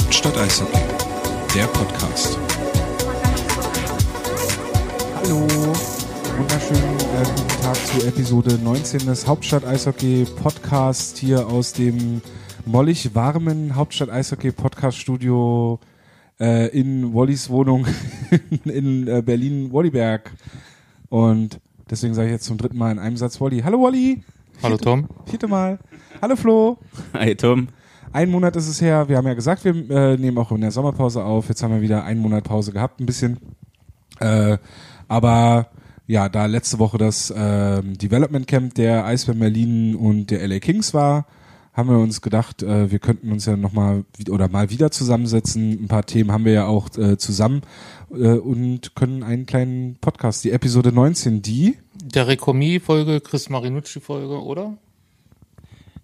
Hauptstadt Eishockey, der Podcast. Hallo, wunderschönen äh, guten Tag zu Episode 19 des Hauptstadt Eishockey Podcast hier aus dem mollig warmen Hauptstadt Eishockey Podcast Studio äh, in Wallys Wohnung in äh, Berlin Wolliberg. Und deswegen sage ich jetzt zum dritten Mal in einem Satz Wolli. Hallo Wolli. Hallo Tom. Vierte Mal. Hallo Flo. Hi Tom. Ein Monat ist es her. Wir haben ja gesagt, wir äh, nehmen auch in der Sommerpause auf. Jetzt haben wir wieder einen Monat Pause gehabt, ein bisschen. Äh, aber ja, da letzte Woche das äh, Development Camp der Eisbären Berlin und der LA Kings war, haben wir uns gedacht, äh, wir könnten uns ja nochmal oder mal wieder zusammensetzen. Ein paar Themen haben wir ja auch äh, zusammen äh, und können einen kleinen Podcast, die Episode 19, die Der Rekomi-Folge, Chris Marinucci-Folge, oder?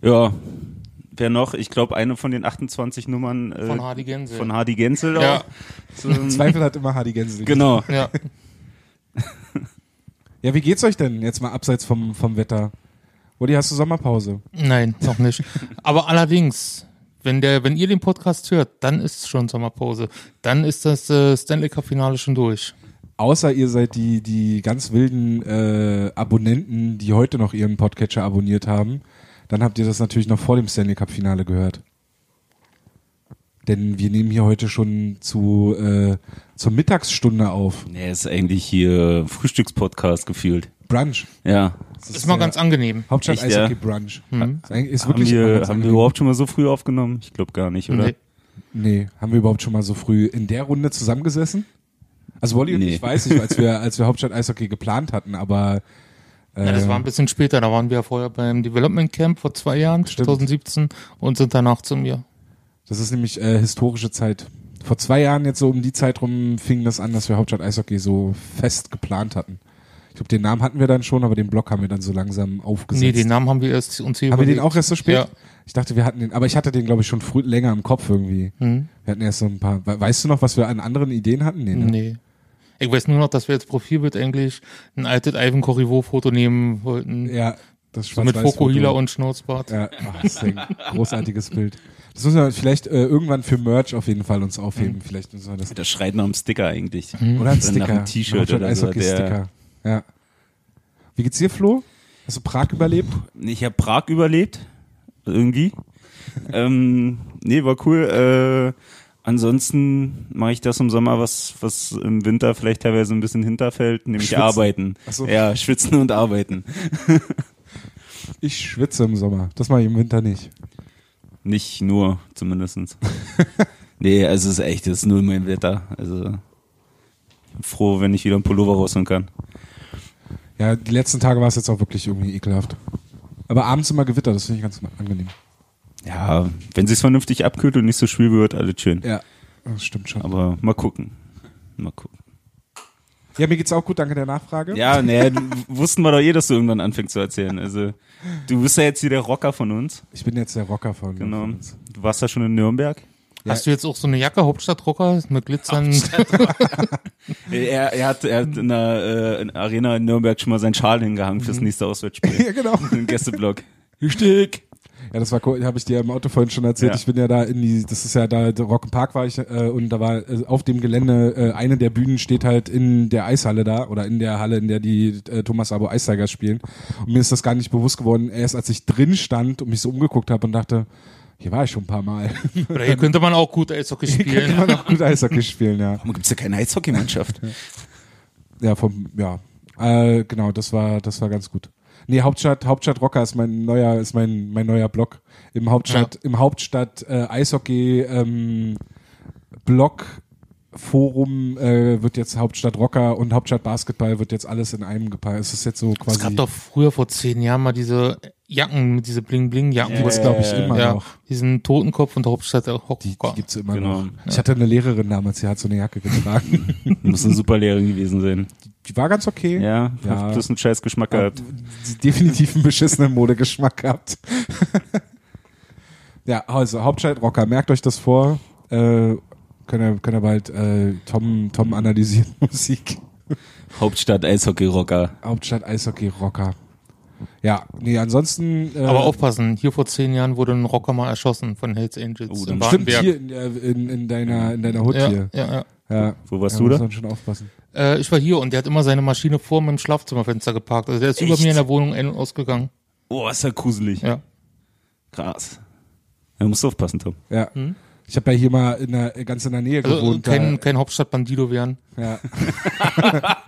Ja, wer noch? Ich glaube, eine von den 28 Nummern äh, Von Hardy Gensel. von Hardy Gensel. Ja. auch. So, Zweifel hat immer Hardy Gänse. genau. Ja. Ja, wie geht's euch denn jetzt mal abseits vom, vom Wetter? Wolli, hast du Sommerpause? Nein, noch nicht. Aber allerdings, wenn der, wenn ihr den Podcast hört, dann ist schon Sommerpause. Dann ist das äh, Stanley Cup Finale schon durch. Außer ihr seid die, die ganz wilden äh, Abonnenten, die heute noch ihren Podcatcher abonniert haben, dann habt ihr das natürlich noch vor dem Stanley Cup Finale gehört. Denn wir nehmen hier heute schon zu äh, zur Mittagsstunde auf. Nee, ist eigentlich hier Frühstückspodcast gefühlt. Brunch. Ja. Das Ist mal der ganz angenehm. Hauptstadt Echt, ja? Eishockey Brunch. Mhm. Ist, ist Haben wir, haben wir überhaupt schon mal so früh aufgenommen? Ich glaube gar nicht, oder? Nee. Nee, haben wir überhaupt schon mal so früh in der Runde zusammengesessen? Also Wolli und Nee. ich weiß nicht, als wir, als wir Hauptstadt Eishockey geplant hatten, aber äh, Ja, das war ein bisschen später. Da waren wir ja vorher beim Development Camp vor zwei Jahren, Stimmt. 2017, und sind danach zu mir. Das ist nämlich äh, historische Zeit. Vor zwei Jahren jetzt so um die Zeit rum fing das an, dass wir Hauptstadt Eishockey so fest geplant hatten. Ich glaube, den Namen hatten wir dann schon, aber den Blog haben wir dann so langsam aufgesetzt. Nee, den Namen haben wir erst uns hier haben wir den überlegt. auch erst so spät? Ja. Ich dachte, wir hatten den, aber ich hatte den, glaube ich, schon früh, länger im Kopf irgendwie. Hm? Wir hatten erst so ein paar. we- Weißt du noch, was wir an anderen Ideen hatten? Nee, ne? Nee. Ich weiß nur noch, dass wir jetzt Profilbild eigentlich ein altes Ivan Corriveau-Foto nehmen wollten. Ja, das so mit. Fokuhila und Schnauzbart. Ja, ach, das ist ein großartiges Bild. Das müssen wir vielleicht äh, irgendwann für Merch auf jeden Fall uns aufheben. Vielleicht müssen wir das. Das schreit nach einem Sticker eigentlich. Oder ein Oder nach Sticker. einem T-Shirt oder so, Eishockey-Sticker. Ja. Wie geht's dir, Flo? Hast du Prag überlebt? Ich habe Prag überlebt. Irgendwie. ähm, nee, war cool. Äh, ansonsten mache ich das im Sommer, was, was im Winter vielleicht teilweise ein bisschen hinterfällt, nämlich Schwitzen. arbeiten. Ach so. Ja, schwitzen und arbeiten. Ich schwitze im Sommer. Das mache ich im Winter nicht. Nicht nur, zumindestens. nee, also es ist echt, es ist null mein Wetter. Also froh, wenn ich wieder einen Pullover rausholen kann. Ja, die letzten Tage war es jetzt auch wirklich irgendwie ekelhaft. Aber abends immer Gewitter, das finde ich ganz angenehm. Ja, wenn sich's vernünftig abkühlt und nicht so schwül wird, alles schön. Ja, das stimmt schon. Aber mal gucken. Mal gucken. Ja, mir geht's auch gut, danke der Nachfrage. Ja, ne, wussten wir doch eh, dass du irgendwann anfängst zu erzählen. Also, du bist ja jetzt hier der Rocker von uns. Ich bin jetzt der Rocker von, Genau. von uns. Du warst ja schon in Nürnberg. Hast du jetzt auch so eine Jacke, Hauptstadtrocker, mit Glitzern? Er, er hat, er hat in der, äh, in Arena in Nürnberg schon mal seinen Schal hingehangen fürs nächste Auswärtsspiel. Ja, genau. Im Gästeblock. Richtig. Ja, das war cool, habe ich dir im Auto vorhin schon erzählt. Ja. Ich bin ja da in die, das ist ja da, der Rock'n'Park war ich äh, und da war äh, auf dem Gelände, äh, eine der Bühnen steht halt in der Eishalle da oder in der Halle, in der die äh, Thomas Abo Eistigers spielen. Und mir ist das gar nicht bewusst geworden, erst als ich drin stand und mich so umgeguckt habe und dachte, hier war ich schon ein paar Mal. Oder hier könnte man auch gut Eishockey Hier könnte spielen. man auch gut Eishockey spielen, ja. Warum gibt's ja keine Eishockeymannschaft? Ja, vom, ja. Äh, genau, das war, das war ganz gut. Nee, Hauptstadt, Hauptstadt Rocker ist mein neuer, ist mein, mein neuer Blog. Im Hauptstadt, im Hauptstadt äh, Eishockey ähm, Blog Forum äh, wird jetzt Hauptstadt Rocker und Hauptstadt Basketball wird jetzt alles in einem gepackt. Es ist jetzt so Es quasi. gab doch früher vor zehn Jahren mal diese Jacken, diese Bling-Bling-Jacken. gibt's, glaube ich, immer ja, noch. diesen Totenkopf und Hauptstadt der Die, die Hocker. gibt's immer Genau. noch. Ich hatte eine Lehrerin damals, die hat so eine Jacke getragen. Muss eine super Lehrerin gewesen sein. Die war ganz okay. Ja, Ja. hat bloß einen scheiß Geschmack gehabt. definitiv einen beschissenen Modegeschmack gehabt. ja, also Hauptstadt Rocker, merkt euch das vor. Äh, können wir, können wir bald äh, Tom, Tom analysieren Musik. Hauptstadt Eishockey-Rocker. Hauptstadt Eishockey Rocker. Ja, nee, ansonsten. Äh, Aber aufpassen, hier vor zehn Jahren wurde ein Rocker mal erschossen von Hells Angels Oh, in dann Stimmt, Wartenberg. hier in, äh, in, in deiner in deiner Hut ja, hier. ja, ja. Ja. Wo warst ja, du muss da? man schon aufpassen. Äh, ich war hier und der hat immer seine Maschine vor meinem Schlafzimmerfenster geparkt. Also der ist über Echt? mir in der Wohnung ein- und ausgegangen. Oh, ist ja gruselig. Ja. Krass. Da musst du aufpassen, Tom. Ja. Ich habe ja hier mal in der, ganz in der Nähe Hm? Also gewohnt. kein, da, kein Hauptstadt-Bandido werden. ja.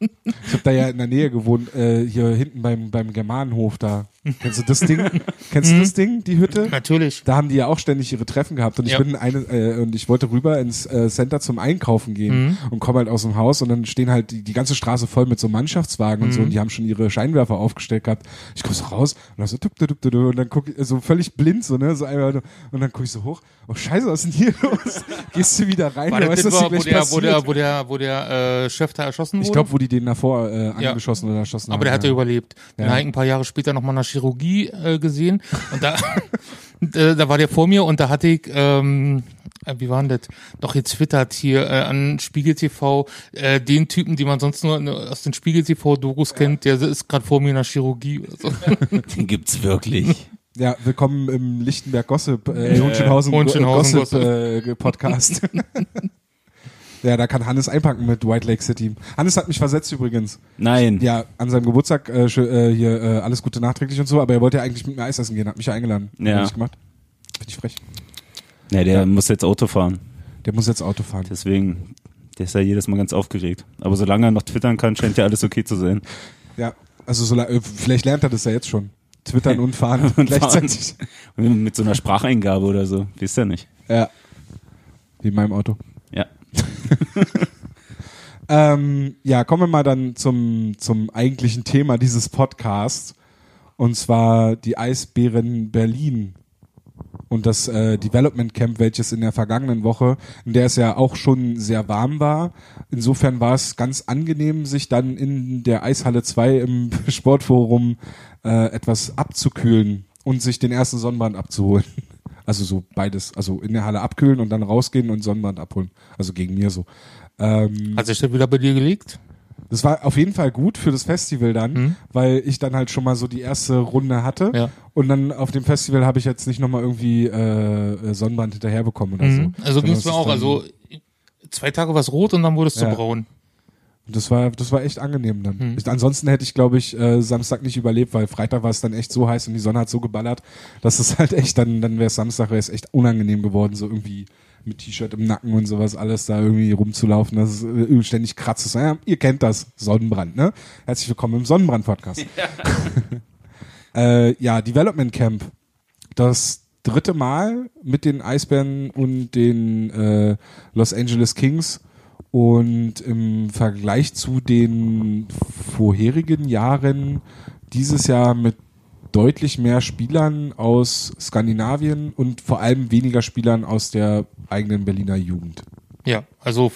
ich habe da ja in der Nähe gewohnt, äh, hier hinten beim, beim Germanenhof da. Kennst du das Ding? Kennst du das Ding, die Hütte? Natürlich. Da haben die ja auch ständig ihre Treffen gehabt und ich Ja. bin eine äh, und ich wollte rüber ins äh, Center zum Einkaufen gehen Mhm. und komme halt aus dem Haus und dann stehen halt die, die ganze Straße voll mit so Mannschaftswagen und so Mhm. und die haben schon ihre Scheinwerfer aufgestellt gehabt. Ich komme so raus und dann so tup, tup, tup, tup, und dann guck ich so völlig blind so ne so einmal und dann gucke ich so hoch. Oh Scheiße, was ist denn hier los? Gehst du wieder rein? War du das weißt, hier wo, der, wo, der, wo der, wo der äh, Chef da erschossen wurde? ich glaube, wo die den davor äh, Ja. angeschossen oder erschossen haben. Aber der hat ja ja. überlebt. Ja. ich ein paar Jahre später nochmal nach Chirurgie äh, gesehen. Und da, äh, da war der vor mir und da hatte ich, ähm, äh, wie war denn das? Doch jetzt twittert hier äh, an Spiegel TV, äh, den Typen, den man sonst nur äh, aus den Spiegel TV-Dokus kennt, der ist gerade vor mir in der Chirurgie oder so. Den gibt's wirklich. Ja, willkommen im Lichtenberg Gossip, äh, Hohenschönhausen, Hohenschönhausen Gossip, äh, Podcast. ja, da kann Hannes einpacken mit White Lake City. Hannes hat mich versetzt übrigens. Nein. Ja, an seinem Geburtstag äh, äh, hier äh, alles Gute nachträglich und so, aber er wollte ja eigentlich mit mir Eis essen gehen, hat mich ja eingeladen. Ja. Hab ich gemacht. Finde ich frech. Nee, der muss jetzt Auto fahren. Der muss jetzt Auto fahren. Deswegen, der ist ja jedes Mal ganz aufgeregt. Aber solange er noch twittern kann, scheint ja alles okay zu sein. Ja, also so, äh, vielleicht lernt er das ja jetzt schon. Twittern und fahren Und gleichzeitig. Und mit so einer Spracheingabe oder so. Wisst ihr nicht. Ja. Wie in meinem Auto. Ja. Ähm, ja, kommen wir mal dann zum, zum eigentlichen Thema dieses Podcasts. Und zwar die Eisbären Berlin und das äh, Development Camp, welches in der vergangenen Woche, in der es ja auch schon sehr warm war. Insofern war es ganz angenehm, sich dann in der Eishalle 2 im Sportforum äh, etwas abzukühlen und sich den ersten Sonnenbrand abzuholen. Also so beides. Also in der Halle abkühlen und dann rausgehen und Sonnenbrand abholen. Also gegen mir so. Ähm, Hat sich das wieder bei dir gelegt? das war auf jeden Fall gut für das Festival dann, Mhm. weil ich dann halt schon mal so die erste Runde hatte. Ja. Und dann auf dem Festival habe ich jetzt nicht nochmal irgendwie äh, äh, Sonnenbrand hinterher bekommen oder Mhm. so. Also ging es mir auch. Also zwei Tage war es rot und dann wurde es zu Ja. braun. Das war, das war echt angenehm dann. Mhm. Ich, ansonsten hätte ich, glaube ich, äh, Samstag nicht überlebt, weil Freitag war es dann echt so heiß und die Sonne hat so geballert, dass es halt echt, dann, dann wäre es Samstag wäre es echt unangenehm geworden, so irgendwie mit T-Shirt im Nacken und sowas alles da irgendwie rumzulaufen, dass es äh, ständig kratzt. ist. Ja, ihr kennt das, Sonnenbrand, ne? Herzlich willkommen im Sonnenbrand-Podcast. äh, ja, Development Camp. Das dritte Mal mit den Eisbären und den äh, Los Angeles Kings. Und im Vergleich zu den vorherigen Jahren dieses Jahr mit deutlich mehr Spielern aus Skandinavien und vor allem weniger Spielern aus der eigenen Berliner Jugend. Ja, also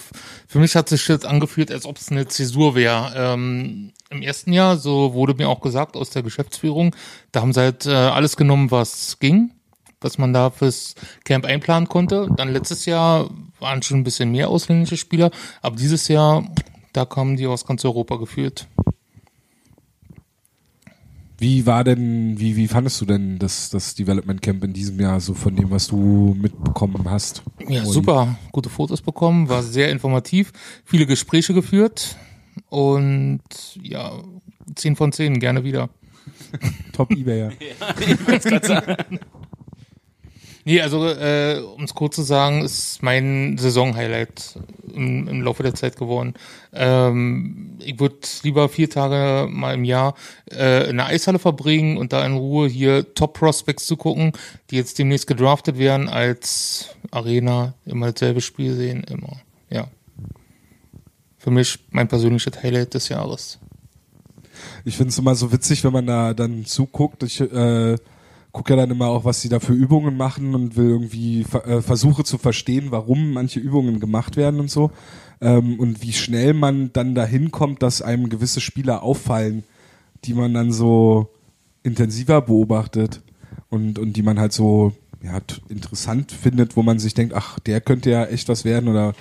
für mich hat sich jetzt angefühlt, als ob es eine Zäsur wäre. Ähm, Im ersten Jahr, so wurde mir auch gesagt aus der Geschäftsführung, da haben sie halt äh, alles genommen, was ging, was man da fürs Camp einplanen konnte. Dann letztes Jahr waren schon ein bisschen mehr ausländische Spieler, aber dieses Jahr, da kamen die aus ganz Europa geführt. Wie war denn, wie, wie fandest du denn das, das Development Camp in diesem Jahr, so von dem, was du mitbekommen hast? Ja, super. Gute Fotos bekommen, war sehr informativ, viele Gespräche geführt und ja, 10 von 10, gerne wieder. Top Ebayer. Nee, also äh, um es kurz zu sagen, ist mein Saisonhighlight im, im Laufe der Zeit geworden. Ähm, ich würde lieber vier Tage mal im Jahr äh, in der Eishalle verbringen und da in Ruhe hier Top Prospects zu gucken, die jetzt demnächst gedraftet werden, als Arena immer dasselbe Spiel sehen, immer. Ja. Für mich mein persönliches Highlight des Jahres. Ich finde es immer so witzig, wenn man da dann zuguckt. Ich äh, gucke ja dann immer auch, was sie da für Übungen machen und will irgendwie äh, versuche zu verstehen, warum manche Übungen gemacht werden und so. Ähm, und wie schnell man dann dahin kommt, dass einem gewisse Spieler auffallen, die man dann so intensiver beobachtet und, und die man halt so ja, interessant findet, wo man sich denkt, ach, der könnte ja echt was werden oder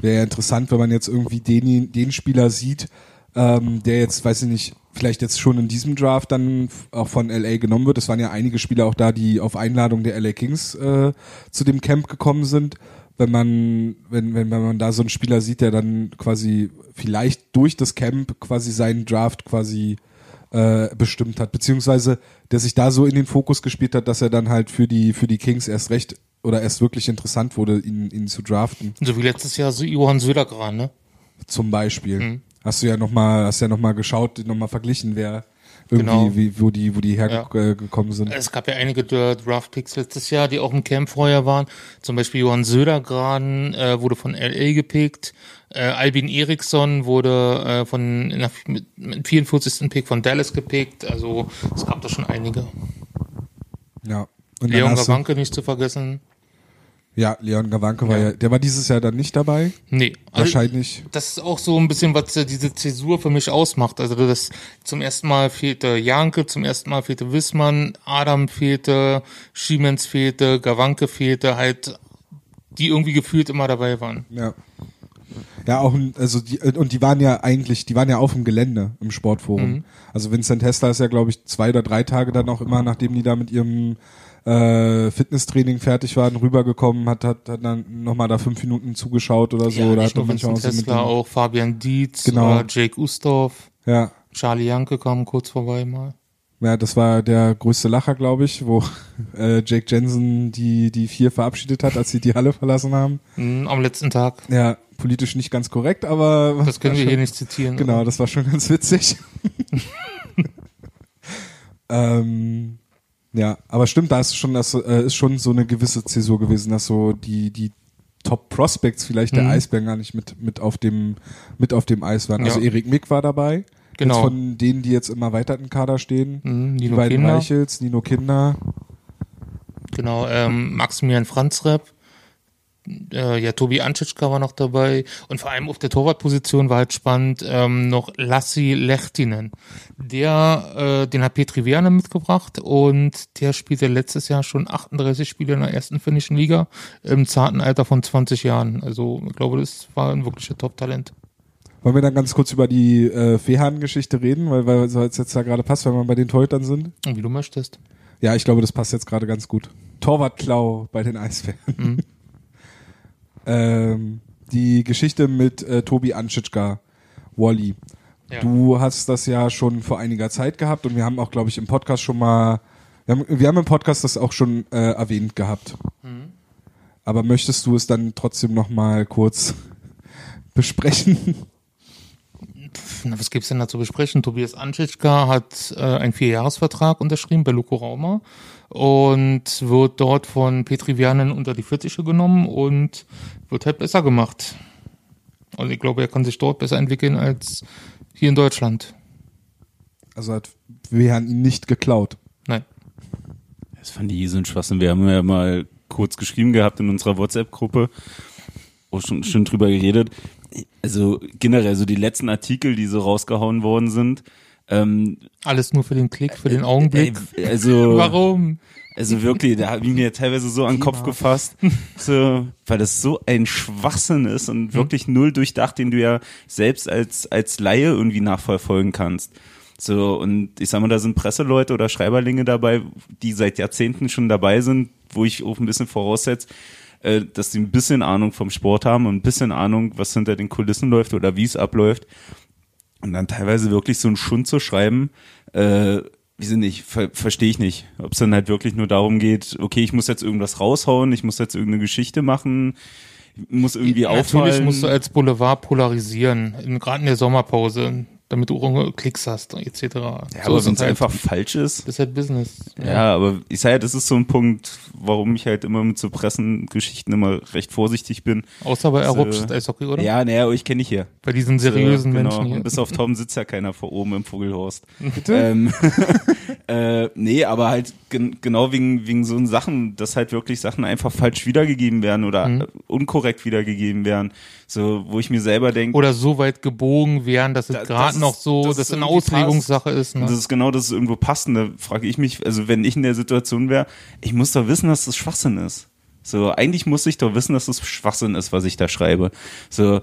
wäre ja interessant, wenn man jetzt irgendwie den, den Spieler sieht, ähm, der jetzt, weiß ich nicht, vielleicht jetzt schon in diesem Draft dann auch von LA genommen wird. Es waren ja einige Spieler auch da, die auf Einladung der LA Kings äh, zu dem Camp gekommen sind. Wenn man, wenn, wenn, wenn man da so einen Spieler sieht, der dann quasi vielleicht durch das Camp quasi seinen Draft quasi äh, bestimmt hat, beziehungsweise der sich da so in den Fokus gespielt hat, dass er dann halt für die, für die Kings erst recht oder erst wirklich interessant wurde, ihn, ihn zu draften. So wie letztes Jahr so Johann Södergran, ne? Zum Beispiel. Hast du ja nochmal, hast ja noch mal geschaut, nochmal verglichen, wer irgendwie, Genau. wie, wo die, wo die hergekommen sind. Es gab ja einige der Draft-Picks letztes Jahr, die auch im Camp vorher waren. Zum Beispiel Johann Södergran äh, wurde von LA gepickt. Äh, Albin Eriksson wurde äh, von nach, mit, mit 44. Pick von Dallas gepickt. Also es gab da schon einige. Ja. Und Leon Gawanke nicht zu vergessen. Ja, Leon Gawanke war Ja. ja, der war dieses Jahr dann nicht dabei. Nee, also Wahrscheinlich. das ist auch so ein bisschen, was äh, diese Zäsur für mich ausmacht. Also das zum ersten Mal fehlte Janke, zum ersten Mal fehlte Wissmann, Adam fehlte, Schiemens fehlte, Gawanke fehlte, halt die irgendwie gefühlt immer dabei waren. Ja. Ja, auch, also die, und die waren ja eigentlich, die waren ja auf dem Gelände im Sportforum. Mhm. Also Vincent Hessler ist ja, glaube ich, zwei oder drei Tage dann auch immer, nachdem die da mit ihrem äh, Fitnesstraining fertig waren, rübergekommen, hat, hat, hat dann nochmal da fünf Minuten zugeschaut oder so. ja, oder hat nur manchmal auch so mit dem- auch Fabian Dietz, Genau. oder Jake Ustorf, Ja, Charlie Janke kam kurz vorbei mal. ja, das war der größte Lacher, glaube ich, wo äh, Jake Jensen die, die vier verabschiedet hat, als sie die Halle verlassen haben. Mhm, am letzten Tag. Ja, politisch nicht ganz korrekt, aber Das können wir schon- hier nicht zitieren. Genau, das war schon ganz witzig. ähm, ja, aber stimmt, da ist schon, das äh, ist schon so eine gewisse Zäsur gewesen, dass so die, die Top Prospects vielleicht der Mhm. Eisbären gar nicht mit, mit auf dem, mit auf dem Eis waren. Also Ja. Erik Mick war dabei. Genau. Jetzt von denen, die jetzt im erweiterten Kader stehen. Mhm, die Nino beiden Kinder. Reichels, Nino Kinder. Genau, ähm, Maximilian Franzrep, äh, ja, Tobi Antschitschka war noch dabei und vor allem auf der Torwartposition war halt spannend ähm, noch Lassi Lehtinen. Der, äh, den hat Petri Werner mitgebracht und der spielte letztes Jahr schon 38 Spiele in der ersten finnischen Liga im zarten Alter von 20 Jahren. Also ich glaube, das war ein wirklicher Top-Talent. Wollen wir dann ganz kurz über die äh, Fehan-Geschichte reden, weil, weil es jetzt da gerade passt, wenn wir bei den Torhütern sind? Wie du möchtest. Ja, ich glaube, das passt jetzt gerade ganz gut. Torwartklau bei den Eisbären. Mhm. Ähm, die Geschichte mit äh, Tobi Anschitschka, Wally. Ja. Du hast das ja schon vor einiger Zeit gehabt und wir haben auch, glaube ich, im Podcast schon mal, wir haben, wir haben im Podcast das auch schon äh, erwähnt gehabt. Mhm. Aber möchtest du es dann trotzdem noch mal kurz besprechen? Na, was gibt's denn da zu besprechen? Tobias Antschitschka hat äh, einen Vierjahresvertrag unterschrieben bei Luko Rauma und wird dort von Petri Wernen unter die Fittiche genommen und wird halt besser gemacht. Und ich glaube, er kann sich dort besser entwickeln als hier in Deutschland. Also hat Wehan ihn nicht geklaut. Nein. Das fand ich eh so ein Schwachsinn. Wir haben ja mal kurz geschrieben gehabt in unserer WhatsApp-Gruppe, auch schon, schon drüber geredet. Also generell, so die letzten Artikel, die so rausgehauen worden sind, ähm, Alles nur für den Klick, für den Augenblick. ey, also, Warum? also wirklich, da habe ich mir teilweise so an den Kopf gefasst, so, weil das so ein Schwachsinn ist und wirklich null durchdacht, den du ja selbst als, als Laie irgendwie nachverfolgen kannst. So, und ich sag mal, da sind Presseleute oder Schreiberlinge dabei, die seit Jahrzehnten schon dabei sind, wo ich auch ein bisschen voraussetze, äh, dass die ein bisschen Ahnung vom Sport haben und ein bisschen Ahnung, was hinter den Kulissen läuft oder wie es abläuft. Und dann teilweise wirklich so einen Schund zu schreiben, äh, wie sie nicht, ver verstehe ich nicht. Ob es dann halt wirklich nur darum geht, okay, ich muss jetzt irgendwas raushauen, ich muss jetzt irgendeine Geschichte machen, muss irgendwie auffallen. Natürlich musst du als Boulevard polarisieren, in- gerade in der Sommerpause, damit du auch Klicks hast, etc. ja, so aber wenn es es einfach falsch ist. Das ist halt Business. Ja, aber ich sage ja, das ist so ein Punkt, warum ich halt immer mit so Pressengeschichten immer recht vorsichtig bin. Außer bei So. Erupst Eishockey, oder? Ja, naja, euch kenne ich hier. Bei diesen seriösen So, genau. Menschen hier. Und bis auf Tom sitzt ja keiner vor oben im Vogelhorst. Bitte? Ähm, äh, nee, aber halt gen genau wegen, wegen so Sachen, dass halt wirklich Sachen einfach falsch wiedergegeben werden oder Mhm. äh, unkorrekt wiedergegeben werden. So, wo ich mir selber denke, Oder so weit gebogen werden, dass es Da- das gerade ist- noch so, das dass ist eine Auslegungssache ist. Ne? das ist genau, dass es irgendwo passt. Und da frage ich mich, also wenn ich in der Situation wäre, ich muss doch wissen, dass das Schwachsinn ist. So, eigentlich muss ich doch wissen, dass das Schwachsinn ist, was ich da schreibe. So,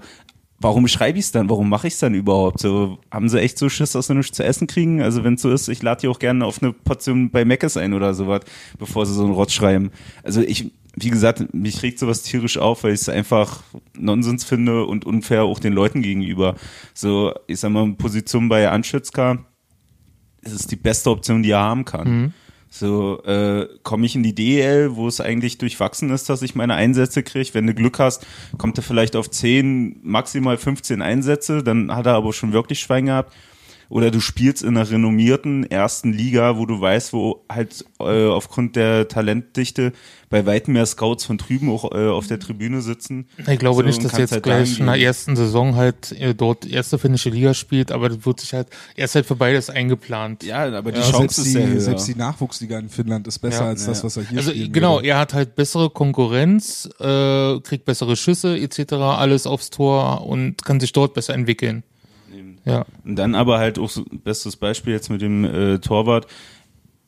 warum schreibe ich es dann? Warum mache ich es dann überhaupt? So, haben sie echt so Schiss, dass sie nichts zu essen kriegen? Also wenn es so ist, ich lade die auch gerne auf eine Portion bei Meckes ein oder sowas, bevor sie so einen Rotz schreiben. Also ich, wie gesagt, mich regt sowas tierisch auf, weil ich es einfach Nonsens finde und unfair auch den Leuten gegenüber. So, ich sag mal, Position bei Anschützka ist es die beste Option, die er haben kann. Mhm. So, äh, komme ich in die DL, wo es eigentlich durchwachsen ist, dass ich meine Einsätze kriege. Wenn du Glück hast, kommt er vielleicht auf 10, maximal 15 Einsätze, dann hat er aber schon wirklich Schwein gehabt. Oder du spielst in einer renommierten ersten Liga, wo du weißt, wo halt äh, aufgrund der Talentdichte bei weitem mehr Scouts von drüben auch äh, auf der Tribüne sitzen. Ich glaube So, nicht, dass jetzt halt gleich in der ersten Saison halt äh, dort erste finnische Liga spielt, aber das wird sich halt, er ist halt für beides eingeplant. Ja, aber die Ja, Chance selbst, ist die, höher. selbst die Nachwuchsliga in Finnland ist besser Ja, als das, ja. was er hier Also spielen genau, würde. er hat halt bessere Konkurrenz, äh, kriegt bessere Schüsse etc., alles aufs Tor und kann sich dort besser entwickeln. Ja. Und dann aber halt auch so, bestes Beispiel jetzt mit dem äh, Torwart,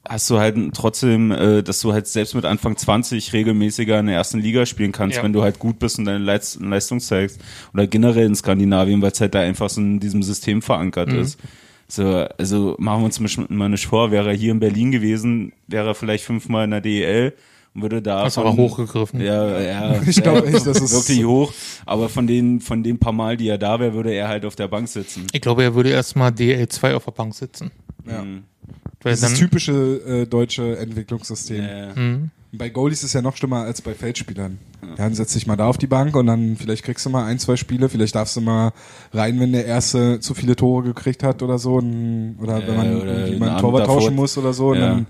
hast du halt trotzdem, äh, dass du halt selbst mit Anfang 20 regelmäßiger in der ersten Liga spielen kannst, Ja. wenn du halt gut bist und deine Leist Leistung zeigst. Oder generell in Skandinavien, weil es halt da einfach so in diesem System verankert Mhm. ist. So, also machen wir uns mal nicht vor, wäre er hier in Berlin gewesen, wäre er vielleicht fünfmal in der DEL und würde da. Hast aber hochgegriffen. Ja, ja. Ich glaube echt, das ist- wirklich hoch. Aber von den, von den paar Mal, die er da wäre, würde er halt auf der Bank sitzen. Ich glaube, er würde erstmal DL2 auf der Bank sitzen. Ja. Weil Dieses dann, typische äh, deutsche Entwicklungssystem. Ja. Mhm. Bei Goalies ist es ja noch schlimmer als bei Feldspielern. Ja, dann setz dich mal da auf die Bank und dann vielleicht kriegst du mal ein, zwei Spiele, vielleicht darfst du mal rein, wenn der erste zu viele Tore gekriegt hat oder so, und, oder Ja, wenn man oder einen Torwart davor. tauschen muss oder so, und Ja. dann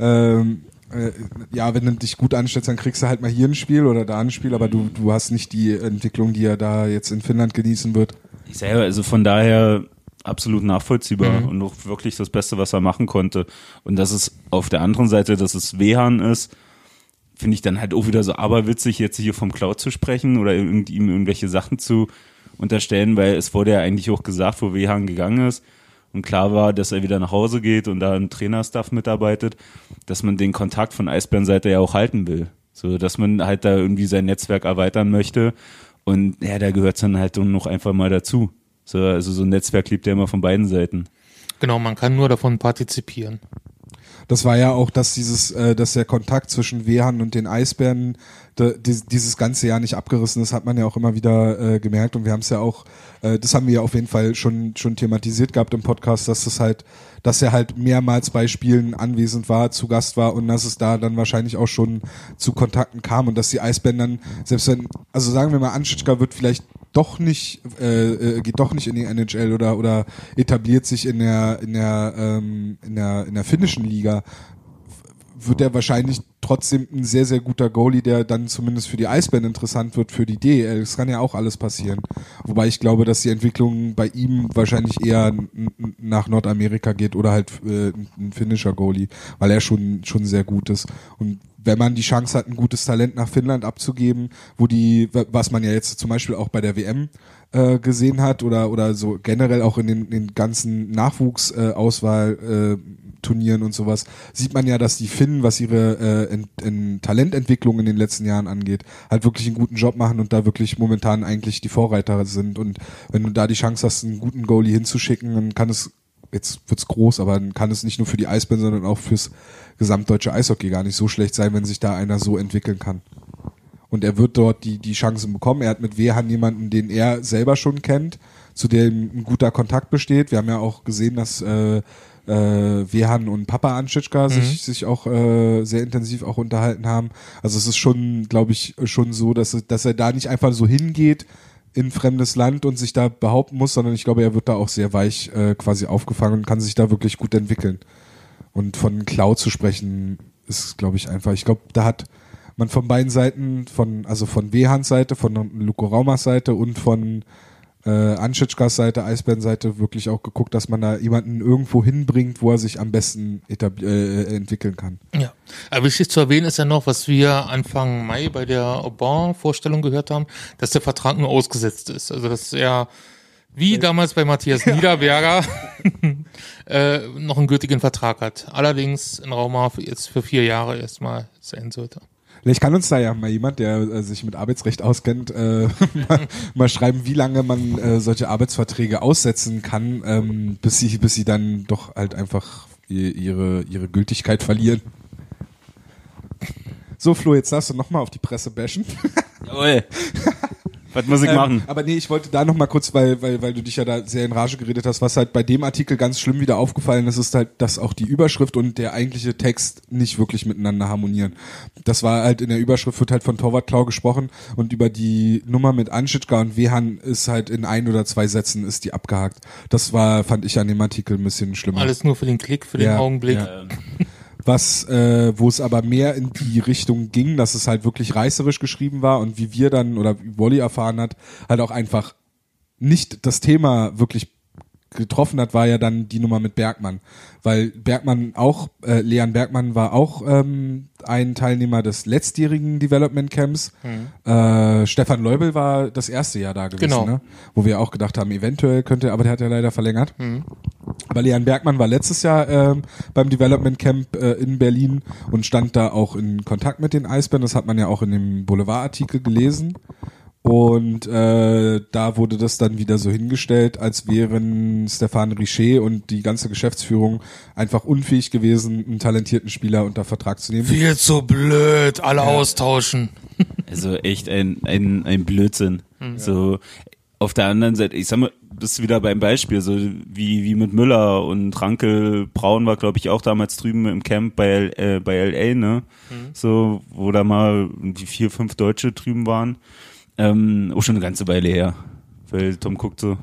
ähm, äh, ja, wenn du dich gut anstellst, dann kriegst du halt mal hier ein Spiel oder da ein Spiel, aber du, du hast nicht die Entwicklung, die er da jetzt in Finnland genießen wird. Ich selber, also von daher absolut nachvollziehbar Mhm. und auch wirklich das Beste, was er machen konnte. Und dass es auf der anderen Seite, dass es Wehan ist, finde ich dann halt auch wieder so aberwitzig, jetzt hier vom Cloud zu sprechen oder ihm irgendwelche Sachen zu unterstellen, weil es wurde ja eigentlich auch gesagt, wo Wehan gegangen ist und klar war, dass er wieder nach Hause geht und da ein Trainerstaff mitarbeitet, dass man den Kontakt von Eisbärenseite ja auch halten will. So, dass man halt da irgendwie sein Netzwerk erweitern möchte. Und ja, da gehört dann halt noch einfach mal dazu. So, also so ein Netzwerk lebt ja immer von beiden Seiten. genau, man kann nur davon partizipieren. Das war ja auch, dass dieses, äh, dass der Kontakt zwischen Wehan und den Eisbären de, dies, dieses ganze Jahr nicht abgerissen ist, hat man ja auch immer wieder äh, gemerkt. Und wir haben es ja auch, äh, das haben wir ja auf jeden Fall schon schon thematisiert gehabt im Podcast, dass das halt, dass er halt mehrmals bei Spielen anwesend war, zu Gast war und dass es da dann wahrscheinlich auch schon zu Kontakten kam und dass die Eisbären dann, selbst wenn, also sagen wir mal, Anschitschka wird vielleicht doch nicht äh, äh, geht doch nicht in die NHL oder oder etabliert sich in der in der ähm, in der in der finnischen Liga wird er wahrscheinlich trotzdem ein sehr, sehr guter Goalie, der dann zumindest für die Eisbären interessant wird, für die DEL. Das kann ja auch alles passieren. Wobei ich glaube, dass die Entwicklung bei ihm wahrscheinlich eher nach Nordamerika geht oder halt äh, ein finnischer Goalie, weil er schon, schon sehr gut ist. Und wenn man die Chance hat, ein gutes Talent nach Finnland abzugeben, wo die, was man ja jetzt zum Beispiel auch bei der WM äh, gesehen hat oder oder so generell auch in den, den ganzen Nachwuchsauswahl äh, äh, Turnieren und sowas, sieht man ja, dass die Finnen, was ihre äh, in, in Talententwicklung in den letzten Jahren angeht, halt wirklich einen guten Job machen und da wirklich momentan eigentlich die Vorreiter sind. Und wenn du da die Chance hast, einen guten Goalie hinzuschicken, dann kann es, jetzt wird's groß, aber dann kann es nicht nur für die Eisbären, sondern auch fürs gesamtdeutsche Eishockey gar nicht so schlecht sein, wenn sich da einer so entwickeln kann. Und er wird dort die, die Chancen bekommen. Er hat mit Wehan jemanden, den er selber schon kennt, zu dem ein guter Kontakt besteht. Wir haben ja auch gesehen, dass äh, äh, Wehan und Papa Anschitschka sich, sich auch äh, sehr intensiv auch unterhalten haben. Also es ist schon, glaube ich, schon so, dass, dass er da nicht einfach so hingeht in fremdes Land und sich da behaupten muss, sondern ich glaube, er wird da auch sehr weich äh, quasi aufgefangen und kann sich da wirklich gut entwickeln. Und von Cloud zu sprechen, ist, glaube ich, einfach. Ich glaube, da hat man von beiden Seiten, von, also von Wehans Seite, von Luko Raumas Seite und von äh, Anschitschkas Seite, Eisbären Seite wirklich auch geguckt, dass man da jemanden irgendwo hinbringt, wo er sich am besten äh, entwickeln kann. Ja, aber wichtig zu erwähnen ist ja noch, was wir Anfang Mai bei der Aubin-Vorstellung gehört haben, dass der Vertrag nur ausgesetzt ist. Also dass er wie damals bei Matthias Niederberger äh, noch einen gültigen Vertrag hat. Allerdings in Rauma jetzt für vier Jahre erstmal sein sollte. Vielleicht kann uns da ja mal jemand, der äh, sich mit Arbeitsrecht auskennt, äh, mal, mal schreiben, wie lange man äh, solche Arbeitsverträge aussetzen kann, ähm, bis sie, bis sie dann doch halt einfach ihre, ihre Gültigkeit verlieren. So, Flo, jetzt darfst du nochmal auf die Presse bashen. Jawohl. Was muss ich Ähm, machen? aber nee, ich wollte da noch mal kurz, weil, weil, weil du dich ja da sehr in Rage geredet hast, was halt bei dem Artikel ganz schlimm wieder aufgefallen ist, ist halt, dass auch die Überschrift und der eigentliche Text nicht wirklich miteinander harmonieren. Das war halt in der Überschrift wird halt von Torwartklau gesprochen und über die Nummer mit Anschitschka und Wehan ist halt in ein oder zwei Sätzen ist die abgehakt. Das war, fand ich an dem Artikel ein bisschen schlimmer. Alles nur für den Klick, für den Ja, Augenblick. ja. was, äh, wo es aber mehr in die Richtung ging, dass es halt wirklich reißerisch geschrieben war und wie wir dann oder wie Wolli erfahren hat, halt auch einfach nicht das Thema wirklich getroffen hat, war ja dann die Nummer mit Bergmann. Weil Bergmann auch, äh, Leon Bergmann war auch ähm, ein Teilnehmer des letztjährigen Development Camps. Äh, Stefan Leubel war das erste Jahr da gewesen, Genau. ne? wo wir auch gedacht haben, eventuell könnte, aber der hat ja leider verlängert. Aber Leon Bergmann war letztes Jahr ähm, beim Development Camp äh, in Berlin und stand da auch in Kontakt mit den Eisbären. Das hat man ja auch in dem Boulevard-Artikel gelesen. Und äh, da wurde das dann wieder so hingestellt, als wären Stefan Richer und die ganze Geschäftsführung einfach unfähig gewesen, einen talentierten Spieler unter Vertrag zu nehmen. Viel zu blöd, alle austauschen. Also echt ein, ein, ein Blödsinn. So, auf der anderen Seite, ich sag mal, bist du wieder beim Beispiel, so wie, wie mit Müller und Rankel Braun war, glaube ich, auch damals drüben im Camp bei, L- äh, bei LA, ne? So, wo da mal die vier, fünf Deutsche drüben waren. Ähm, auch schon eine ganze Weile her. Weil Tom guckt so.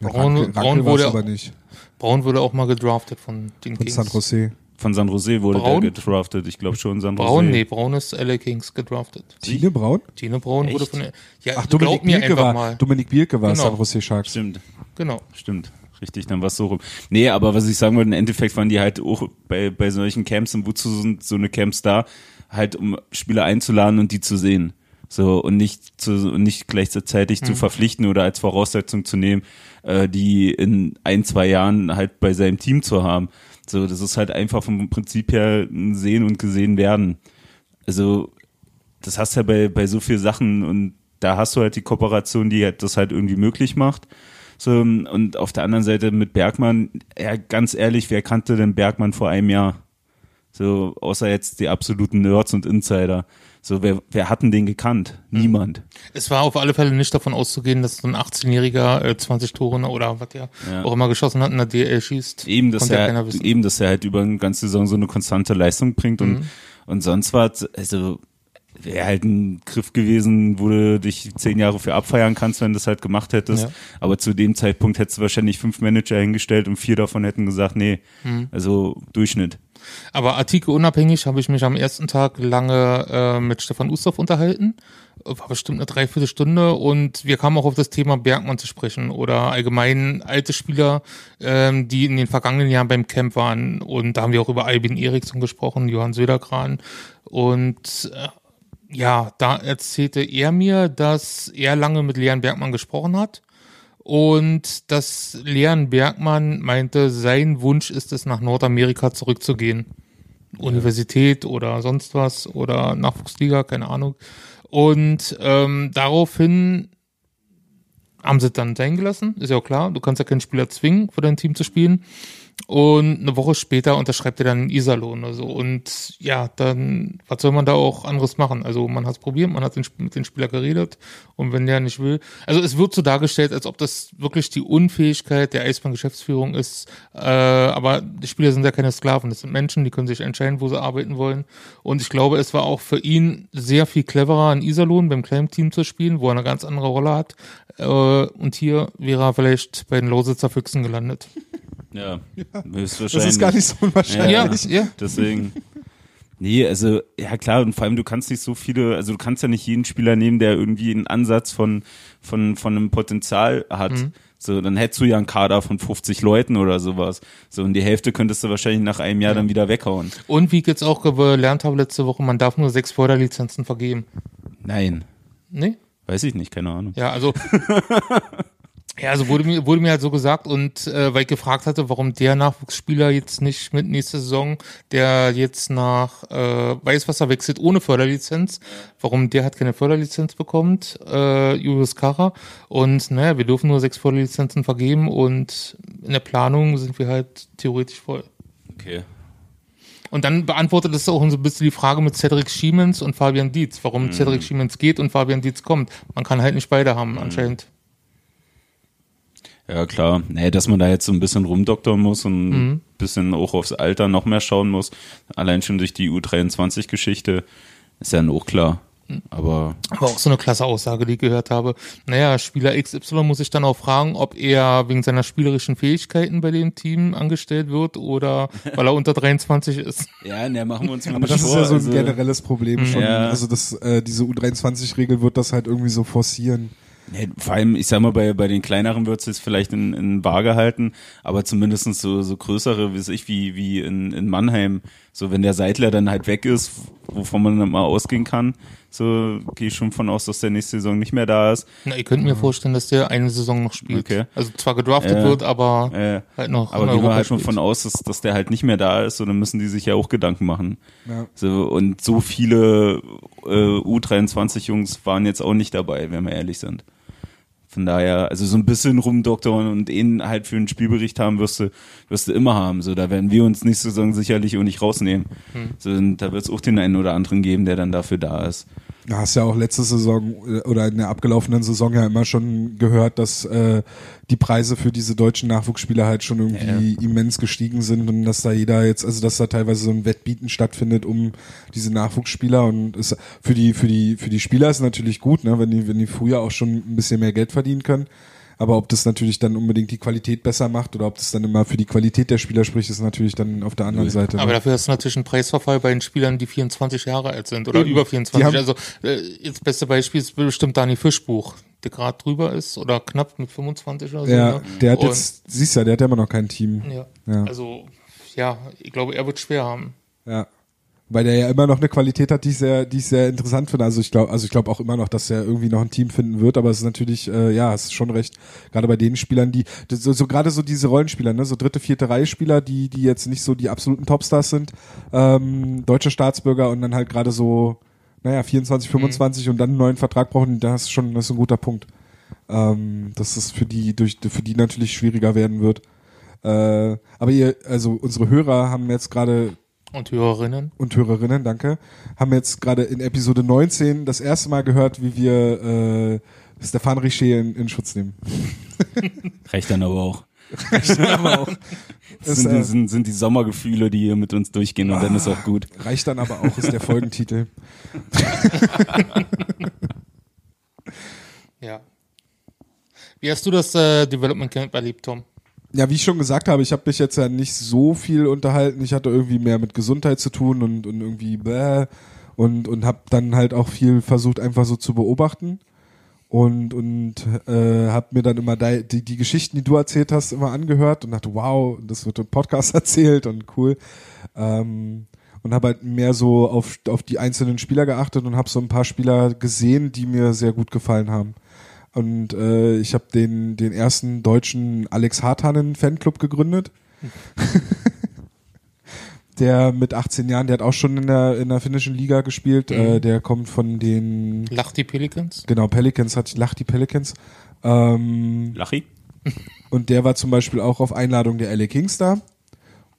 Braun- Ranke- Braun wurde auch- aber nicht. Braun wurde auch mal gedraftet von den Von Kings. San Jose. Von San Jose wurde Braun? der gedraftet. Ich glaube schon San Jose. Braun, nee, Braun ist LA Kings gedraftet. Tine Braun? Tine Braun wurde Echt? von, ja, Ach, glaub Dominik einfach war, mal. Dominik Bielke war Genau. San Jose Sharks. Stimmt. Genau. Stimmt. Richtig, dann war es so rum. Nee, aber was ich sagen wollte, im Endeffekt waren die halt auch bei, bei solchen Camps und wozu sind so eine Camps da? Halt, um Spieler einzuladen und die zu sehen. So, und nicht zu, und nicht gleichzeitig zu verpflichten oder als Voraussetzung zu nehmen, äh, die in ein, zwei Jahren halt bei seinem Team zu haben. So, das ist halt einfach vom Prinzip her ein Sehen und gesehen werden. Also, das hast du ja bei, bei so vielen Sachen und da hast du halt die Kooperation, die halt das halt irgendwie möglich macht. So, und auf der anderen Seite mit Bergmann, ja, ganz ehrlich, wer kannte denn Bergmann vor einem Jahr? So, außer jetzt die absoluten Nerds und Insider. So, wer, wer hat denn den gekannt? Niemand. Es war auf alle Fälle nicht davon auszugehen, dass so ein 18-Jähriger äh, 20 Tore oder was der Ja. auch immer geschossen hat in der DL schießt. Eben, dass ja er, wissen. eben, dass er halt über eine ganze Saison so eine konstante Leistung bringt und, Mhm. und sonst was, also, wäre halt ein Griff gewesen, wo du dich zehn Jahre für abfeiern kannst, wenn du das halt gemacht hättest. Ja. Aber zu dem Zeitpunkt hättest du wahrscheinlich fünf Manager hingestellt und vier davon hätten gesagt, nee, Mhm. also Durchschnitt. Aber Artikel unabhängig habe ich mich am ersten Tag lange äh, mit Stefan Ustorf unterhalten. War bestimmt eine Dreiviertelstunde und wir kamen auch auf das Thema Bergmann zu sprechen oder allgemein alte Spieler, ähm, die in den vergangenen Jahren beim Camp waren. Und da haben wir auch über Albin Eriksson gesprochen, Johann Söderkran. Und äh, ja, da erzählte er mir, dass er lange mit Leon Bergmann gesprochen hat und dass Leon Bergmann meinte, sein Wunsch ist es, nach Nordamerika zurückzugehen. Universität oder sonst was oder Nachwuchsliga, keine Ahnung. Und ähm, daraufhin haben sie dann sein gelassen, ist ja auch klar. Du kannst ja keinen Spieler zwingen, für dein Team zu spielen. Und eine Woche später unterschreibt er dann Iserlohn. Also und ja, dann, was soll man da auch anderes machen? Also man hat es probiert, man hat mit dem Spieler geredet und wenn der nicht will. Also es wird so dargestellt, als ob das wirklich die Unfähigkeit der Eisbahn-Geschäftsführung ist. Äh, aber die Spieler sind ja keine Sklaven, das sind Menschen, die können sich entscheiden, wo sie arbeiten wollen. Und ich glaube, es war auch für ihn sehr viel cleverer, in Iserlohn beim kleinen Team zu spielen, wo er eine ganz andere Rolle hat. Äh, und hier wäre er vielleicht bei den Lausitzer Füchsen gelandet. Ja, Das ist gar nicht so unwahrscheinlich. Ja, ja. Deswegen. Nee, also, ja klar, und vor allem, du kannst nicht so viele, also du kannst ja nicht jeden Spieler nehmen, der irgendwie einen Ansatz von, von, von einem Potenzial hat. Mhm. So, dann hättest du ja einen Kader von 50 Leuten oder sowas. So, und die Hälfte könntest du wahrscheinlich nach einem Jahr dann wieder weghauen. Und wie ich jetzt auch gelernt habe letzte Woche, man darf nur sechs Förderlizenzen vergeben. Nein. Nee? Weiß ich nicht, keine Ahnung. Ja, also Ja, also wurde mir, wurde mir halt so gesagt und äh, weil ich gefragt hatte, warum der Nachwuchsspieler jetzt nicht mit nächste Saison, der jetzt nach äh, Weißwasser wechselt ohne Förderlizenz, warum der halt keine Förderlizenz bekommt, äh, Julius Kara. Und naja, wir dürfen nur sechs Förderlizenzen vergeben und in der Planung sind wir halt theoretisch voll. Okay. Und dann beantwortet es auch so ein bisschen die Frage mit Cedric Schiemens und Fabian Dietz, warum Mhm. Cedric Schiemens geht und Fabian Dietz kommt. Man kann halt nicht beide haben, anscheinend. Ja, klar. Nee, dass man da jetzt so ein bisschen rumdoktern muss und ein bisschen auch aufs Alter noch mehr schauen muss. Allein schon durch die U23-Geschichte ist ja auch klar. Aber Aber auch so eine klasse Aussage, die ich gehört habe. Naja, Spieler XY muss ich dann auch fragen, ob er wegen seiner spielerischen Fähigkeiten bei dem Team angestellt wird oder weil er unter 23 ist. ja, ne, machen wir uns mal Aber das ist ja so ein generelles Problem schon. Ja. Also das, äh, diese U23-Regel wird das halt irgendwie so forcieren. Ja, vor allem, ich sag mal, bei, bei den kleineren wird es jetzt vielleicht in, in Bar gehalten, aber zumindestens so, so größere, wie weiß ich, wie, wie in, in Mannheim, so wenn der Seidler dann halt weg ist, wovon man dann mal ausgehen kann, so gehe ich schon von aus, dass der nächste Saison nicht mehr da ist. Na, ihr könnt mir vorstellen, dass der eine Saison noch spielt. Okay. Also zwar gedraftet Ja. wird, aber Äh, halt noch aber gehen wir halt schon von aus, dass, dass der halt nicht mehr da ist, so dann müssen die sich ja auch Gedanken machen. Ja. So, und so viele äh, U23-Jungs waren jetzt auch nicht dabei, wenn wir ehrlich sind. Von daher, also so ein bisschen rumdoktern und ihn halt für einen Spielbericht haben wirst du, wirst du immer haben. So, da werden wir uns nächste Saison sicherlich auch nicht rausnehmen. So, und da wird es auch den einen oder anderen geben, der dann dafür da ist. Du hast ja auch letzte Saison äh, oder in der abgelaufenen Saison ja immer schon gehört, dass äh, die Preise für diese deutschen Nachwuchsspieler halt schon irgendwie immens gestiegen sind und dass da jeder jetzt, also dass da teilweise so ein Wettbieten stattfindet um diese Nachwuchsspieler und ist für die für die für die Spieler ist natürlich gut, ne, wenn die wenn die früher auch schon ein bisschen mehr Geld verdienen können. Aber ob das natürlich dann unbedingt die Qualität besser macht oder ob das dann immer für die Qualität der Spieler spricht, ist natürlich dann auf der anderen Seite. ne? Aber dafür hast du natürlich einen Preisverfall bei den Spielern, die 24 Jahre alt sind oder Eben. über Die 24. haben- Also äh, jetzt beste Beispiel ist bestimmt Dani Fischbuch, der gerade drüber ist oder knapp mit 25 oder so. ja, ne? der hat Und- jetzt, siehst ja, der hat ja immer noch kein Team. Ja. Ja. Also, ja, ich glaube, er wird schwer haben. Ja. Weil der ja immer noch eine Qualität hat, die ich sehr, die ich sehr interessant finde. Also ich glaube, also ich glaube auch immer noch, dass er irgendwie noch ein Team finden wird, aber es ist natürlich, äh, ja, es ist schon recht, gerade bei den Spielern, die, so, so gerade so diese Rollenspieler, ne, so dritte, vierte Reihe Spieler, die, die jetzt nicht so die absoluten Topstars sind, ähm, deutsche Staatsbürger und dann halt gerade so, naja, 24, 25 und dann einen neuen Vertrag brauchen, das ist schon, das ist ein guter Punkt. Ähm, dass es für die, durch, für die natürlich schwieriger werden wird. Äh, aber ihr, also unsere Hörer haben jetzt gerade Und Hörerinnen. und Hörerinnen, danke, haben jetzt gerade in Episode 19 das erste Mal gehört, wie wir äh, Stefan Richer in, in Schutz nehmen. Reicht dann aber auch. aber auch. Das sind, die, sind, sind die Sommergefühle, die hier mit uns durchgehen und dann ist auch gut. reicht dann aber auch, ist der Folgentitel. Ja. Wie hast du das äh, Development Camp erlebt, Tom? Ja, wie ich schon gesagt habe, ich habe mich jetzt ja nicht so viel unterhalten. Ich hatte irgendwie mehr mit Gesundheit zu tun und, und irgendwie bäh und, und habe dann halt auch viel versucht, einfach so zu beobachten. Und, und äh, habe mir dann immer die, die, die Geschichten, die du erzählt hast, immer angehört und dachte, wow, das wird im Podcast erzählt und cool. Ähm, und habe halt mehr so auf, auf die einzelnen Spieler geachtet und habe so ein paar Spieler gesehen, die mir sehr gut gefallen haben. Und äh, ich habe den, den ersten deutschen Alex Hartanen Fanclub gegründet. der mit 18 Jahren, der hat auch schon in der, in der finnischen Liga gespielt. Äh, der kommt von den, Lacht die Pelicans? genau, Pelicans, hat Lach die Pelicans. Ähm, Lachi? und der war zum Beispiel auch auf Einladung der LA Kings da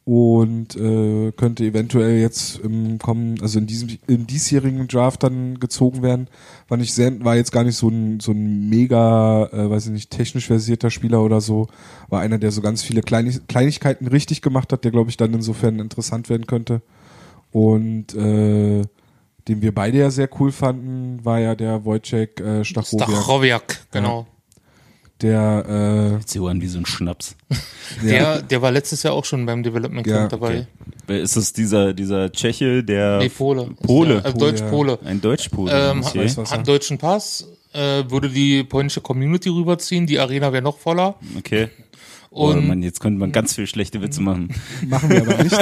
und äh, könnte eventuell jetzt im kommen, also in diesem im diesjährigen Draft dann gezogen werden. War nicht sehr, war jetzt gar nicht so ein so ein mega, äh, weiß ich nicht, technisch versierter Spieler oder so. War einer, der so ganz viele Kleinig Kleinigkeiten richtig gemacht hat, der glaube ich dann insofern interessant werden könnte. Und äh, den wir beide ja sehr cool fanden, war ja der Wojciech äh, Stachowiak, Stachowiak, genau. Der Jetzt hier an wie so ein Schnaps. äh, ja, Der, der war letztes Jahr auch schon beim Development Ja, Camp dabei. Okay. Wer Ist es dieser, dieser Tscheche, der Nee, Pole. Pole. Pole, Deutsch-Pole. ein Deutschpole Ähm, okay. weiß was. hat einen deutschen Pass, äh, würde die polnische Community rüberziehen, die Arena wäre noch voller. okay. Oh Und, Mann, jetzt könnte man ganz viel schlechte Witze machen. Machen wir aber nicht.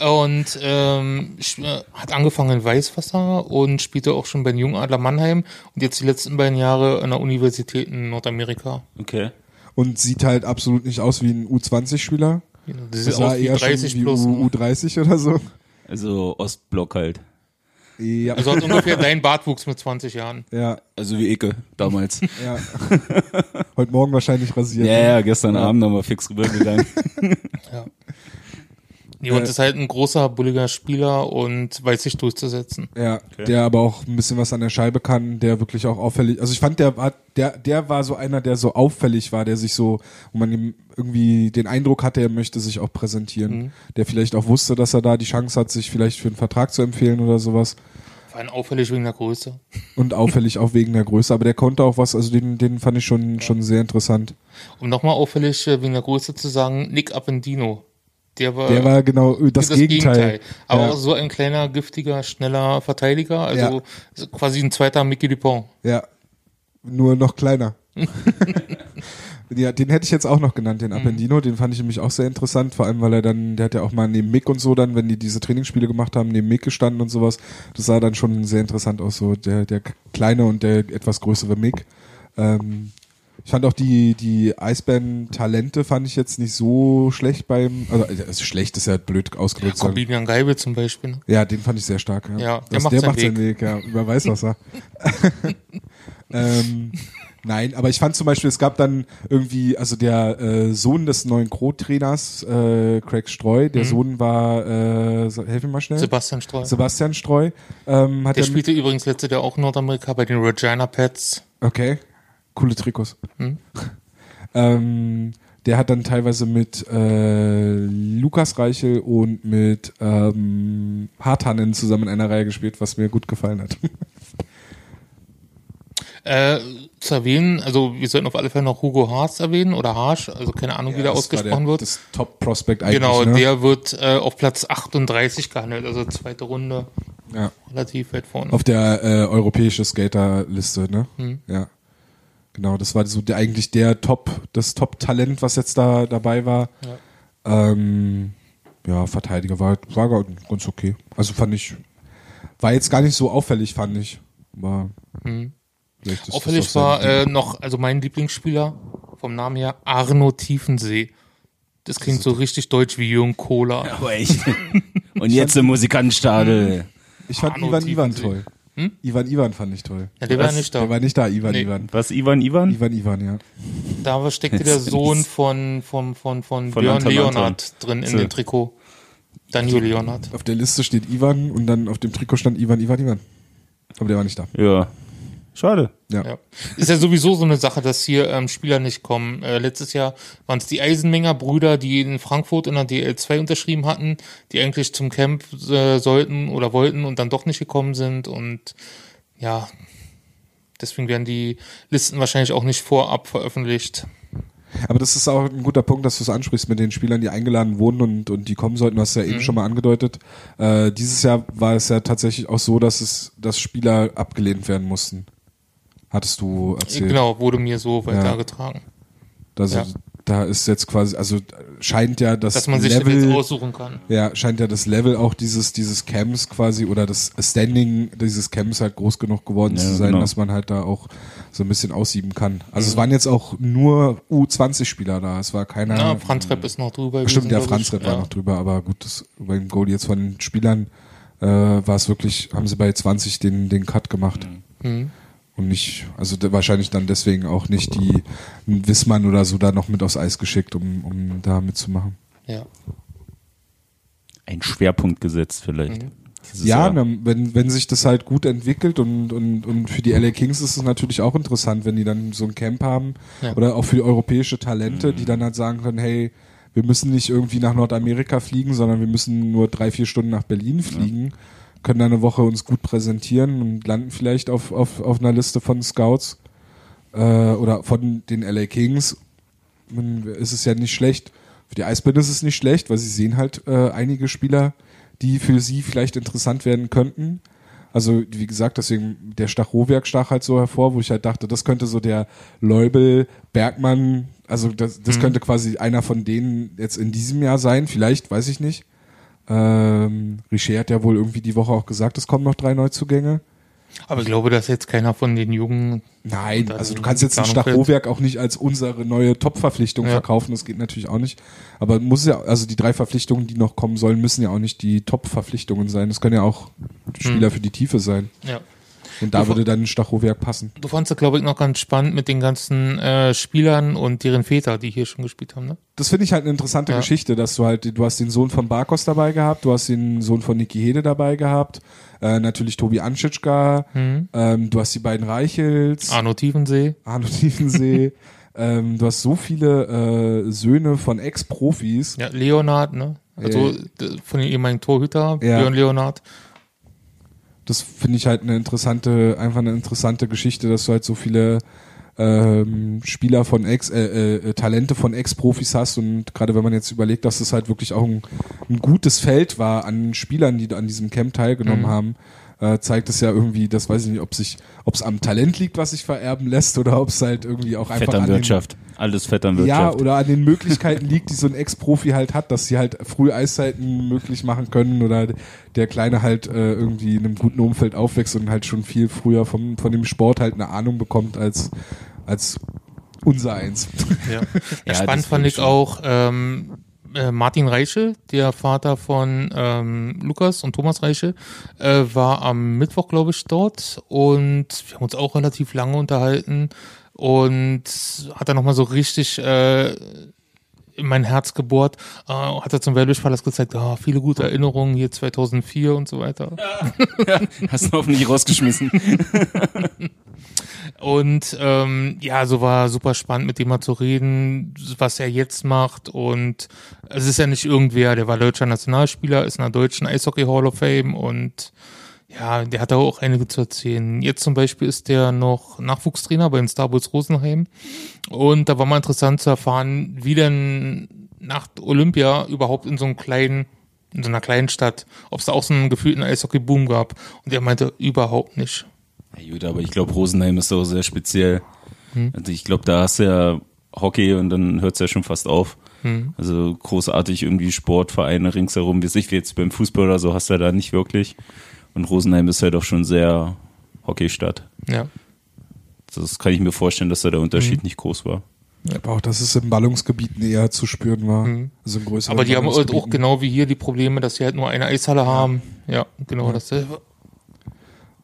und ähm, äh, hat angefangen in Weißwasser und spielte auch schon bei den Jungadler Mannheim und jetzt die letzten beiden Jahre an der Universität in Nordamerika. Okay. Und sieht halt absolut nicht aus wie ein U20-Spieler. Das Das sieht sah aus wie eher schon 30 wie plus. U U30 oder so. Also Ostblock halt. Ja, Also hat ungefähr dein Bartwuchs mit 20 Jahren. ja, Also wie Ecke damals. ja. Heute Morgen wahrscheinlich rasiert. ja, ja, gestern Abend nochmal fix rübergegangen. Ja. Nee, und Äh, ist halt ein großer, bulliger Spieler und weiß sich durchzusetzen. Ja, der aber auch ein bisschen was an der Scheibe kann, der wirklich auch auffällig. Also ich fand, der war, der, der war so einer, der so auffällig war, der sich so, wo man ihm irgendwie den Eindruck hatte, er möchte sich auch präsentieren. Der vielleicht auch wusste, dass er da die Chance hat, sich vielleicht für einen Vertrag zu empfehlen oder sowas. Vor allem auffällig wegen der Größe. Und auffällig auch wegen der Größe. Aber der konnte auch was, also den, den fand ich schon, schon sehr interessant. Um nochmal auffällig äh, wegen der Größe zu sagen, Nick Appendino. Der war, Der war genau das, Gegenteil. Aber Ja. auch so ein kleiner, giftiger, schneller Verteidiger. Also Ja. quasi ein zweiter Mickey Dupont. Ja. Nur noch kleiner. ja, den hätte ich jetzt auch noch genannt, den Appendino. Den fand ich nämlich auch sehr interessant, vor allem weil er dann, der hat ja auch mal neben Mick und so dann, wenn die diese Trainingsspiele gemacht haben, neben Mick gestanden und sowas. Das sah dann schon sehr interessant aus, so der, der kleine und der etwas größere Mick. Ähm, ich fand auch die, die Eisbären-Talente fand ich jetzt nicht so schlecht beim, also, also schlecht ist ja blöd ausgedrückt. sagen. Corbinian Geibe zum Beispiel. ne? Ja, den fand ich sehr stark. Ja, Ja, der das, macht der seinen macht seinen Weg, ja, über Weißwasser. ähm, nein, aber ich fand zum Beispiel, es gab dann irgendwie, also der äh, Sohn des neuen Crow-Trainers, äh, Craig Streu, der Sohn war, äh, helf mir mal schnell. Sebastian Streu. Sebastian Streu. Ähm, hat Der ja spielte übrigens letztes Jahr auch in Nordamerika bei den Regina Pets. Okay, coole Trikots. Hm? ähm, der hat dann teilweise mit äh, Lukas Reichel und mit ähm, Hartanen zusammen in einer Reihe gespielt, was mir gut gefallen hat. Äh, zu erwähnen, also wir sollten auf alle Fälle noch Hugo Haas erwähnen oder Harsch, also keine Ahnung, wie der ausgesprochen der, wird. Das Top-Prospect eigentlich. Genau, ne? der wird äh, auf Platz 38 gehandelt, also zweite Runde, ja. relativ weit vorne. Auf der äh, europäische Skater-Liste, ne? Hm. Ja. Genau, das war so der, eigentlich der Top, das Top-Talent, was jetzt da dabei war. Ja, ähm, ja Verteidiger war, war gar- ganz okay. Also fand ich, war jetzt gar nicht so auffällig, fand ich. War, das Auffällig war äh, noch, also mein Lieblingsspieler vom Namen her, Arno Tiefensee. Das klingt so richtig deutsch wie Jürgen Kohler. Aber echt. Und jetzt der Musikantenstadel. ich fand Arno Ivan Ivan Tiefensee. Toll. Ivan Ivan fand ich toll. Ja, der war nicht da. Der war nicht da, Ivan Nee. Ivan. Was, Ivan Ivan? Ivan Ivan, ja. Da steckte der Sohn von, von, von, von, Von Björn Anton Leonhardt drin in So. dem Trikot. Daniel Leonhardt. Auf der Liste steht Ivan und dann auf dem Trikot stand Ivan Ivan Ivan. Aber der war nicht da. Ja. Schade. Ja. Ja. Ist ja sowieso so eine Sache, dass hier ähm, Spieler nicht kommen. Äh, letztes Jahr waren es die Eisenmenger Brüder, die in Frankfurt in der DL2 unterschrieben hatten, die eigentlich zum Camp äh, sollten oder wollten und dann doch nicht gekommen sind. Und ja, deswegen werden die Listen wahrscheinlich auch nicht vorab veröffentlicht. Aber das ist auch ein guter Punkt, dass du es ansprichst mit den Spielern, die eingeladen wurden und, und die kommen sollten. Du hast ja eben schon mal angedeutet. Äh, dieses Jahr war es ja tatsächlich auch so, dass es, dass Spieler abgelehnt werden mussten. Hattest du erzählt. Genau, wurde mir so weitergetragen. Also ja. da ist jetzt quasi, also scheint ja das Dass man sich Level, jetzt aussuchen kann. ja, scheint ja das Level auch dieses, dieses Camps quasi oder das Standing dieses Camps halt groß genug geworden Ja, zu sein, genau. dass man halt da auch so ein bisschen aussieben kann. Also es waren jetzt auch nur U20-Spieler da. Es war keiner. Na, Franz Repp ist noch drüber. Stimmt, gewesen, der glaub Franz. Repp war Ja. noch drüber, aber gut, das, beim Goal jetzt von den Spielern äh, war es wirklich, haben sie bei 20 den, den Cut gemacht. Mhm. Und nicht, also wahrscheinlich dann deswegen auch nicht die Wissmann oder so da noch mit aufs Eis geschickt, um, um da mitzumachen. Ja. Ein Schwerpunkt gesetzt vielleicht. Dieses Ja, wenn, wenn sich das halt gut entwickelt und, und, und für die LA Kings ist es natürlich auch interessant, wenn die dann so ein Camp haben Ja. oder auch für die europäische Talente, die dann halt sagen können, hey, wir müssen nicht irgendwie nach Nordamerika fliegen, sondern wir müssen nur drei, vier Stunden nach Berlin fliegen, können dann eine Woche uns gut präsentieren und landen vielleicht auf, auf, auf einer Liste von Scouts äh, oder von den LA Kings. Man, ist es ja nicht schlecht. Für die Eisbären ist es nicht schlecht, weil sie sehen halt äh, einige Spieler, die für sie vielleicht interessant werden könnten. Also wie gesagt, deswegen der Stachowiak stach halt so hervor, wo ich halt dachte, das könnte so der Leubel, Bergmann, also das, das könnte quasi einer von denen jetzt in diesem Jahr sein, vielleicht, weiß ich nicht. Ähm, Richer hat ja wohl irgendwie die Woche auch gesagt, es kommen noch drei Neuzugänge. Aber ich glaube, dass jetzt keiner von den Jungen. Nein, also du kannst jetzt fällt. Stachowiak auch nicht als unsere neue Top-Verpflichtung Ja. verkaufen, das geht natürlich auch nicht. Aber muss ja, also die drei Verpflichtungen, die noch kommen sollen, müssen ja auch nicht die Top-Verpflichtungen sein. Das können ja auch Spieler für die Tiefe sein. Ja. Und da Du- würde dann Stachowiak passen. Du fandst das, glaube ich, noch ganz spannend mit den ganzen äh, Spielern und deren Väter, die hier schon gespielt haben, ne? Das finde ich halt eine interessante Ja. Geschichte, dass du halt, du hast den Sohn von Barkos dabei gehabt, du hast den Sohn von Niki Hede dabei gehabt, äh, natürlich Tobi Anschitschka, Mhm. ähm, du hast die beiden Reichels, Arno Tiefensee. Arno Tiefensee, ähm, du hast so viele äh, Söhne von Ex-Profis. Ja, Leonard, ne? Also Äh. von den ehemaligen Torhüter, Ja. Björn Leonard. Das finde ich halt eine interessante, einfach eine interessante Geschichte, dass du halt so viele ähm, Spieler von Ex, äh, äh, Talente von Ex-Profis hast und gerade wenn man jetzt überlegt, dass es halt wirklich auch ein, ein gutes Feld war an Spielern, die an diesem Camp teilgenommen Mhm. haben, äh, zeigt es ja irgendwie, das weiß ich nicht, ob sich, ob es am Talent liegt, was sich vererben lässt oder ob es halt irgendwie auch einfach an den, Vetternwirtschaft. Alles ja, Vetternwirtschaft. oder an den Möglichkeiten liegt, die so ein Ex-Profi halt hat, dass sie halt früh Eiszeiten möglich machen können oder der Kleine halt äh, irgendwie in einem guten Umfeld aufwächst und halt schon viel früher vom, von dem Sport halt eine Ahnung bekommt als, als unser Eins. Ja. Ja, Spannend fand finde ich ich schon. auch ähm, äh, Martin Reichel, der Vater von ähm, Lukas und Thomas Reichel, äh, war am Mittwoch, glaube ich, dort. Und wir haben uns auch relativ lange unterhalten. Und hat dann nochmal so richtig äh, in mein Herz gebohrt, äh, hat er zum Werbespalast gezeigt, ah, viele gute Erinnerungen hier 2004 und so weiter. Hast du hoffentlich rausgeschmissen. Und ähm, ja, so war super spannend, mit dem mal zu reden, was er jetzt macht. Und es ist ja nicht irgendwer, der war deutscher Nationalspieler, ist in der deutschen Eishockey Hall of Fame und ja, der hat da auch einige zu erzählen. Jetzt zum Beispiel ist der noch Nachwuchstrainer bei den Star Wars Rosenheim. Und da war mal interessant zu erfahren, wie denn nach Olympia überhaupt in so einem kleinen, in so einer kleinen Stadt, ob es da auch so einen gefühlten Eishockey-Boom gab. Und er meinte, überhaupt nicht. Ja, gut, aber ich glaube, Rosenheim ist auch sehr speziell. Hm. Also ich glaube, da hast du ja Hockey und dann hört es ja schon fast auf. Hm. Also großartig irgendwie Sportvereine ringsherum, wie sich jetzt beim Fußball oder so hast du ja da nicht wirklich. Und Rosenheim ist halt auch schon sehr Hockeystadt. Ja. Das kann ich mir vorstellen, dass da der. Unterschied nicht groß war. Aber auch, dass es in Ballungsgebieten eher zu spüren war. Also in größeren Mhm. Aber die haben halt auch genau wie hier die Probleme, dass sie halt nur eine Eishalle haben. Ja, genau dasselbe.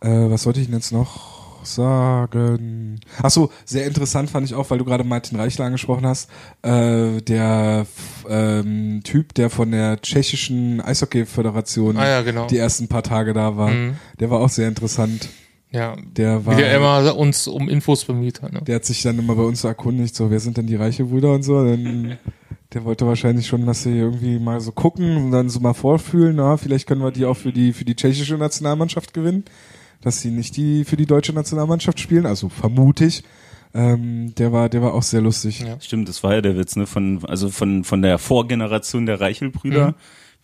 Äh, was sollte ich denn jetzt noch sagen? Ach so, sehr interessant fand ich auch, weil du gerade Martin Reichler angesprochen hast. Äh, der ähm, Typ, der von der tschechischen Eishockey-Föderation Ah ja, genau. die ersten paar Tage da war, Mhm. der war auch sehr interessant. Ja, Der war, wie der immer uns um Infos bemüht hat. Ne? der hat sich dann immer bei uns so erkundigt, so wer sind denn die reiche Brüder und so. Dann, der wollte wahrscheinlich schon, dass sie irgendwie mal so gucken und dann so mal vorfühlen, na, vielleicht können wir die auch für die für die tschechische Nationalmannschaft gewinnen, dass sie nicht die für die deutsche Nationalmannschaft spielen, also vermute ich. Ähm, der war der war auch sehr lustig. Ja. Stimmt, das war ja der Witz, ne? Von, also von, von der Vorgeneration der Reichel-Brüder. Mhm.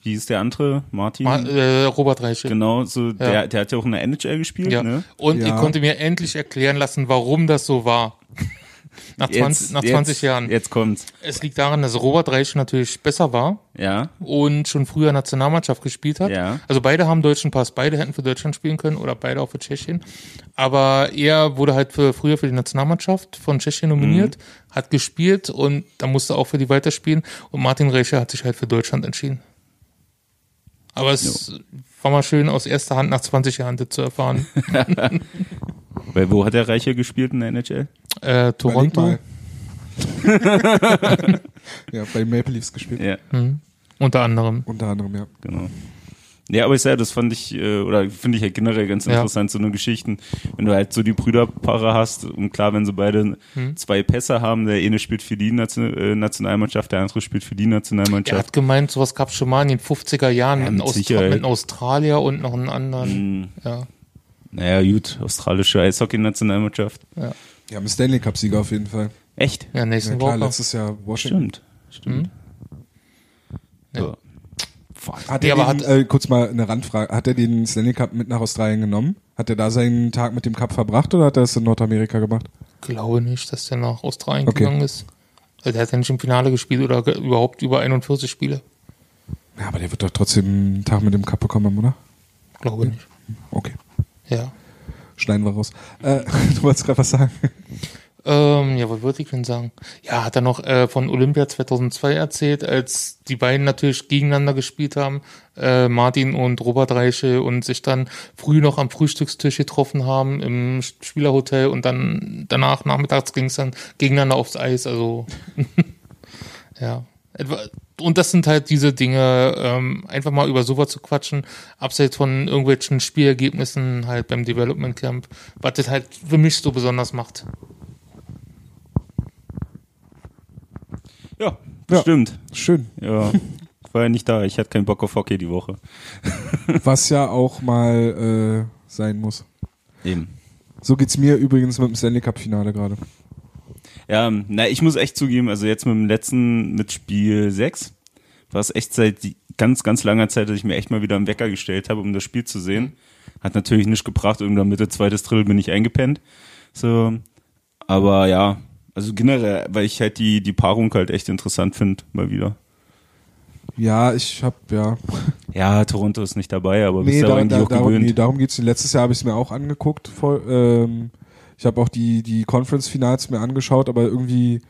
Wie hieß der andere? Martin? Ma äh, Robert Reichel. Genau, so, der, der hat ja auch in der NHL gespielt, Ja. ne? Und Ja. ich konnte mir endlich erklären lassen, warum das so war. Nach 20, nach 20 jetzt, Jahren. Jetzt kommt's. Es liegt daran, dass Robert Reichel natürlich besser war Ja, und schon früher Nationalmannschaft gespielt hat. Ja. Also beide haben deutschen Pass, beide hätten für Deutschland spielen können oder beide auch für Tschechien. Aber er wurde halt für, früher für die Nationalmannschaft von Tschechien nominiert, Mhm. hat gespielt und dann musste auch für die weiterspielen. Und Martin Reichel hat sich halt für Deutschland entschieden. Aber es war mal schön aus erster Hand nach 20 Jahren das zu erfahren. weil wo hat der Reichel gespielt in der NHL? Äh, Toronto. ja, bei Maple Leafs gespielt. Ja, Unter anderem. Unter anderem, ja. genau. Ja, aber ich sage, das fand ich, äh, oder finde ich halt generell ganz Ja. interessant, so eine Geschichten, wenn du halt so die Brüderpaare hast und klar, wenn sie beide Hm. zwei Pässe haben, der eine spielt für die Nation äh, Nationalmannschaft, der andere spielt für die Er Nationalmannschaft. hat gemeint, sowas gab es schon mal in den 50er Jahren Ja, mit, Austra mit Australier und noch einen anderen. Mhm. Ja. Naja, gut, australische Eishockey-Nationalmannschaft. Ja. Ja, im Stanley Cup Sieger auf jeden Fall. Echt? Ja, Ja, nächsten klar, Woche. letztes Jahr Washington. Stimmt, stimmt. Ja. So. Hat Nee, er aber den, hat- äh, kurz mal eine Randfrage, hat er den Stanley Cup mit nach Australien genommen? Hat er da seinen Tag mit dem Cup verbracht oder hat er es in Nordamerika gemacht? glaube nicht, dass der nach Australien Okay. gegangen ist. Also der hat ja nicht im Finale gespielt oder ge- überhaupt über 41 Spiele. Ja, aber der wird doch trotzdem einen Tag mit dem Cup bekommen, haben, oder? Glaube nicht. Okay, Ja. Schneiden wir raus. Äh, du wolltest gerade was sagen? Ähm, ja, was wollte ich denn sagen? Ja, hat er noch äh, von Olympia 2002 erzählt, als die beiden natürlich gegeneinander gespielt haben, äh, Martin und Robert Reiche und sich dann früh noch am Frühstückstisch getroffen haben im Spielerhotel und dann danach nachmittags ging es dann gegeneinander aufs Eis. Also ja. Etwa, und das sind halt diese Dinge, ähm, einfach mal über sowas zu quatschen, abseits von irgendwelchen Spielergebnissen halt beim Development Camp, was das halt für mich so besonders macht. Ja, Ja. stimmt. Schön. Ja. Ich war ja nicht da, ich hatte keinen Bock auf Hockey die Woche. Was ja auch mal äh, sein muss. Eben. So geht's mir übrigens mit dem Stanley Cup Finale gerade. Ja, na, ich muss echt zugeben, also jetzt mit dem letzten, mit Spiel 6, war es echt seit ganz, ganz langer Zeit, dass ich mir echt mal wieder einen Wecker gestellt habe, um das Spiel zu sehen. Hat natürlich nicht gebracht, irgendwann Mitte zweites Drittel bin ich eingepennt. So, aber ja, also generell, weil ich halt die, die Paarung halt echt interessant finde, mal wieder. Ja, ich hab, ja. Ja, Toronto ist nicht dabei, aber bist Nee, ja da, eigentlich da, auch darum, gewöhnt. nee, darum geht's. Letztes Jahr habe ich es mir auch angeguckt. Voll, ähm, ich habe auch die, die Conference-Finals mir angeschaut, aber irgendwie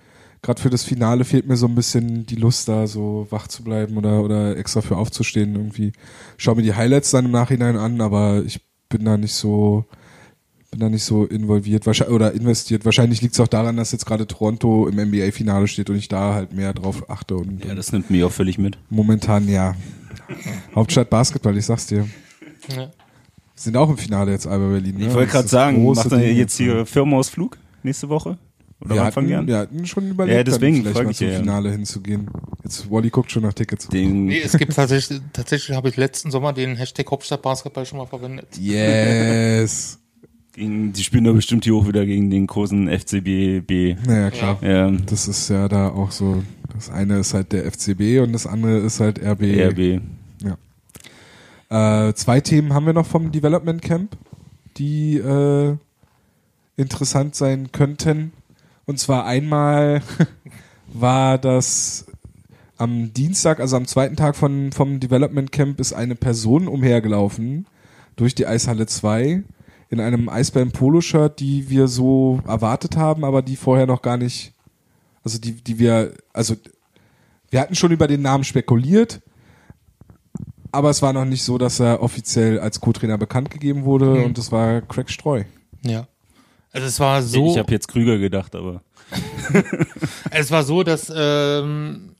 gerade für das Finale fehlt mir so ein bisschen die Lust da, so wach zu bleiben oder, oder extra für aufzustehen. Irgendwie schau mir die Highlights dann im Nachhinein an, aber ich bin da nicht so bin da nicht so involviert wahrscheinlich, oder investiert. Wahrscheinlich liegt es auch daran, dass jetzt gerade Toronto im NBA-Finale steht und ich da halt mehr drauf achte. Und, ja, das nimmt mich auch völlig mit. momentan ja. Hauptstadt Basketball, ich sag's dir. Ja. Sind auch im Finale jetzt Alba Berlin. Ne? Ich wollte gerade sagen, macht er Ding jetzt hier Firmenausflug nächste Woche? Oder wir hatten, Anfang Jahren? wir hatten schon überlegt, Ja, deswegen dann vielleicht mal zum ja, ja. Finale hinzugehen. Jetzt Wally guckt schon nach Tickets. Den, Nee, es gibt tatsächlich, tatsächlich habe ich letzten Sommer den Hashtag Hauptstadt Basketball schon mal verwendet. Yes. gegen, die spielen doch bestimmt hier auch wieder gegen den großen FCB. naja, klar. Ja, Das ist ja da auch so. Das eine ist halt der FCB und das andere ist halt RB. RB. Äh, zwei Themen haben wir noch vom Development Camp, die äh, interessant sein könnten. Und zwar einmal war das am Dienstag, also am zweiten Tag von, vom Development Camp, ist eine Person umhergelaufen durch die Eishalle 2 in einem Eisbären-Polo-Shirt, die wir so erwartet haben, aber die vorher noch gar nicht, also die, die wir, also wir hatten schon über den Namen spekuliert, aber es war noch nicht so, dass er offiziell als Co-Trainer bekannt gegeben wurde Mhm. und das war Craig Streu. Ja. Also es war so, Ich habe jetzt Krüger gedacht, aber es war so, dass ähm,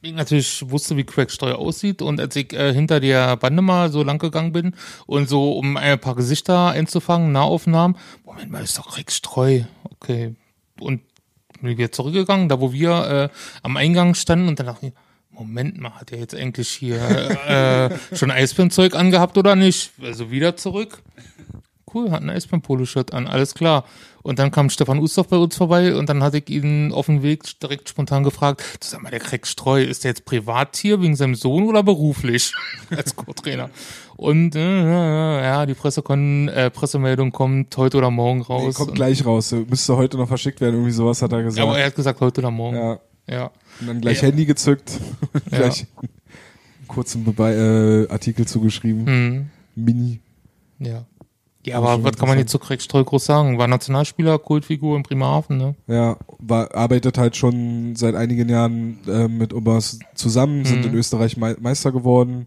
ich natürlich wusste, wie Craig Streu aussieht und als ich äh, hinter der Bande mal so lang gegangen bin und so um ein paar Gesichter einzufangen, Nahaufnahmen, Moment mal, ist doch Craig Streu, okay. Und bin ich wieder zurückgegangen, da wo wir äh, am Eingang standen und dann dachte ich, Moment mal, hat er jetzt eigentlich hier äh, schon Eisbärenzeug angehabt oder nicht? Also wieder zurück. Cool, hat ein Eisbären-Polo-Shirt an, alles klar. Und dann kam Stefan Ustorf bei uns vorbei und dann hatte ich ihn auf dem Weg direkt spontan gefragt, sag mal, der Craig Streu, ist der jetzt Privattier wegen seinem Sohn oder beruflich als Co-Trainer? Und äh, ja, die Presse kon, äh, Pressemeldung kommt heute oder morgen Nee, raus. kommt Und- gleich raus. Müsste heute noch verschickt werden, irgendwie sowas hat er ja, gesagt. aber er hat gesagt heute oder morgen. Ja, Ja. Und dann gleich Ja. Handy gezückt, gleich einen kurzen Bebe äh, Artikel zugeschrieben. Hm. Mini. Ja. Ja, Aber was kann man jetzt zu Craig Streu groß sagen? War Nationalspieler, Kultfigur in Bremerhaven, ne? Ja, war, arbeitet halt schon seit einigen Jahren äh, mit Obers zusammen, sind Mhm. in Österreich Mei- Meister geworden.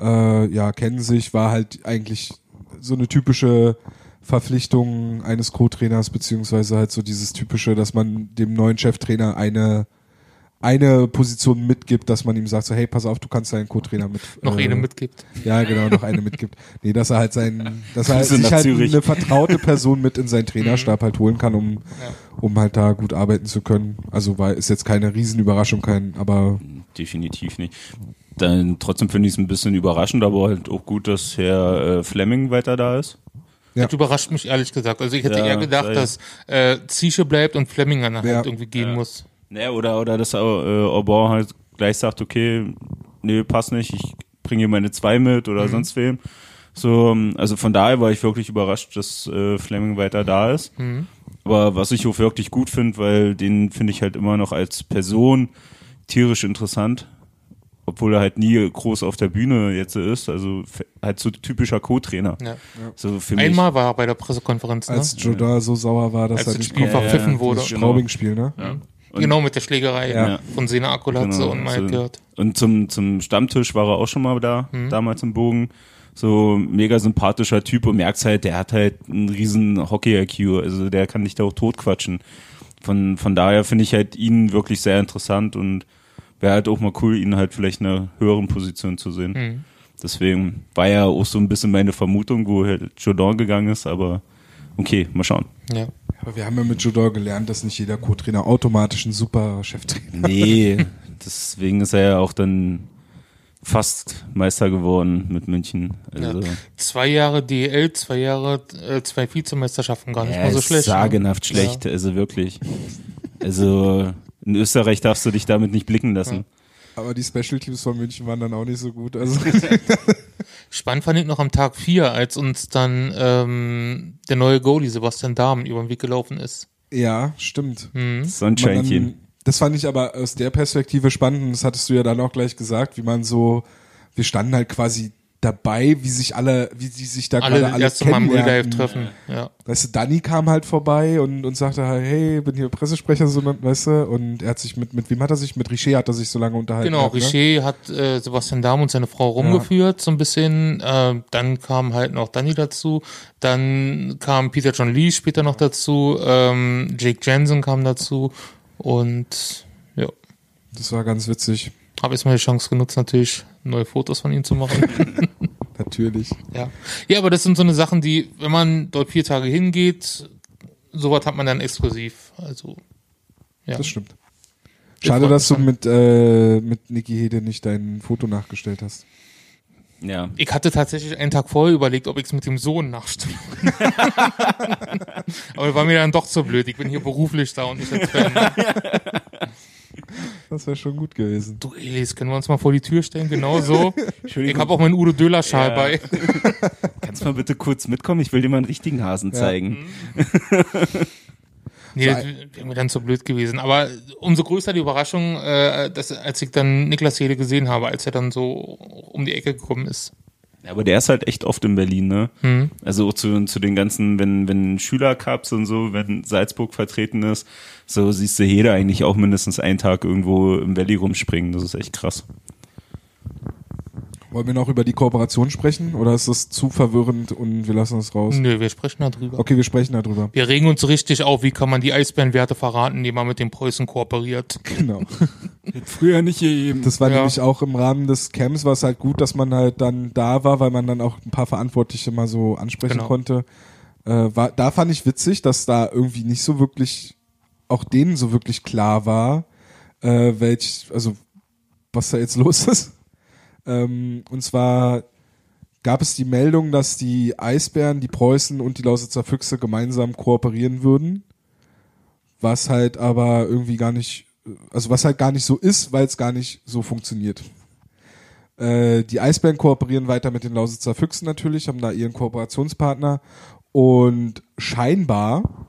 Äh, ja, kennen sich, war halt eigentlich so eine typische Verpflichtung eines Co-Trainers, beziehungsweise halt so dieses typische, dass man dem neuen Cheftrainer eine eine Position mitgibt, dass man ihm sagt, so hey, pass auf, du kannst deinen Co-Trainer mit Noch äh, eine mitgibt. Ja, genau, noch eine mitgibt. Nee, dass er halt sein, dass er halt sich halt Zürich. eine vertraute Person mit in seinen Trainerstab halt holen kann, um, um halt da gut arbeiten zu können. Also war, ist jetzt keine Riesenüberraschung, kein, aber definitiv nicht. Dann trotzdem finde ich es ein bisschen überraschend, aber halt auch gut, dass Herr äh, Fleming weiter da ist. Ja. Das überrascht mich ehrlich gesagt. Also ich hätte Ja, eher gedacht, dass äh, Ziesche bleibt und Fleming dann halt Ja. irgendwie gehen muss. Ne, oder, oder dass äh, Aubin halt gleich sagt, okay, nee, passt nicht, ich bringe hier meine zwei mit oder Mhm. sonst wem. So, ähm, also von daher war ich wirklich überrascht, dass äh, Fleming weiter da ist. Mhm. Aber was ich auch wirklich gut finde, weil den finde ich halt immer noch als Person tierisch interessant. Obwohl er halt nie groß auf der Bühne jetzt ist. Also f- halt so typischer Co-Trainer. Ja. So für mich. Einmal war er bei der Pressekonferenz, ne? Als Jordan so sauer war, dass Als er das nicht Spiel kommt. verpfiffen ja, wurde. Das Genau. Straubing-Spiel, ne? Ja. Und- genau, mit der Schlägerei Ja. von Sena Akulatze Genau, und Mike so-. Und zum, zum Stammtisch war er auch schon mal da, Mhm. damals im Bogen. So mega sympathischer Typ und merkst halt, der hat halt einen riesen Hockey-IQ, also der kann dich da auch totquatschen. Von, von daher finde ich halt ihn wirklich sehr interessant und wäre halt auch mal cool, ihn halt vielleicht in einer höheren Position zu sehen. Mhm. Deswegen war ja auch so ein bisschen meine Vermutung, wo halt Jordan gegangen ist, aber okay, mal schauen. Ja. Aber wir haben ja mit Jodor gelernt, dass nicht jeder Co-Trainer automatisch ein super Cheftrainer Nee, deswegen ist er ja auch dann fast Meister geworden mit München. Also, Zwei Jahre DL, zwei Jahre, äh, zwei Vizemeisterschaften, gar nicht er mal so ist schlecht. ne? sagenhaft schlecht, also wirklich. Also in Österreich darfst du dich damit nicht blicken lassen. Aber die Special Teams von München waren dann auch nicht so gut. Also Spannend fand ich noch am Tag vier, als uns dann ähm, der neue Goalie Sebastian Dahmen über den Weg gelaufen ist. ja, stimmt. Mhm. Sonnenscheinchen. Man, das fand ich aber aus der Perspektive spannend und das hattest du ja dann auch gleich gesagt, wie man so, wir standen halt quasi dabei, wie sich alle, wie sie sich da Alle gerade alle kennenlernten. treffen. Ja. Weißt du, Danny kam halt vorbei und, und sagte halt, hey, bin hier Pressesprecher, so, weißt du, und er hat sich mit, mit wem hat er sich, mit Richer hat er sich so lange unterhalten. Genau, gehabt, ne? Richer hat äh, Sebastian Dahm und seine Frau rumgeführt, so ein bisschen. Äh, dann kam halt noch Danny dazu. Dann kam Peter John Lee später noch dazu. Ähm, Jake Jensen kam dazu. Und ja, Das war ganz witzig, habe jetzt mal die Chance genutzt, natürlich neue Fotos von ihm zu machen. natürlich. ja. ja, aber das sind so eine Sachen, die, wenn man dort vier Tage hingeht, sowas hat man dann exklusiv. Also, ja. Das stimmt. Schade, dass du mit, äh, mit Niki Hede nicht dein Foto nachgestellt hast. Ja. Ich hatte tatsächlich einen Tag vorher überlegt, ob ich es mit dem Sohn nachstelle. Aber war mir dann doch zu blöd. Ich bin hier beruflich da und nicht als Fan. Das wäre schon gut gewesen. Du Elis, können wir uns mal vor die Tür stellen? Genau so. Ich habe auch meinen Udo Döler Schal Ja. bei. Kannst du mal bitte kurz mitkommen? Ich will dir mal einen richtigen Hasen zeigen. Nee, das wäre mir dann zu blöd gewesen. Aber umso größer die Überraschung, äh, dass, als ich dann Niklas Hede gesehen habe, als er dann so um die Ecke gekommen ist. Ja, aber der ist halt echt oft in Berlin, ne? Hm. Also auch zu, zu den ganzen, wenn, wenn Schülercups und so, wenn Salzburg vertreten ist, so siehst du jeder eigentlich auch mindestens einen Tag irgendwo im Valley rumspringen. Das ist echt krass. Wollen wir noch über die Kooperation sprechen oder ist das zu verwirrend und wir lassen es raus? Nö, wir sprechen darüber. Okay, wir sprechen darüber. Wir regen uns richtig auf, wie kann man die Eisbärenwerte verraten, indem man mit den Preußen kooperiert. Genau. Früher nicht gegeben. Das war Ja. nämlich auch im Rahmen des Camps war es halt gut, dass man halt dann da war, weil man dann auch ein paar Verantwortliche mal so ansprechen Genau. konnte. Äh, war, da fand ich witzig, dass da irgendwie nicht so wirklich, auch denen so wirklich klar war, äh, welch, also was da jetzt los ist. Ähm, und zwar gab es die Meldung, dass die Eisbären, die Preußen und die Lausitzer Füchse gemeinsam kooperieren würden. Was halt aber irgendwie gar nicht, also was halt gar nicht so ist, weil es gar nicht so funktioniert. Äh, die Eisbären kooperieren weiter mit den Lausitzer Füchsen natürlich, haben da ihren Kooperationspartner und scheinbar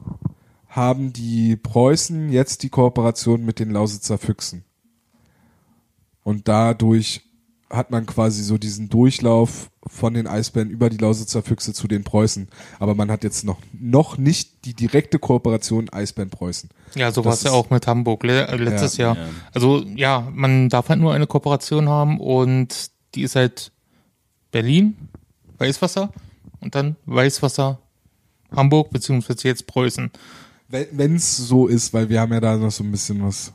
haben die Preußen jetzt die Kooperation mit den Lausitzer Füchsen. Und dadurch hat man quasi so diesen Durchlauf von den Eisbären über die Lausitzer Füchse zu den Preußen. Aber man hat jetzt noch, noch nicht die direkte Kooperation Eisbären-Preußen. Ja, so war es ja auch mit Hamburg le äh, letztes Ja. Jahr. Also ja, man darf halt nur eine Kooperation haben und die ist halt Berlin, Weißwasser und dann Weißwasser, Hamburg beziehungsweise jetzt Preußen. Wenn es so ist, weil wir haben ja da noch so ein bisschen was.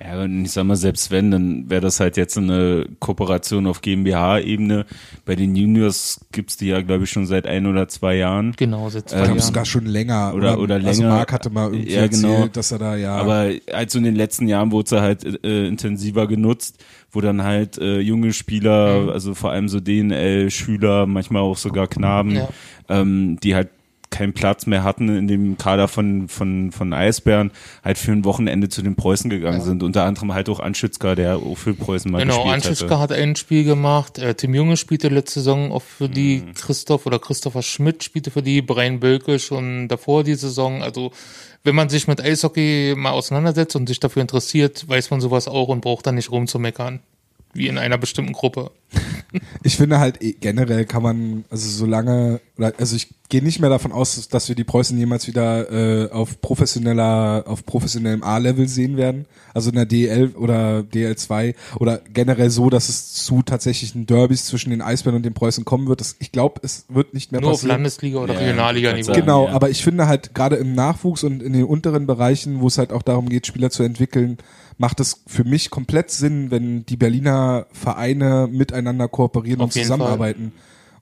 Ja, und ich sag mal, selbst wenn, dann wäre das halt jetzt eine Kooperation auf GmbH-Ebene. Bei den Juniors gibt's die ja, glaube ich, schon seit ein oder zwei Jahren. Genau, seit zwei glaube Jahren. sogar schon länger. Oder- oder Also länger. Marc hatte mal irgendwie Ja, genau. erzählt, dass er da ja. Aber also in den letzten Jahren wurde sie halt äh, intensiver genutzt, wo dann halt äh, junge Spieler, also vor allem so DNL-Schüler, manchmal auch sogar Knaben, Ja. ähm, die halt keinen Platz mehr hatten in dem Kader von, von, von Eisbären, halt für ein Wochenende zu den Preußen gegangen sind. Unter anderem halt auch Anschützka, der auch für Preußen mal Genau, gespielt Anschützka hatte. hat ein Spiel gemacht, äh, Tim Junge spielte letzte Saison auch für die, Mhm. Christoph oder Christopher Schmidt spielte für die, Brian Bölke schon davor die Saison. Also wenn man sich mit Eishockey mal auseinandersetzt und sich dafür interessiert, weiß man sowas auch und braucht dann nicht rumzumeckern. Wie in einer bestimmten Gruppe. Ich finde halt eh, generell kann man, also solange, oder, also ich gehe nicht mehr davon aus, dass wir die Preußen jemals wieder äh, auf professioneller, auf professionellem A-Level sehen werden. Also in der DL oder DL2 oder generell so, dass es zu tatsächlichen Derbys zwischen den Eisbären und den Preußen kommen wird. Das, ich glaube, es wird nicht mehr Nur auf passieren. Landesliga oder Ja, Regionalliga-Niveau. Genau, Ja. aber ich finde halt gerade im Nachwuchs und in den unteren Bereichen, wo es halt auch darum geht, Spieler zu entwickeln, macht es für mich komplett Sinn, wenn die Berliner Vereine miteinander kooperieren Auf und zusammenarbeiten.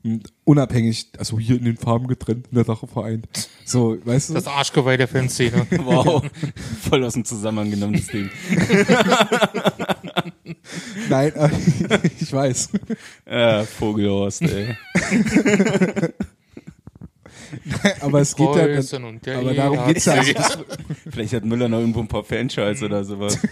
Und unabhängig, also hier in den Farben getrennt, in der Sache vereint. So, weißt du? Das Arschgeweih der Fanszene. Wow, voll aus dem Zusammenhang genommen, das Ding. Nein, äh, ich weiß. Ja, Vogelhorst, ey. Aber es geht ja, der aber darum geht's ja. Also das, Vielleicht hat Müller noch irgendwo ein paar Fanschals oder sowas.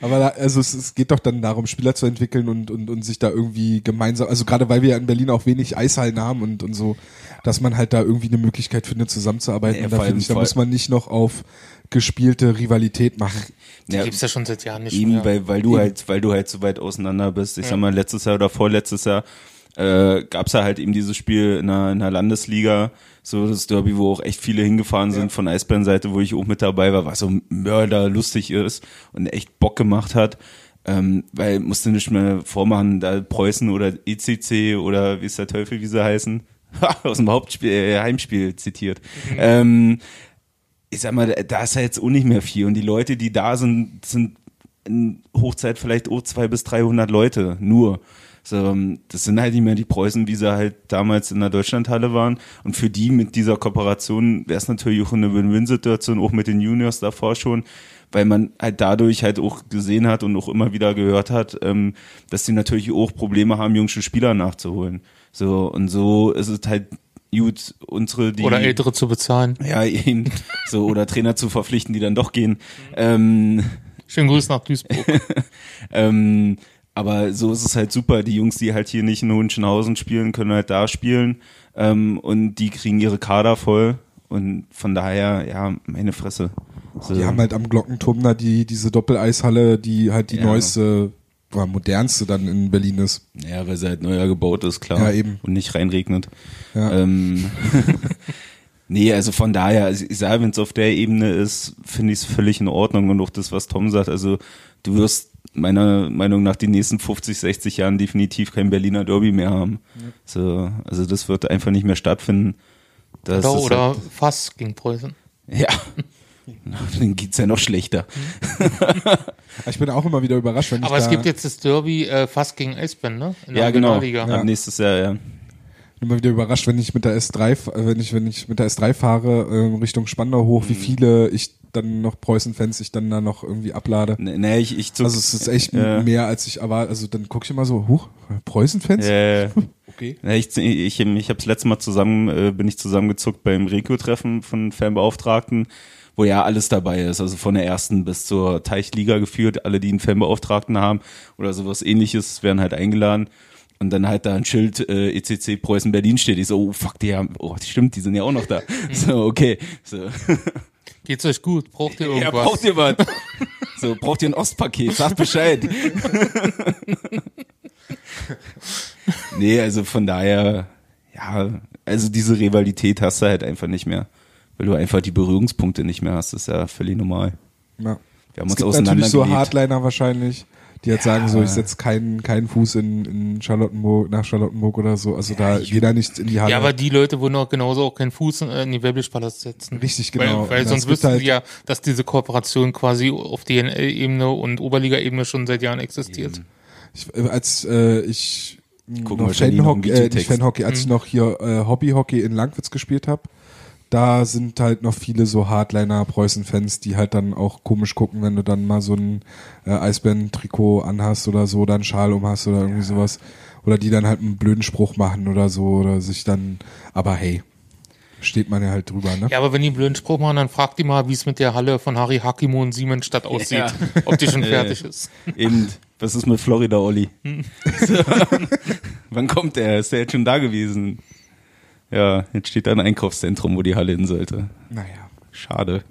Aber da, also es, es geht doch dann darum, Spieler zu entwickeln und, und, und sich da irgendwie gemeinsam, also gerade weil wir ja in Berlin auch wenig Eishallen haben und, und so, dass man halt da irgendwie eine Möglichkeit findet, zusammenzuarbeiten. Ja, und da finde ich, da muss man nicht noch auf gespielte Rivalität machen. Die Ja, gibt's ja schon seit Jahren nicht Eben, mehr. weil, weil du halt, weil du halt so weit auseinander bist. Ich sag mal, letztes Jahr oder vorletztes Jahr äh, gab es ja halt eben dieses Spiel in der, in der Landesliga, so das Derby, wo auch echt viele hingefahren sind von Eisbärenseite, wo ich auch mit dabei war, was so mörderlustig ist und echt Bock gemacht hat. Ähm, weil musste nicht mehr vormachen, da Preußen oder ECC oder wie ist der Teufel, wie sie heißen, aus dem Hauptspiel, äh, Heimspiel zitiert. Ähm, ich sag mal, da ist ja jetzt auch nicht mehr viel. Und die Leute, die da sind, sind in Hochzeit vielleicht auch zwei bis 300 Leute, nur. So, ähm, das sind halt nicht mehr die Preußen, wie sie halt damals in der Deutschlandhalle waren. Und für die mit dieser Kooperation wäre es natürlich auch eine Win-Win-Situation, auch mit den Juniors davor schon, weil man halt dadurch halt auch gesehen hat und auch immer wieder gehört hat, ähm, dass die natürlich auch Probleme haben, jüngste Spieler nachzuholen. So, und so ist es halt gut, unsere, die. Oder Ältere zu bezahlen. Ja, eben. So, oder Trainer zu verpflichten, die dann doch gehen. Ähm, Schönen Gruß nach Duisburg. ähm, aber so ist es halt super. Die Jungs, die halt hier nicht in Hohenschönhausen spielen, können halt da spielen. Ähm, und die kriegen ihre Kader voll. Und von daher, ja, meine Fresse. So. Die haben halt am Glockenturm da die, diese Doppeleishalle, die halt die Ja. neueste, oder modernste dann in Berlin ist. Ja, weil sie halt neuer gebaut ist, klar. Ja, eben. Und nicht reinregnet. Ja. Ähm, nee, also von daher, also ich sage, wenn es auf der Ebene ist, finde ich es völlig in Ordnung. Und auch das, was Tom sagt, also du wirst meiner Meinung nach die nächsten 50, 60 Jahren definitiv kein Berliner Derby mehr haben. So, also das wird einfach nicht mehr stattfinden. Das Oder, oder halt, Fass gegen Preußen. ja. Dann geht's ja noch schlechter. Ich bin auch immer wieder überrascht, wenn ich Aber da es gibt jetzt das Derby äh, Fass gegen Eisbären, ne? In der Ja, genau. Ab nächstes Jahr, ja. immer wieder überrascht, wenn ich mit der S3, f- äh, wenn ich, wenn ich mit der S3 fahre, ähm, Richtung Spandau hoch, Mhm. wie viele ich dann noch Preußen-Fans ich dann da noch irgendwie ablade. Nee, nee ich, ich zuck, Also es ist echt Ja. mehr als ich erwarte. Also dann gucke ich immer so, huch, Preußen-Fans? äh, Okay. Ja, ich ich, ich habe das letzte Mal zusammen, äh, bin ich zusammengezuckt beim Regio-Treffen von Fanbeauftragten, wo ja alles dabei ist, also von der ersten bis zur Teichliga geführt, alle, die einen Fanbeauftragten haben oder sowas ähnliches, werden halt eingeladen. Und dann halt da ein Schild äh, ECC Preußen Berlin steht. Ich so, oh fuck, die haben, oh, stimmt, die sind ja auch noch da. So, okay. So. Geht's euch gut? Braucht ihr Ja, irgendwas? braucht ihr was? So, braucht ihr ein Ostpaket? Sagt Bescheid. nee, also von daher, ja, also diese Rivalität hast du halt einfach nicht mehr. Weil du einfach die Berührungspunkte nicht mehr hast. Das ist ja völlig normal. Ja. Wir haben Es uns gibt natürlich so. Hardliner wahrscheinlich, die jetzt sagen so, ich setze keinen, keinen Fuß in, in Charlottenburg, nach Charlottenburg oder so. Also da geht da nicht in die Halle. Ja, aber die Leute würden auch genauso auch keinen Fuß in, in die Webelspalast setzen. Richtig, genau. Weil, weil sonst wüssten halt- sie ja, dass diese Kooperation quasi auf DNL-Ebene und Oberliga-Ebene schon seit Jahren existiert. Ich, äh, als äh, ich Gucken noch Fanhockey, äh, nicht. Fanhockey, als ich noch hier äh, Hobbyhockey in Langwitz gespielt habe, da sind halt noch viele so Hardliner Preußen-Fans, die halt dann auch komisch gucken, wenn du dann mal so ein äh, Eisbären-Trikot anhast oder so, einen Schal umhast oder irgendwie sowas. Oder die dann halt einen blöden Spruch machen oder so, oder sich dann, aber hey, steht man ja halt drüber, ne? Ja, aber wenn die einen blöden Spruch machen, dann fragt die mal, wie es mit der Halle von Harry Hakimo und Siemensstadt aussieht. Ja. Ob die schon Ja, fertig ja. ist. Eben, was ist mit Florida, Olli? So. Wann kommt der? Ist der jetzt schon da gewesen? Ja, jetzt steht da ein Einkaufszentrum, wo die Halle hin sollte. Naja. Schade.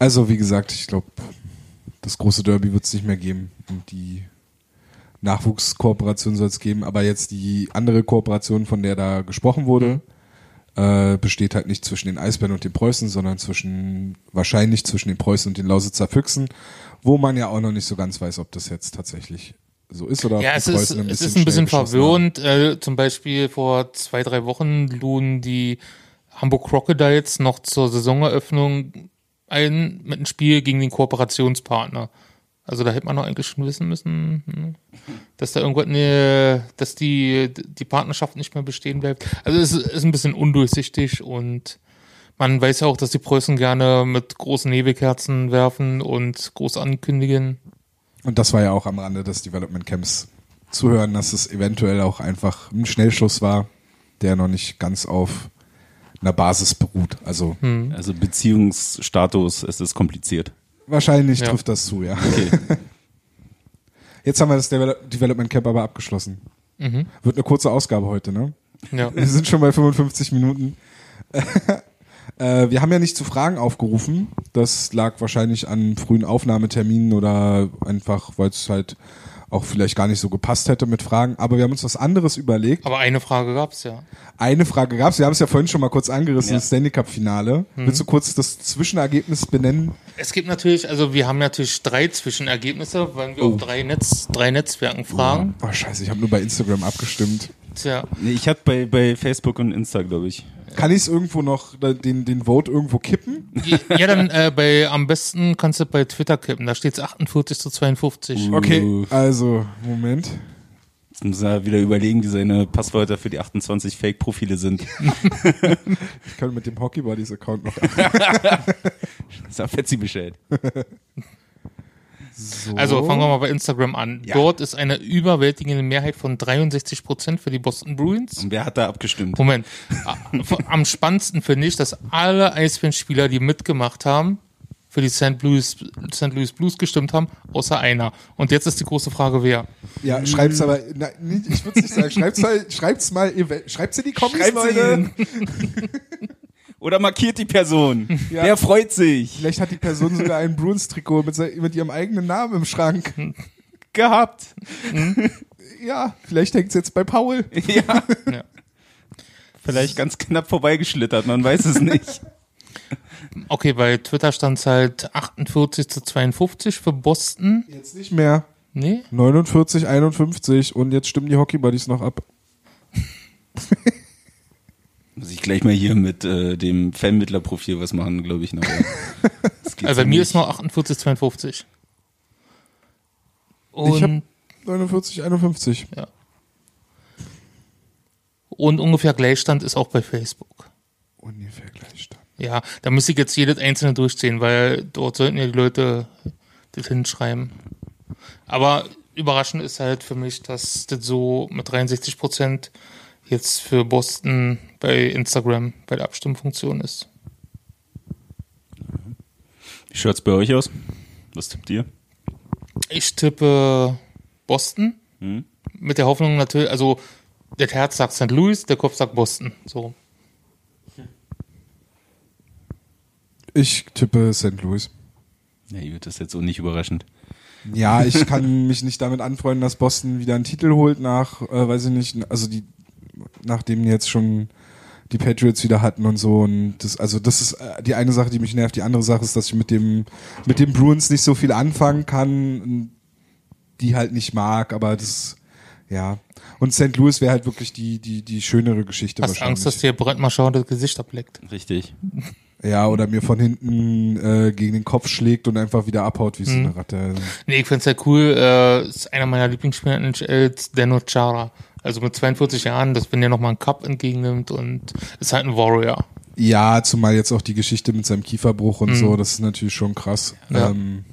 Also, wie gesagt, ich glaube, das große Derby wird es nicht mehr geben. Und die Nachwuchskooperation soll es geben. Aber jetzt die andere Kooperation, von der da gesprochen wurde, äh, besteht halt nicht zwischen den Eisbären und den Preußen, sondern zwischen, wahrscheinlich zwischen den Preußen und den Lausitzer Füchsen, wo man ja auch noch nicht so ganz weiß, ob das jetzt tatsächlich so ist oder Ja, es ist, es ist ein bisschen verwirrend. Äh, zum Beispiel vor zwei, drei Wochen luden die Hamburg Crocodiles noch zur Saisoneröffnung ein mit einem Spiel gegen den Kooperationspartner. Also da hätte man noch eigentlich schon wissen müssen, hm, dass da irgendwas, ne, dass die, die Partnerschaft nicht mehr bestehen bleibt. Also es ist ein bisschen undurchsichtig und man weiß ja auch, dass die Preußen gerne mit großen Nebelkerzen werfen und groß ankündigen. Und das war ja auch am Rande des Development Camps zu hören, dass es eventuell auch einfach ein Schnellschuss war, der noch nicht ganz auf einer Basis beruht. Also Also Beziehungsstatus, es ist kompliziert. wahrscheinlich Ja. trifft das zu, ja. Okay. Jetzt haben wir das Devel Development Camp aber abgeschlossen. Mhm. Wird eine kurze Ausgabe heute, ne? Ja. Wir sind schon bei 55 Minuten. äh, wir haben ja nicht zu Fragen aufgerufen. Das lag wahrscheinlich an frühen Aufnahmeterminen oder einfach, weil es halt auch vielleicht gar nicht so gepasst hätte mit Fragen. Aber wir haben uns was anderes überlegt. Aber eine Frage gab's ja. Eine Frage gab's. Wir haben es ja vorhin schon mal kurz angerissen, Ja. das Stanley Cup Finale. Mhm. Willst du kurz das Zwischenergebnis benennen? Es gibt natürlich, also wir haben natürlich drei Zwischenergebnisse, wenn wir Oh. auf drei, Netz, drei Netzwerken fragen. Oh, scheiße, ich habe nur bei Instagram abgestimmt. Tja, Nee, ich hatte bei, bei Facebook und Insta, glaube ich. Kann ich es irgendwo noch, den, den Vote irgendwo kippen? ja, dann äh, bei am besten kannst du bei Twitter kippen. Da steht's 48 zu 52. Okay, Uh. also, Moment. Jetzt muss er wieder überlegen, wie seine Passwörter für die 28 Fake-Profile sind. Ich kann mit dem Hockey Buddies Account noch. Sag Fetzi Bescheid. So. Also fangen wir mal bei Instagram an. Ja. Dort ist eine überwältigende Mehrheit von 63 Prozent für die Boston Bruins. Und wer hat da abgestimmt? Moment. Am spannendsten finde ich, dass alle Eisbären-Spieler, die mitgemacht haben, für die St. Louis, St. Louis Blues gestimmt haben, außer einer. Und jetzt ist die große Frage, wer? Ja, schreib's aber, na, ich würde nicht sagen, schreib's mal, schreib's mal, schreib's in die Schreibt's Leute. Oder markiert die Person. Ja. Wer freut sich? Vielleicht hat die Person sogar ein Bruins-Trikot mit, mit ihrem eigenen Namen im Schrank. Gehabt. Ja, vielleicht hängt's jetzt bei Paul. Ja. Ja. Vielleicht ganz knapp vorbeigeschlittert, man weiß es nicht. Okay, bei Twitter stand es halt 48 zu 52 für Boston. Jetzt nicht mehr. Nee? 49, 51 und jetzt stimmen die Hockey Buddies noch ab. Muss ich gleich mal hier mit äh, dem Fanmittlerprofil was machen, glaube ich. Noch. Geht Also bei mir ist noch 48 52. Und, Ich hab 49, 51. und ungefähr Gleichstand ist auch bei Facebook. Ungefähr gleich dann. Ja, da müsste ich jetzt jedes einzelne durchziehen, weil dort sollten ja die Leute das hinschreiben. Aber überraschend ist halt für mich, dass das so mit 63 Prozent jetzt für Boston bei Instagram bei der Abstimmfunktion ist. Wie schaut's bei euch aus? Was tippt ihr? Ich tippe Boston. Hm? Mit der Hoffnung natürlich, also der Herz sagt St. Louis, der Kopf sagt Boston. So. Ich tippe St. Louis. Ja, gut, das ist jetzt so nicht überraschend. Ja, ich kann mich nicht damit anfreunden, dass Boston wieder einen Titel holt nach, äh, weiß ich nicht, also die, nachdem die jetzt schon die Patriots wieder hatten und so und das, also das ist äh, die eine Sache, die mich nervt. Die andere Sache ist, dass ich mit dem, mit den Bruins nicht so viel anfangen kann, die halt nicht mag, aber das, ja. Und St. Louis wäre halt wirklich die, die, die schönere Geschichte Hast wahrscheinlich. Angst, dass dir Brett Marchand das Gesicht ableckt. Richtig. ja, oder mir von hinten äh, gegen den Kopf schlägt und einfach wieder abhaut wie so Mhm. eine Ratte. Nee, ich find's halt cool. Äh, ist einer meiner Lieblingsspieler in NHL, Dano Chara. Also mit 42 Jahren, dass wenn der nochmal einen Cup entgegennimmt und ist halt ein Warrior. Ja, zumal jetzt auch die Geschichte mit seinem Kieferbruch und so, das ist natürlich schon krass. Ja. Ähm,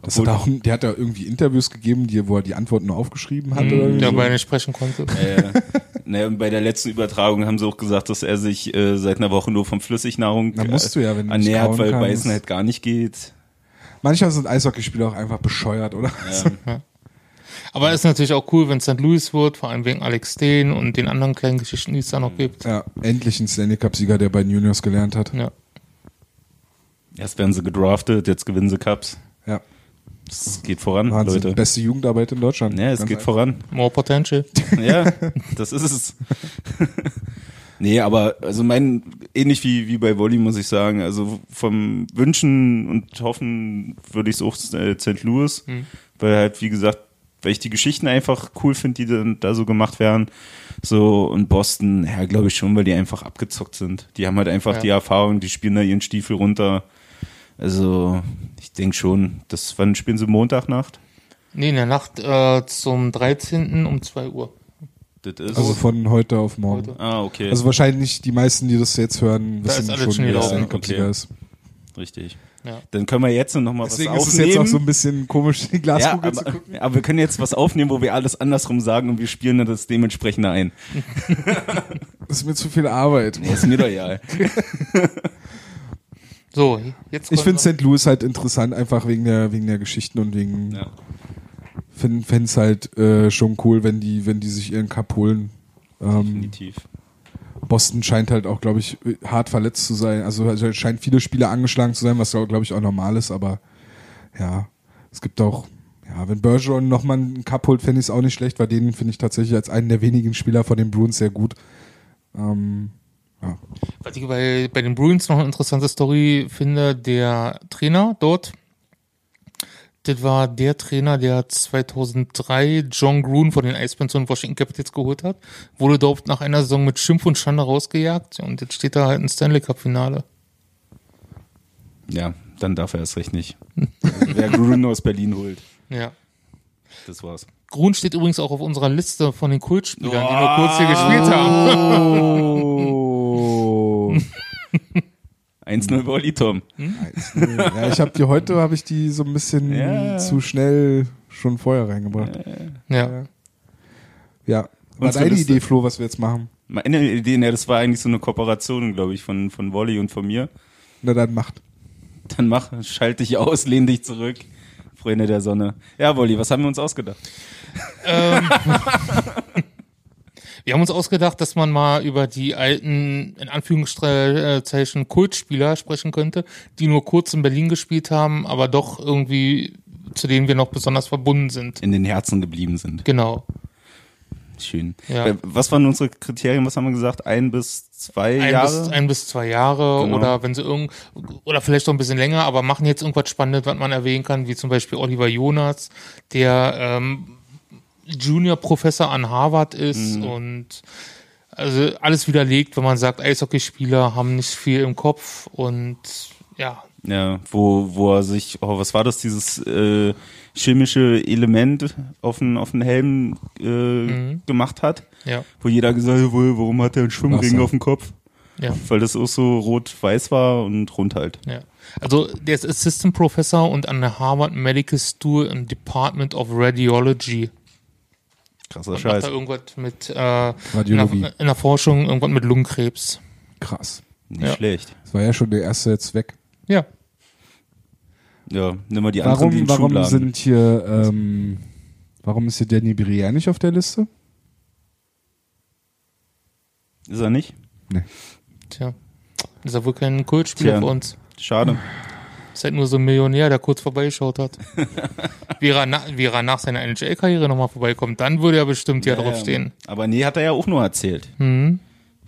das hat auch, der hat da irgendwie Interviews gegeben, die, wo er die Antworten nur aufgeschrieben hat oder irgendwie der so. bei nicht sprechen konnte. Äh, Naja, und bei der letzten Übertragung haben sie auch gesagt, dass er sich äh, seit einer Woche nur von Flüssignahrung Na, musst du ja, wenn du ernährt, weil kannst. Beißen halt gar nicht geht. Manchmal sind Eishockeyspieler auch einfach bescheuert, oder? Ja. Aber ist natürlich auch cool, wenn St. Louis wird, vor allem wegen Alex Steen und den anderen kleinen Geschichten, die es da noch gibt. Ja, endlich ein Stanley Cup-Sieger, der bei den Juniors gelernt hat. Ja. Erst werden sie gedraftet, jetzt gewinnen sie Cups. Ja, Es geht voran, Wahnsinn. Leute. Beste Jugendarbeit in Deutschland. Ja, es Ganz geht einfach. voran. More potential. Ja, das ist es. nee, aber also mein, ähnlich wie, wie bei Volley muss ich sagen, also vom Wünschen und Hoffen würde ich es auch äh, St. Louis, weil halt, wie gesagt, weil ich die Geschichten einfach cool finde, die dann da so gemacht werden. So, und Boston, ja, glaube ich schon, weil die einfach abgezockt sind. Die haben halt einfach Ja. die Erfahrung, die spielen da ihren Stiefel runter. Also, ich denke schon, das, wann spielen sie Montagnacht? Nee, in der Nacht äh, zum 13. um 2 Uhr. Das ist. Also von heute auf morgen. Heute. ah, okay. Also wahrscheinlich die meisten, die das jetzt hören, Da wissen alles schon. Stanley Cup-Sieger Okay. ist. Richtig. Ja. Dann können wir jetzt noch mal Deswegen was ist es aufnehmen. jetzt auch so ein bisschen komisch, die ja, Glaskugel zu aber, gucken. aber wir können jetzt was aufnehmen, wo wir alles andersrum sagen und wir spielen dann das dementsprechend ein. Das ist mir zu viel Arbeit. Nee, ist mir doch egal. So, jetzt Ich finde St. Louis halt interessant, einfach wegen der, wegen der Geschichten und wegen, Ja. fände es halt äh, schon cool, wenn die, wenn die sich ihren Cup holen. Ähm, Definitiv. Boston scheint halt auch, glaube ich, hart verletzt zu sein. Also es scheint viele Spieler angeschlagen zu sein, was glaube ich auch normal ist, aber ja, es gibt auch, ja, wenn Bergeron nochmal einen Cup holt, fände ich es auch nicht schlecht, weil den finde ich tatsächlich als einen der wenigen Spieler von den Bruins sehr gut. Ähm, ja. Was ich bei, bei den Bruins noch eine interessante Story finde, der Trainer dort, das war der Trainer, der 2003 John Grun von den Icebergs von Washington Capitals geholt hat, wurde dort nach einer Saison mit Schimpf und Schande rausgejagt und jetzt steht da halt ein Stanley Cup Finale. Ja, dann darf er es recht nicht. Wer Gruden aus Berlin holt, Ja. das war's. Grun steht übrigens auch auf unserer Liste von den Kultspielern, die nur kurz hier gespielt haben. Oh. 1-0 Volley, Tom. ja, ich habe die heute, habe ich die so ein bisschen Ja. zu schnell schon vorher reingebracht. Ja. Ja. War Unsere deine Liste. Idee, Flo, was wir jetzt machen? Meine Idee, ne, das war eigentlich so eine Kooperation, glaube ich, von, von Volley und von mir. Na dann macht. Dann mach, schalt dich aus, lehn dich zurück. Freunde der Sonne. Ja, Volley, was haben wir uns ausgedacht? Wir haben uns ausgedacht, dass man mal über die alten, in Anführungszeichen, Kultspieler sprechen könnte, die nur kurz in Berlin gespielt haben, aber doch irgendwie, zu denen wir noch besonders verbunden sind. In den Herzen geblieben sind. Genau. Schön. Ja. Äh, Was waren unsere Kriterien? Was haben wir gesagt? Ein bis zwei Ein Jahre? bis, ein bis zwei Jahre Genau. oder wenn sie irgend, oder vielleicht noch ein bisschen länger, aber machen jetzt irgendwas Spannendes, was man erwähnen kann, wie zum Beispiel Oliver Jonas, der ähm, Junior-Professor an Harvard ist Mhm. und also alles widerlegt, wenn man sagt, Eishockeyspieler haben nicht viel im Kopf und ja, Ja, wo, wo er sich, oh, was war das, dieses äh, chemische Element auf den, auf den Helm äh, Mhm. gemacht hat? ja, Wo jeder gesagt hat, "Wohl, warum hat er einen Schwimmring auf dem Kopf? ja. Weil das auch so rot-weiß war und rund halt. Ja. Also der ist Assistant Professor und an der Harvard Medical School im Department of Radiology. Krasser Scheiß. da irgendwas mit äh, in, der, in der Forschung irgendwas mit Lungenkrebs. Krass. Nicht Ja. schlecht. Das war ja schon der erste jetzt weg. Ja. Ja, nimm mal die anderen, die Warum, in warum Schubladen. sind hier, ähm, warum ist hier Danny Briere nicht auf der Liste? Ist er nicht? Tja. Ist ja wohl kein Kultspieler Tja. für uns. Schade. Ist halt nur so ein Millionär, der kurz vorbeigeschaut hat. wäre, er na, wäre er nach seiner NHL-Karriere nochmal vorbeikommt, dann würde er bestimmt hier Ja, drauf stehen. Aber nee, hat er ja auch nur erzählt. Mhm.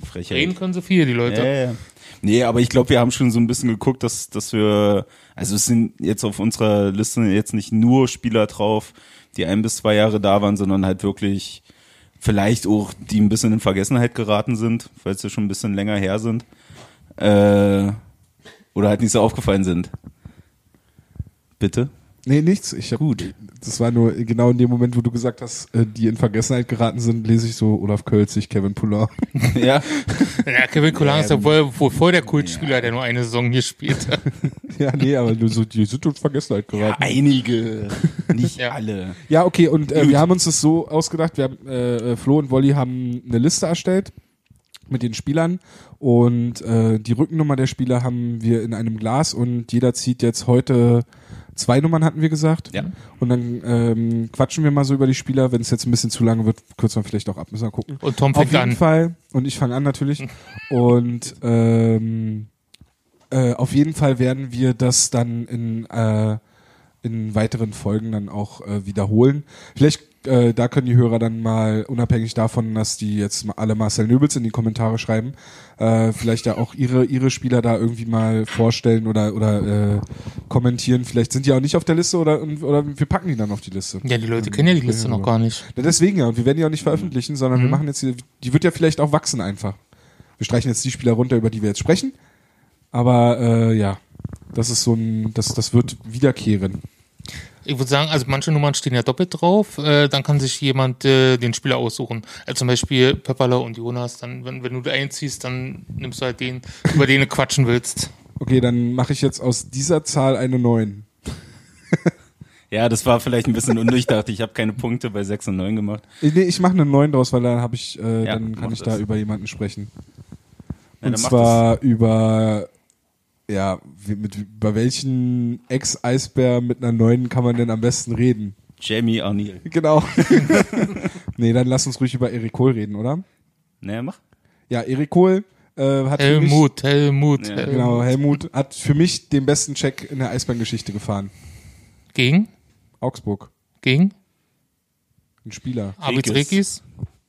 Frechheit. Reden können sie viel, die Leute. Ja, ja. Nee, aber ich glaube, wir haben schon so ein bisschen geguckt, dass, dass wir, also es sind jetzt auf unserer Liste jetzt nicht nur Spieler drauf, die ein bis zwei Jahre da waren, sondern halt wirklich vielleicht auch, die ein bisschen in Vergessenheit geraten sind, weil sie schon ein bisschen länger her sind. Äh, oder halt nicht so aufgefallen sind. Bitte? Nee, nichts. Ich hab, Gut. Das war nur genau in dem Moment, wo du gesagt hast, äh, die in Vergessenheit geraten sind, lese ich so Olaf Kölzig, Kevin Poulin. ja. Ja, Kevin Coulin ist ja wohl, wohl vor der Kultspieler, der nur eine Saison hier spielt. ja, nee, aber nur so, die sind in Vergessenheit geraten. Einige, nicht Ja. alle. Ja, okay, und äh, wir haben uns das so ausgedacht, wir haben, äh, äh, Flo und Wolli haben eine Liste erstellt mit den Spielern und äh, die Rückennummer der Spieler haben wir in einem Glas und jeder zieht jetzt heute zwei Nummern, hatten wir gesagt. Ja. Und dann ähm, quatschen wir mal so über die Spieler. Wenn es jetzt ein bisschen zu lange wird, kürzen wir vielleicht auch ab, müssen wir gucken. Und Tom Auf fängt jeden an. Fall, und ich fange an natürlich. und ähm, äh, auf jeden Fall werden wir das dann in, äh, in weiteren Folgen dann auch äh, wiederholen. Vielleicht, äh, da können die Hörer dann mal, unabhängig davon, dass die jetzt alle Marcel Nöbels in die Kommentare schreiben, äh, vielleicht da auch ihre, ihre Spieler da irgendwie mal vorstellen oder, oder äh, kommentieren. Vielleicht sind die auch nicht auf der Liste oder, oder wir packen die dann auf die Liste. Ja, die Leute kennen ja die Liste noch gar nicht. Ja, deswegen ja, und wir werden die auch nicht veröffentlichen, sondern wir machen jetzt, die, die wird ja vielleicht auch wachsen einfach. Wir streichen jetzt die Spieler runter, über die wir jetzt sprechen. Aber äh, ja, das ist so ein, das, das wird wiederkehren. Ich würde sagen, also manche Nummern stehen ja doppelt drauf, äh, dann kann sich jemand äh, den Spieler aussuchen. Also zum Beispiel Pepperle und Jonas, dann, wenn, wenn du da einziehst, dann nimmst du halt den, über den du quatschen willst. Okay, dann mache ich jetzt aus dieser Zahl eine 9. Ja, das war vielleicht ein bisschen undurchdacht. Ich habe keine Punkte bei 6 und 9 gemacht. Ich, nee, ich mache eine 9 draus, weil dann habe ich, äh, Ja, dann kann ich da das. über jemanden sprechen. Ja, Und zwar über ja, wie, mit, über welchen Ex-Eisbär mit einer 9 kann man denn am besten reden? Jamie O'Neill. Genau. nee, dann lass uns ruhig über Erik Kohl reden, oder? Naja, mach. Ja, Erik Kohl äh, hat für mich, Helmut, Helmut, Ja, Helmut. genau, Helmut hat für mich den besten Check in der Eisbahngeschichte gefahren. Gegen? Augsburg, Gegen? ein Spieler. Abitz Rekis.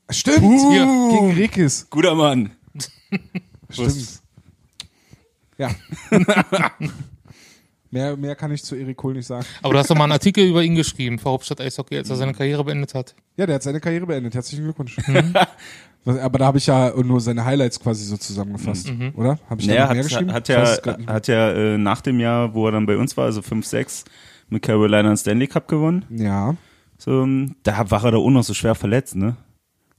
Stimmt, Ja. gegen Rekis. Guter Mann. Stimmt. Ja. mehr, mehr kann ich zu Erik Kohl nicht sagen. Aber du hast doch mal einen Artikel über ihn geschrieben, für Hauptstadt Eishockey, als er seine Karriere beendet hat. Ja, der hat seine Karriere beendet. Herzlichen Glückwunsch. Was- Aber da habe ich ja nur seine Highlights quasi so zusammengefasst, oder? Habe ich da Naja, noch mehr hat, geschrieben? hat ja, mehr. hat ja äh, nach dem Jahr, wo er dann bei uns war, also 5-6, mit Carolina einen Stanley Cup gewonnen. ja. So, ähm, da war er da auch noch so schwer verletzt, ne?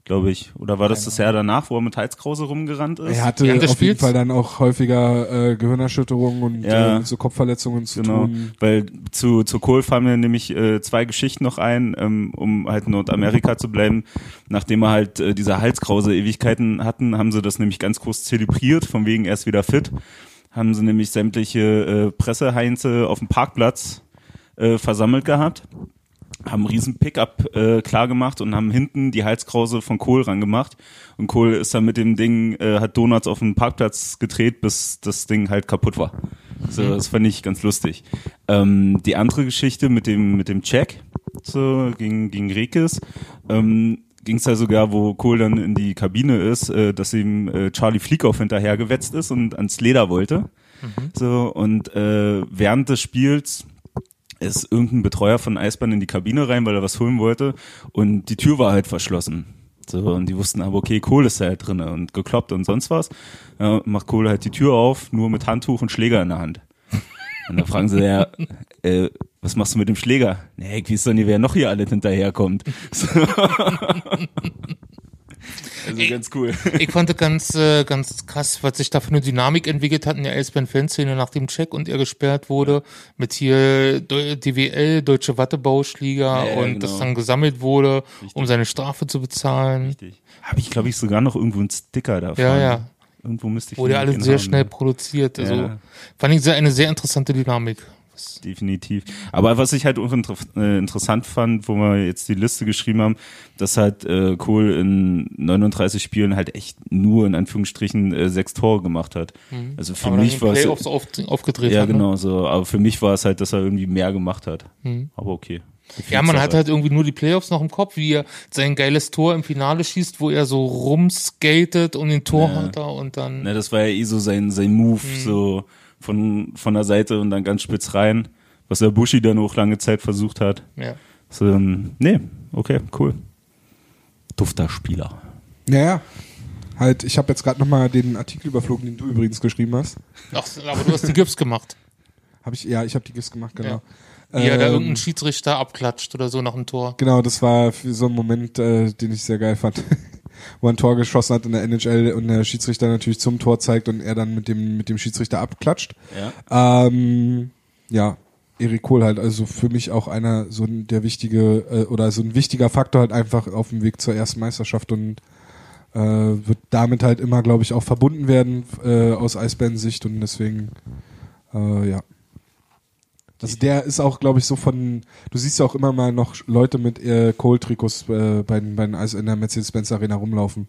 Glaube ich. Oder war das das Jahr danach, wo er mit Halskrause rumgerannt ist? Er hatte des auf jeden? Fall dann auch häufiger äh, Gehirnerschütterungen und Ja. äh, so Kopfverletzungen zu Genau, tun. weil zu, zu Kohl fallen mir nämlich äh, zwei Geschichten noch ein, ähm, um halt in Nordamerika zu bleiben. Nachdem wir halt äh, diese Halskrause Ewigkeiten hatten, haben sie das nämlich ganz groß zelebriert, von wegen erst wieder fit. Haben sie nämlich sämtliche äh, Presseheinze auf dem Parkplatz äh, versammelt gehabt. Haben einen riesen Pickup äh, klar gemacht und haben hinten die Halskrause von Kohl rangemacht. Und Kohl ist dann mit dem Ding, äh, hat Donuts auf dem Parkplatz gedreht, bis das Ding halt kaputt war. So, das fand ich ganz lustig. Ähm, die andere Geschichte mit dem, mit dem Check, so, gegen, gegen Rekes, ähm, ging es ja sogar, wo Kohl dann in die Kabine ist, äh, dass ihm äh, Charlie Flieghoff hinterhergewetzt ist und ans Leder wollte. So, und äh, während des Spiels ist irgendein Betreuer von Eisbahn in die Kabine rein, weil er was holen wollte und die Tür war halt verschlossen. So, und die wussten aber, okay, Kohl ist halt drin und gekloppt und sonst was. Ja, macht Kohl halt die Tür auf, nur mit Handtuch und Schläger in der Hand. Und dann fragen sie, ja, äh, was machst du mit dem Schläger? Nee, ich weiß doch nicht, wer noch hier alles hinterherkommt. So. Also ganz cool. Ich fand ganz, äh, ganz krass, was sich da für eine Dynamik entwickelt hat in der Eisbären-Fanszene nach dem Check und er gesperrt wurde mit hier DWL, Deutsche Wattebauschläger Ja, ja, und genau. das dann gesammelt wurde, um seine Strafe zu bezahlen. Habe ich, glaube ich, sogar noch irgendwo einen Sticker davon. Ja, ja. Irgendwo müsste ich Wurde alles sehr haben. schnell produziert. Also Ja. fand ich eine sehr interessante Dynamik. Definitiv. Aber was ich halt äh, interessant fand, wo wir jetzt die Liste geschrieben haben, dass halt äh, Kohl in 39 Spielen halt echt nur in Anführungsstrichen äh, sechs Tore gemacht hat. Also für Mhm. Aber mich war es Playoffs auf, aufgedreht ja hat. ne? genau so. Aber für mich war es halt, dass er irgendwie mehr gemacht hat. Aber okay. Ja, man hat halt irgendwie nur die Playoffs noch im Kopf, wie er sein geiles Tor im Finale schießt, wo er so rumskatet und den Tor hat er und dann. Ne, das war ja eh so sein, sein Move, Mhm. so von, von der Seite und dann ganz spitz rein, was der Bushi dann auch lange Zeit versucht hat. Ja. So, ähm, nee, okay, cool. Dufter Spieler. Naja, halt, ich habe jetzt gerade nochmal den Artikel überflogen, den du übrigens geschrieben hast. Ach, aber du hast die Gips gemacht. Habe ich, ja, ich habe die GIFs gemacht, genau. Wie er da Ähm, irgendeinen Schiedsrichter abklatscht oder so nach dem Tor. Genau, das war für so ein Moment, äh, den ich sehr geil fand. Wo er ein Tor geschossen hat in der NHL und der Schiedsrichter natürlich zum Tor zeigt und er dann mit dem, mit dem Schiedsrichter abklatscht. Ja. Ähm, ja, Erik Kohl halt, also für mich auch einer, so ein, der wichtige, äh, oder so ein wichtiger Faktor halt einfach auf dem Weg zur ersten Meisterschaft und äh, wird damit halt immer, glaube ich, auch verbunden werden äh, aus Eisbären-Sicht und deswegen, äh, ja. Also der ist auch, glaube ich, so von, du siehst ja auch immer mal noch Leute mit äh, Cole-Trikots äh, bei, den- bei den Eis in der Mercedes-Benz Arena rumlaufen.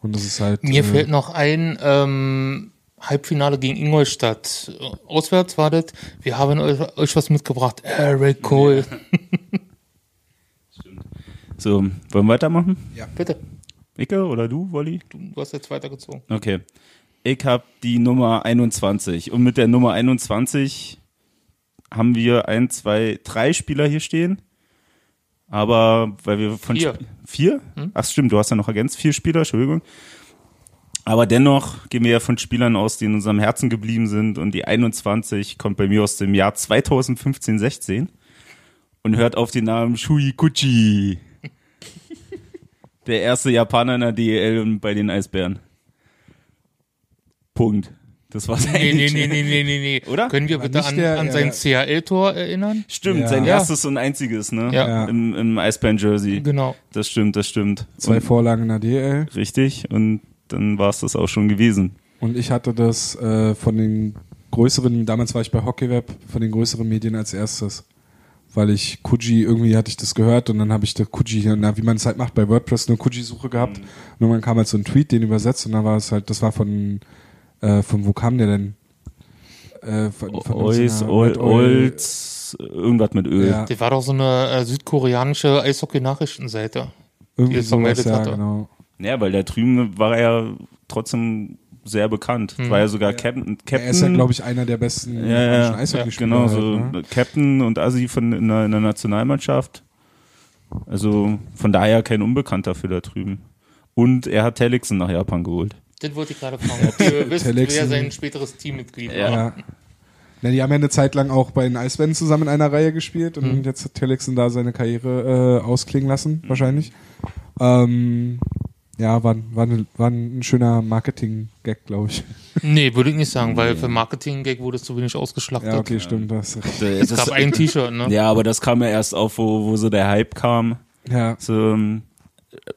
Und das ist halt. Mir äh, fällt noch ein, ähm, Halbfinale gegen Ingolstadt. Auswärts war das. Wir haben euch, euch was mitgebracht. Eric Cole. So, wollen wir weitermachen? Bitte. Icke oder du, Wolli? Du, du hast jetzt weitergezogen. Okay. Ich habe die Nummer 21 und mit der Nummer 21 haben wir ein, zwei, drei Spieler hier stehen. Aber weil wir von Vier. Sp- vier? Ach stimmt, du hast ja noch ergänzt vier Spieler, Entschuldigung. Aber dennoch gehen wir ja von Spielern aus, die in unserem Herzen geblieben sind und die 21 kommt bei mir aus dem Jahr 2015-16 und hört auf den Namen Shui Kuchi. Der erste Japaner in der DEL und bei den Eisbären. Punkt. Das war's Nee, nee, eigentlich. nee, nee, nee, nee, nee. Oder? Können wir War bitte an, der- an sein ja. CHL-Tor erinnern? Stimmt, Ja. sein Ja. erstes und einziges, ne? Ja. Im, im Eisbären-Jersey. Genau. Das stimmt, das stimmt. Zwei Und, Vorlagen in der DL. richtig, und dann war es das auch schon gewesen. Und ich hatte das äh, von den größeren, damals war ich bei HockeyWeb, von den größeren Medien als erstes. Weil ich Kuji, irgendwie hatte ich das gehört und dann habe ich da Kuji, hier, na, wie man es halt macht, bei WordPress eine Kuji-Suche gehabt. Und irgendwann kam halt so ein Tweet, den übersetzt und dann war es halt, das war von, äh, von wo kam der denn? Äh, von, von Ois, Oil- Olz, irgendwas mit Öl. Ja, Das war doch so eine äh, südkoreanische Eishockey-Nachrichtenseite. irgendwie es sowas, vermeldet ja, hatte. genau. Ja, weil da drüben war er ja trotzdem sehr bekannt. War ja sogar Captain. Captain Er ist ja, glaube ich, einer der besten Ja, ja, japanischen ja. Eishockeyspieler. Genau, so halt, ne? Captain und Assi von in der, in der Nationalmannschaft. Also von daher kein Unbekannter für da drüben. Und er hat Telixen nach Japan geholt. Das wollte ich gerade fragen. Ob ihr wisst, wer Telexen- sein späteres Teammitglied Ja. war. Ja. Na, die haben ja eine Zeit lang auch bei den Eisbären zusammen in einer Reihe gespielt und Mhm. jetzt hat Telexen da seine Karriere äh, ausklingen lassen, wahrscheinlich. Ähm, ja, war, war, ne, war ein schöner Marketing-Gag, glaube ich. Nee, würde ich nicht sagen, weil für Marketing-Gag wurde es zu wenig ausgeschlachtet. Ja, okay, stimmt. Das, Es gab ein T-Shirt, ne? Ja, aber das kam ja erst auf, wo, wo so der Hype kam. ja. So, ähm,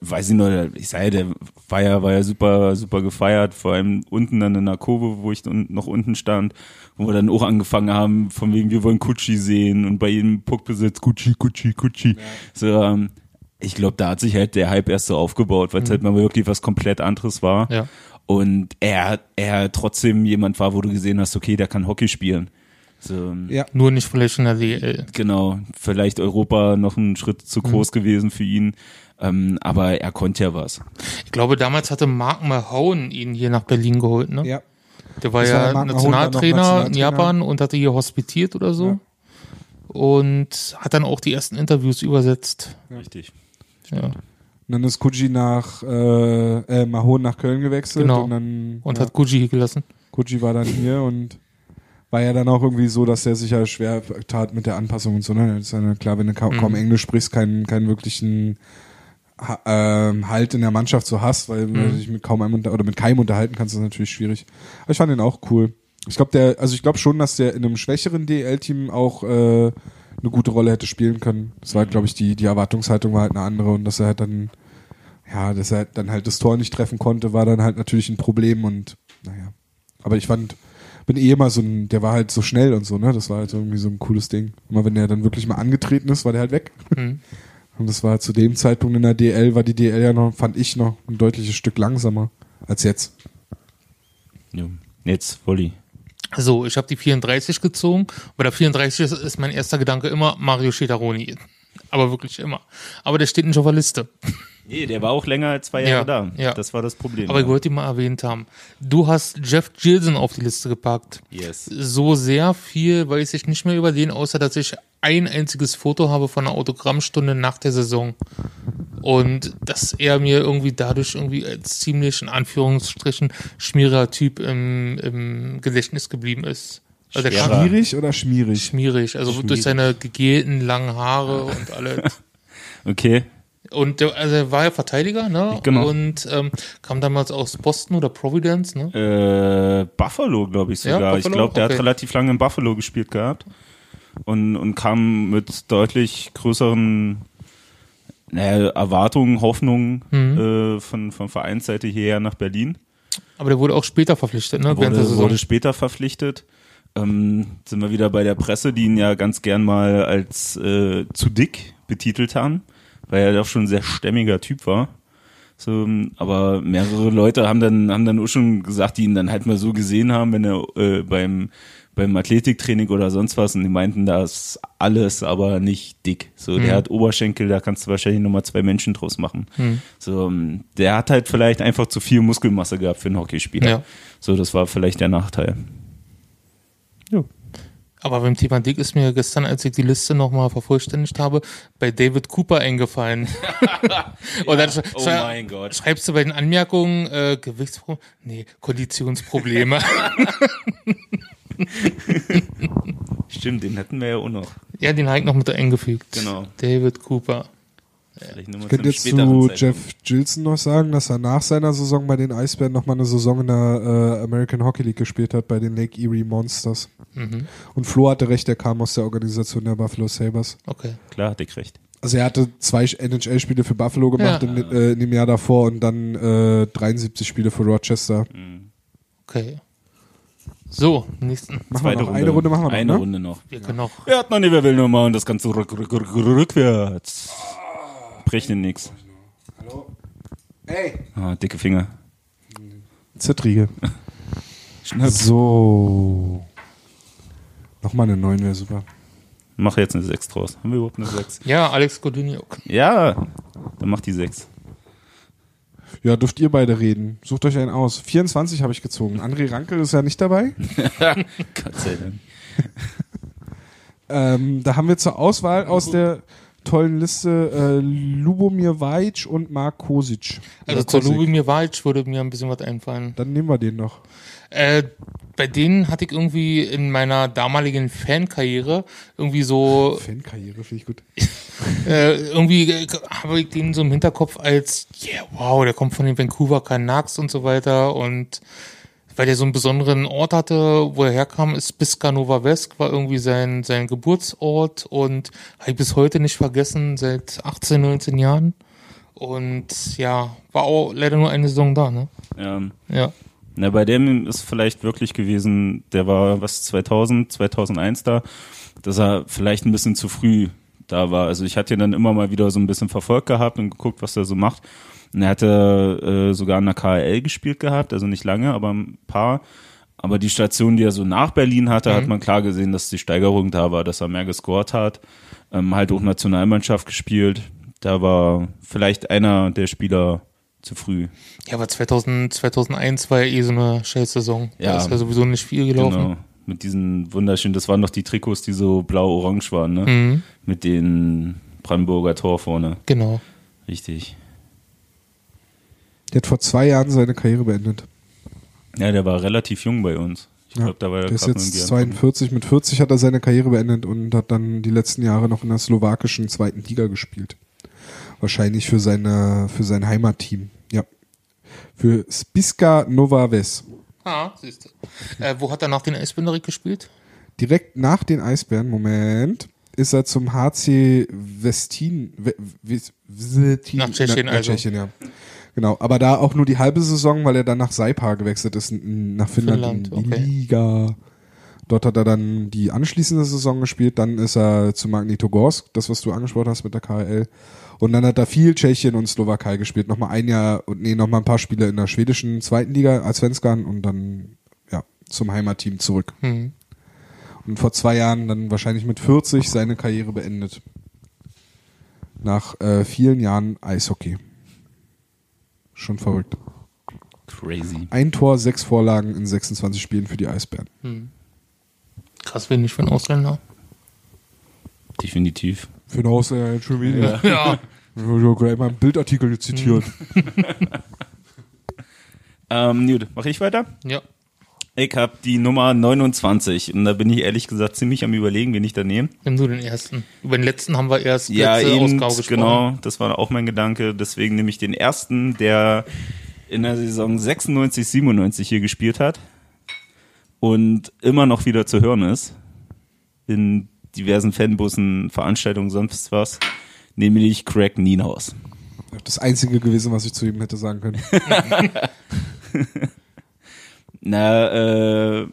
weiß ich noch, ich sage, der war ja, war ja super, super gefeiert, vor allem unten dann in der Kurve, wo ich noch unten stand, wo wir dann auch angefangen haben, von wegen, wir wollen Kutschi sehen und bei jedem Puckbesitz Kutschi, Kutschi, Kutschi. So, ähm, ich glaube, da hat sich halt der Hype erst so aufgebaut, weil es halt mal wirklich was komplett anderes war. Ja. Und er, er trotzdem jemand war, wo du gesehen hast, okay, der kann Hockey spielen. So, ja. Nur nicht vielleicht in der DL. Genau, vielleicht Europa noch ein Schritt zu groß gewesen für ihn, ähm, aber er konnte ja was. Ich glaube, damals hatte Mark Mahone ihn hier nach Berlin geholt, ne? ja. Der war Das war ja der Mahone, Nationaltrainer, noch in Nationaltrainer. Japan und hatte hier hospitiert oder so. Ja. Und hat dann auch die ersten Interviews übersetzt. Richtig. Ja. Und dann ist Kuji nach äh, äh, Mahon nach Köln gewechselt Genau. und dann Und ja, hat Gucci hier gelassen. Kuji war dann hier und war ja dann auch irgendwie so, dass er sich ja schwer tat mit der Anpassung und so. Ne? Das ist ja klar, wenn du kaum, Mhm. kaum Englisch sprichst, keinen, keinen wirklichen ähm, Halt in der Mannschaft so hast, weil Mhm. du dich mit kaum einem unter oder mit keinem unterhalten kannst, ist natürlich schwierig. Aber ich fand den auch cool. Ich glaube, der, also ich glaube schon, dass der in einem schwächeren DL-Team auch äh, eine gute Rolle hätte spielen können. Das war, glaube ich, die, die Erwartungshaltung war halt eine andere und dass er halt dann, ja, dass er dann halt das Tor nicht treffen konnte, war dann halt natürlich ein Problem und naja. Aber ich fand, bin eh immer so ein, der war halt so schnell und so, ne? Das war halt irgendwie so ein cooles Ding. Immer wenn der dann wirklich mal angetreten ist, war der halt weg. Mhm. Und das war zu dem Zeitpunkt in der DL, war die DL ja noch, fand ich noch ein deutliches Stück langsamer als jetzt. Ja. Jetzt Wolli. So, ich habe die 34 gezogen. Bei der 34 ist, ist mein erster Gedanke immer Mario Schetaroni. Aber wirklich immer. Aber der steht nicht auf der Liste. Nee, der war auch länger als zwei Jahre Ja, da. ja. Das war das Problem. Aber ich ja. wollte ihn mal erwähnt haben. Du hast Jeff Gilson auf die Liste gepackt. Yes. So sehr viel weiß ich nicht mehr über den, außer dass ich ein einziges Foto habe von einer Autogrammstunde nach der Saison. Und dass er mir irgendwie dadurch irgendwie als ziemlich in Anführungsstrichen schmierer Typ im, im Gedächtnis geblieben ist. Also der Schwerer. kam Schmierig oder schmierig? schmierig, also durch seine gegelten langen Haare und alles. Okay. Und der, also er war ja Verteidiger, ne? Genau. Und ähm, kam damals aus Boston oder Providence, ne? Äh, Buffalo, glaube ich Ja, sogar. ich Buffalo? glaube, der Okay. hat relativ lange in Buffalo gespielt gehabt und, und kam mit deutlich größeren naja, Erwartungen, Hoffnungen Mhm. äh, von, von Vereinsseite hierher nach Berlin. Aber der wurde auch später verpflichtet, ne? Der Wurde, wurde später verpflichtet. Ähm, sind wir wieder bei der Presse, die ihn ja ganz gern mal als äh, zu dick betitelt haben, weil er doch schon ein sehr stämmiger Typ war. So, aber mehrere Leute haben dann, haben dann auch schon gesagt, die ihn dann halt mal so gesehen haben, wenn er äh, beim, beim Athletiktraining oder sonst was und die meinten, da ist alles, aber nicht dick. So, der hat Oberschenkel, da kannst du wahrscheinlich nochmal zwei Menschen draus machen. So, ähm, der hat halt vielleicht einfach zu viel Muskelmasse gehabt für einen Hockeyspieler. Ja. So, das war vielleicht der Nachteil. Ja. Aber beim Thema Dick ist mir gestern, als ich die Liste nochmal vervollständigt habe, bei David Cooper eingefallen. Und dann sch oh mein Gott. schreibst du bei den Anmerkungen äh, Gewichtsprobleme? Nee, Konditionsprobleme. Stimmt, den hätten wir ja auch noch. ja, den habe ich noch mit eingefügt. Genau. David Cooper. Vielleicht Ich könnte jetzt zu Zeitpunkt. Jeff Gilson noch sagen, dass er nach seiner Saison bei den Eisbären nochmal eine Saison in der äh, American Hockey League gespielt hat, bei den Lake Erie Monsters. Mhm. Und Flo hatte recht, er kam aus der Organisation der Buffalo Sabres. Okay. Klar, hatte ich recht. Also er hatte zwei NHL-Spiele für Buffalo gemacht Ja. in, äh, in dem Jahr davor und dann äh, 73 Spiele für Rochester. Okay. So, nächsten. Machen wir noch eine Runde, machen wir noch, Eine ne? Runde noch. Wir können noch. Wer hat noch nie, wer will mal und das Ganze rück, rück, rück, rückwärts. Bricht denn nix. Ey! Ah, dicke Finger. Zittrige. So. Nochmal eine 9 wäre super. Mach jetzt eine 6 draus. Haben wir überhaupt eine 6? Ja, Alex Goduniuk. Ja, dann mach die 6. Ja, dürft ihr beide reden. Sucht euch einen aus. 24 habe ich gezogen. André Rankel ist ja nicht dabei. Gott sei Dank. Ähm, da haben wir zur Auswahl aus der tollen Liste äh, Lubomir Vajc und Mark Kosic. Also zu. Lubomir Walc würde mir ein bisschen was einfallen. Dann nehmen wir den noch. Äh, bei denen hatte ich irgendwie in meiner damaligen Fankarriere irgendwie so, Fankarriere finde ich gut. äh, irgendwie äh, habe ich den so im Hinterkopf als, yeah, wow, der kommt von den Vancouver Canucks und so weiter und weil der so einen besonderen Ort hatte, wo er herkam, ist Biska Nova West, war irgendwie sein, sein Geburtsort und habe ich bis heute nicht vergessen, seit 18, 19 Jahren. Und ja, war auch leider nur eine Saison da, ne? Ähm, Ja. Na, bei dem ist vielleicht wirklich gewesen, der war was 2000, 2001 da, dass er vielleicht ein bisschen zu früh da war. Also ich hatte ihn dann immer mal wieder so ein bisschen verfolgt gehabt und geguckt, was er so macht. Und er hatte äh, sogar in der KHL gespielt gehabt, also nicht lange, aber ein paar. Aber die Station, die er so nach Berlin hatte, hat man klar gesehen, dass die Steigerung da war, dass er mehr gescored hat. Ähm, halt auch Nationalmannschaft gespielt. Da war vielleicht einer der Spieler zu früh. Ja, aber 2000, 2001 war ja eh so eine Scheißsaison. Ja. Da ist ja sowieso nicht viel gelaufen. Genau. Mit diesen wunderschönen, das waren doch die Trikots, die so blau-orange waren, ne? Mhm. Mit den Brandenburger Tor vorne. Genau. Richtig. Der hat vor zwei Jahren seine Karriere beendet. Ja, der war relativ jung bei uns. Ich Ja, glaube, da war er Der ist jetzt irgendwie 42. Mit 40 hat er seine Karriere beendet und hat dann die letzten Jahre noch in der slowakischen zweiten Liga gespielt. Wahrscheinlich für seine, für sein Heimatteam. Ja. Für Spiska Nova Ves. Ah, siehst du. Äh, wo hat er nach den Eisbänderik gespielt? Direkt nach den Eisbären, Moment, ist er zum HC Westin, We, Wes- Westin Nach Tschechien nach, also. Tschechien, ja. Genau, aber da auch nur die halbe Saison, weil er dann nach Saipa gewechselt ist, nach Finnland, Finnland, in die okay. Liga. Dort hat er dann die anschließende Saison gespielt, dann ist er zu Magnitogorsk, das was du angesprochen hast mit der KHL. Und dann hat er viel Tschechien und Slowakei gespielt, nochmal ein Jahr und nee, nochmal ein paar Spiele in der schwedischen zweiten Liga als Svenskan und dann ja, zum Heimatteam zurück. Hm. Und vor zwei Jahren dann wahrscheinlich mit 40 seine Karriere beendet. Nach äh, vielen Jahren Eishockey. Schon verrückt. crazy. Ein Tor, sechs Vorlagen in 26 Spielen für die Eisbären. Krass, wenn nicht für einen Ausländer. Definitiv. Für den Ausländer schon wieder. Ja. Ich habe gleich mal einen Bildartikel zitiert. Ähm, gut, mache ich weiter? Ja. Ich habe die Nummer 29 und da bin ich ehrlich gesagt ziemlich am überlegen, wen ich da nehme. Nimm du den ersten. Über den letzten haben wir erst Ja, eben, genau, das war auch mein Gedanke. Deswegen nehme ich den ersten, der in der Saison 96, 97 hier gespielt hat und immer noch wieder zu hören ist. In diversen Fanbussen, Veranstaltungen, sonst was. Nämlich Craig Nienhaus. Das einzige gewesen, was ich zu ihm hätte sagen können. Na, äh,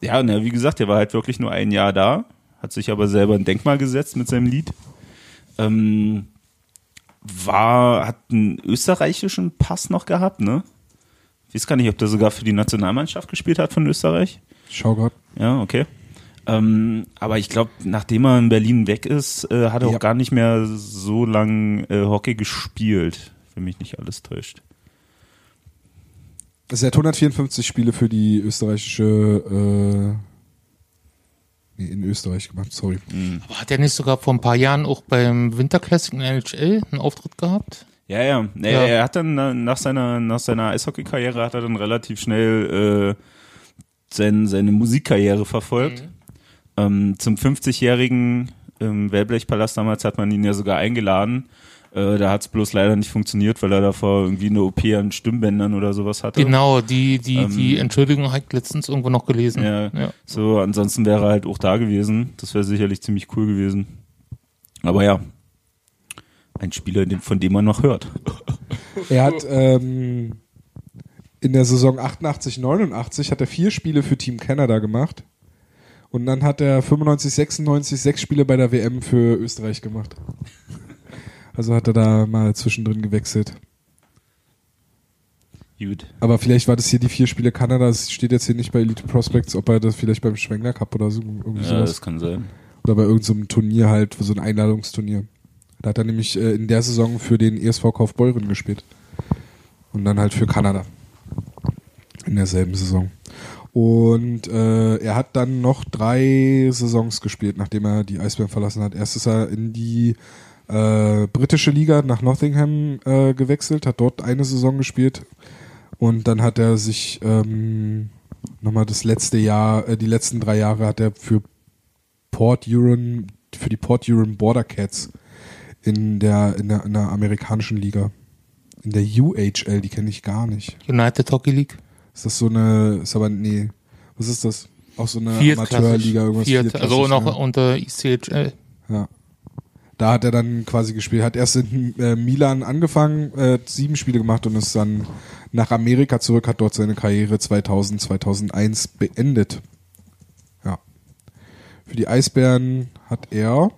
ja, na, wie gesagt, der war halt wirklich nur ein Jahr da, hat sich aber selber ein Denkmal gesetzt mit seinem Lied. Ähm, war, hat einen österreichischen Pass noch gehabt, ne? Ich weiß gar nicht, ob der sogar für die Nationalmannschaft gespielt hat von Österreich. Schau grad. Ja, okay. Ähm, aber ich glaube, nachdem er in Berlin weg ist, äh, hat er Ja. auch gar nicht mehr so lang äh, Hockey gespielt, wenn mich nicht alles täuscht. Also er hat 154 Spiele für die österreichische, äh, nee, in Österreich gemacht, sorry. Aber hat er nicht sogar vor ein paar Jahren auch beim Winter Classic in NHL einen Auftritt gehabt? Ja, ja. Nee, Ja. Er hat dann na- nach seiner, nach seiner Eishockey-Karriere hat er dann relativ schnell äh, sein, seine Musikkarriere verfolgt. Ähm, zum 50-jährigen im Wellblechpalast damals hat man ihn ja sogar eingeladen. Äh, da hat es bloß leider nicht funktioniert, weil er davor irgendwie eine OP an Stimmbändern oder sowas hatte. Genau, die, die, die Ähm, Entschuldigung habe ich letztens irgendwo noch gelesen. Ja, Ja. so, ansonsten wäre er halt auch da gewesen. Das wäre sicherlich ziemlich cool gewesen. Aber ja, ein Spieler, von dem man noch hört. Er hat ähm, in der Saison 88, 89 hat er vier Spiele für Team Canada gemacht. Und dann hat er 95, 96 sechs Spiele bei der WM für Österreich gemacht. Also hat er da mal zwischendrin gewechselt. Gut. Aber vielleicht war das hier die vier Spiele Kanada. Es steht jetzt hier nicht bei Elite Prospects, ob er das vielleicht beim Schwengler Cup oder so irgendwie Ja, sowas. das kann sein. Oder bei irgendeinem Turnier halt, für so ein Einladungsturnier. Da hat er nämlich äh, in der Saison für den ESV Kaufbeuren gespielt. Und dann halt für Kanada. In derselben Saison. Und äh, er hat dann noch drei Saisons gespielt, nachdem er die Eisbären verlassen hat. Erst ist er in die äh, britische Liga nach Nottingham äh, gewechselt, hat dort eine Saison gespielt. Und dann hat er sich ähm, nochmal das letzte Jahr, äh, die letzten drei Jahre hat er für Port Huron, für die Port Huron Border Cats in der, in der, in der amerikanischen Liga. In der UHL, die kenne ich gar nicht. United Hockey League. Ist das so eine, ist aber, nee, was ist das? Auch so eine. Amateurliga, irgendwas Viert, also noch ja. unter ICHL. Da hat er dann quasi gespielt, hat erst in äh, Milan angefangen, äh, sieben Spiele gemacht und ist dann nach Amerika zurück, hat dort seine Karriere 2000, 2001 beendet. Ja. Für die Eisbären hat er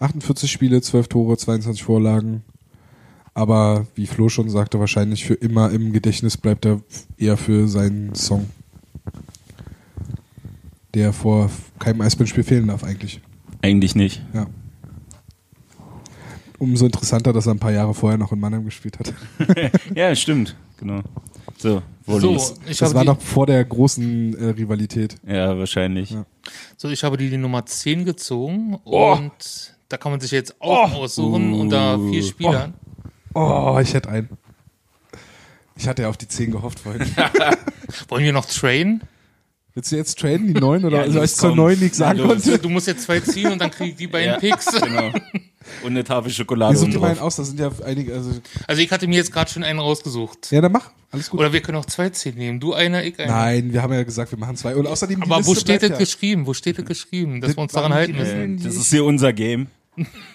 48 Spiele, 12 Tore, 22 Vorlagen. Aber wie Flo schon sagte, wahrscheinlich für immer im Gedächtnis bleibt er eher für seinen Song. Der vor keinem Eisbärenspiel fehlen darf eigentlich. Eigentlich nicht. Ja. Umso interessanter, dass er ein paar Jahre vorher noch in Mannheim gespielt hat. Ja, stimmt. Genau. So, So, Volleys. ich Das habe war die, noch vor der großen äh, Rivalität. Ja, wahrscheinlich. Ja. so, ich habe die, die Nummer 10 gezogen Oh. und da kann man sich jetzt auch aussuchen unter vier Spielern. Oh, ich hätte einen. Ich hatte ja auf die 10 gehofft vorhin. Wollen wir noch trainen? Willst du jetzt traden, die 9? Oder Ja, also, los, ich zur. 9 nichts sagen konnte? Du musst jetzt zwei ziehen und dann krieg ich die beiden Ja. Picks. Genau. Und eine Tafel Schokolade oben ihr meinen drauf. aus? Da sind ja einige. Also, Also ich hatte mir jetzt gerade schon einen rausgesucht. ja, dann mach. Alles gut. Oder wir können auch zwei ziehen nehmen. Du einer, ich einer. Nein, wir haben ja gesagt, wir machen zwei. Und außerdem. die Aber wo Liste steht das ja. geschrieben? Wo steht das geschrieben? Dass Das wir uns daran halten müssen. Das ist hier unser Game.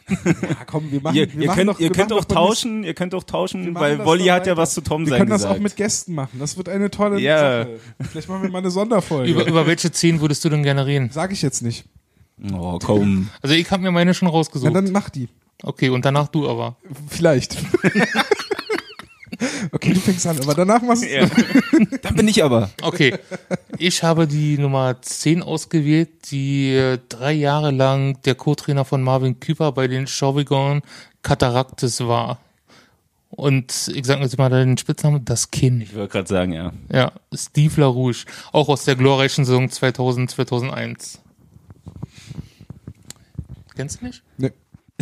Ja, komm, wir machen. Ihr, wir ihr machen könnt, doch, ihr wir könnt auch tauschen, ihr könnt auch Wir tauschen, weil Wolli hat ja was zu Tom Wir sein können das gesagt. auch mit Gästen machen. Das wird eine tolle Ja. Sache. Vielleicht machen wir mal eine Sonderfolge. Über, über welche zehn würdest du denn gerne reden? Sag ich jetzt nicht. Oh, komm. Also ich habe mir meine schon Ja, rausgesucht. dann mach die. okay, und danach du aber. Vielleicht. okay, du fängst an, aber danach machst du. Ja. Dann bin ich aber. Okay. Ich habe die Nummer 10 ausgewählt, die äh, drei Jahre lang der Co-Trainer von Marvin Küper bei den Chauvigon Cataractes war. Und ich sage jetzt mal den Spitznamen, das Kind. Ich wollte gerade sagen, ja. Ja, Steve LaRouche. Auch aus der glorreichen Saison 2000, 2001. Kennst du nicht? Nee.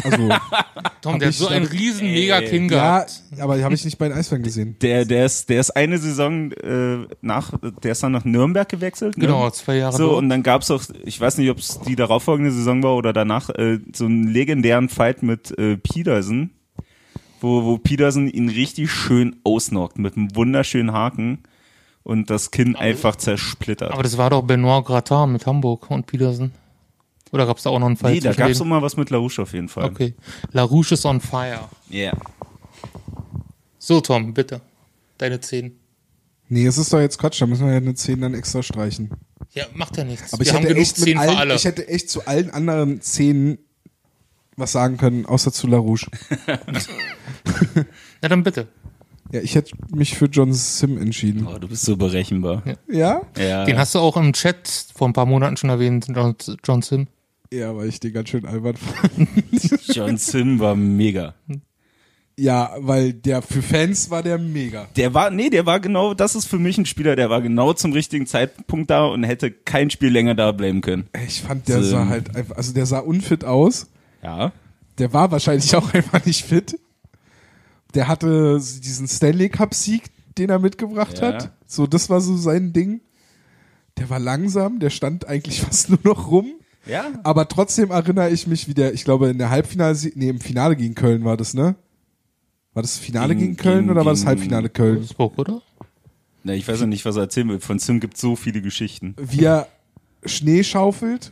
Also, Tom, der hat so ein riesen Mega-Kinn ja, gehabt. aber die habe ich nicht bei den Eisbären gesehen. Der, der ist, der ist eine Saison äh, nach, der ist dann nach Nürnberg gewechselt. Ne? Genau, zwei Jahre So, dort. und dann gab's auch, ich weiß nicht, ob es die darauffolgende Saison war oder danach, äh, so einen legendären Fight mit äh, Peterson, wo, wo Peterson ihn richtig schön ausnockt mit einem wunderschönen Haken und das Kinn einfach zersplittert. Aber das war doch Benoit Gratin mit Hamburg und Petersen. Oder gab es da auch noch einen Fall nee, da gab's denen? immer was mit LaRouche auf jeden Fall. Okay. La Rouge is on fire. Yeah. So, Tom, bitte. Deine 10. Nee, es ist doch jetzt Quatsch, da müssen wir ja eine 10 dann extra streichen. Ja, macht ja nichts. Aber Wir ich haben hätte, genug echt mit 10 für allen, alle. ich hätte echt zu allen anderen 10 was sagen können, außer zu LaRouche. Na dann bitte. Ja, ich hätte mich für John Sim entschieden. Oh, du bist so berechenbar. Ja? Ja. Den hast du auch im Chat vor ein paar Monaten schon erwähnt, John, John Sim. Ja, weil ich den ganz schön albern fand. John Sim war mega. Ja, weil der für Fans war der mega. Der war, nee, der war genau, das ist für mich ein Spieler, der war genau zum richtigen Zeitpunkt da und hätte kein Spiel länger da bleiben können. Ich fand, der Sim. sah halt einfach, also der sah unfit aus. Ja. Der war wahrscheinlich auch einfach nicht fit. Der hatte diesen Stanley Cup Sieg, den er mitgebracht Ja. hat. So, das war so sein Ding. Der war langsam, der stand eigentlich fast nur noch rum. Ja. Aber trotzdem erinnere ich mich, wie der, ich glaube, in der Halbfinale, nee, im Finale gegen Köln war das, ne? War das Finale Gegen- gegen, Köln gegen- oder war das Halbfinale Köln? Wolfsburg, oder? Na, ich weiß ja nicht, was er erzählen will. Von Sim gibt so viele Geschichten. Wie er Schnee schaufelt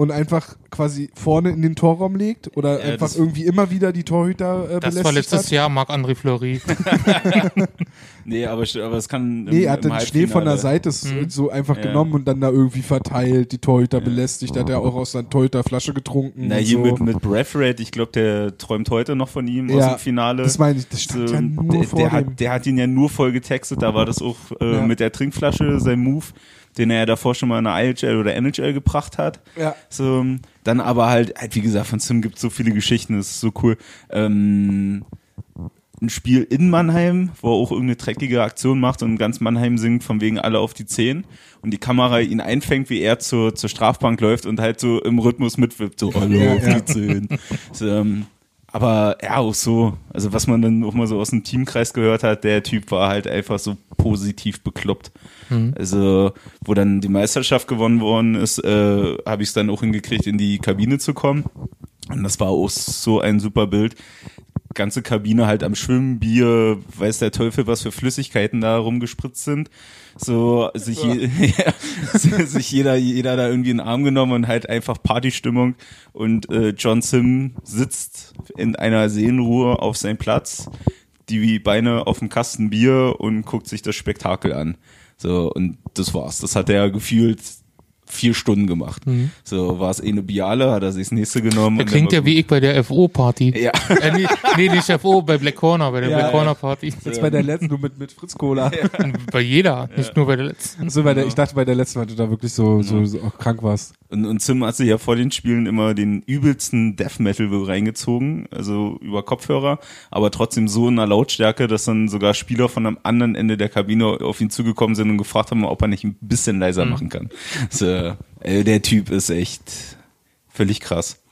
und einfach quasi vorne in den Torraum legt oder Ja, einfach das- irgendwie immer wieder die Torhüter äh, Das belästigt war letztes hat. Jahr Marc-André Fleury. Nee, aber, aber es kann. Nee, er hat den Schnee von der Seite. S- so einfach Ja. genommen und dann da irgendwie verteilt, die Torhüter belästigt, hat er auch aus seiner Torhüterflasche getrunken. Na, und hier so. mit, mit Breath Rate, ich glaube, der träumt heute noch von ihm aus Ja, dem Finale. Das meine ich, das stand So, ja nur der, vor der, dem. hat, der hat ihn ja nur voll getextet, da war das auch äh, Ja. mit der Trinkflasche sein Move, den er ja davor schon mal in der IHL oder NHL gebracht hat. ja. So, dann aber halt, halt, wie gesagt, von Sim gibt es so viele Geschichten, das ist so cool. Ähm, ein Spiel in Mannheim, wo er auch irgendeine dreckige Aktion macht und ganz Mannheim singt von wegen alle auf die Zehn und die Kamera ihn einfängt, wie er zur, zur Strafbank läuft und halt so im Rhythmus mitwippt, so alle Ja, auf ja. die Zehn. So, ähm, aber ja, auch so, also was man dann auch mal so aus dem Teamkreis gehört hat, der Typ war halt einfach so positiv bekloppt. Also, wo dann die Meisterschaft gewonnen worden ist, äh, habe ich es dann auch hingekriegt, in die Kabine zu kommen. Und das war auch so ein super Bild. Ganze Kabine halt am Schwimmen, Bier, weiß der Teufel, was für Flüssigkeiten da rumgespritzt sind. So, sich, je, ja, sich jeder, jeder da irgendwie in den Arm genommen und halt einfach Partystimmung. Und äh, John Sim sitzt in einer Seelenruhe auf seinem Platz, die Beine auf dem Kasten Bier und guckt sich das Spektakel an. So, und das war's. Das hat er gefühlt vier Stunden gemacht. So, war es eh eine Biale, hat er sich das nächste genommen. Der klingt ja wie ich bei der FO-Party. Ja. Äh, nee, nee, nicht FO, bei Black Corner, bei der Ja, Black ja. Corner Party. Jetzt bei der letzten, nur mit, mit Fritz Cola. Bei jeder, nicht nur bei der letzten. So bei der, ich dachte bei der letzten, weil du da wirklich so, so, so auch krank warst. Und, und Sim hat sich ja vor den Spielen immer den übelsten Death Metal reingezogen, also über Kopfhörer, aber trotzdem so in einer Lautstärke, dass dann sogar Spieler von am anderen Ende der Kabine auf ihn zugekommen sind und gefragt haben, ob er nicht ein bisschen leiser machen kann. So, äh, der Typ ist echt völlig krass.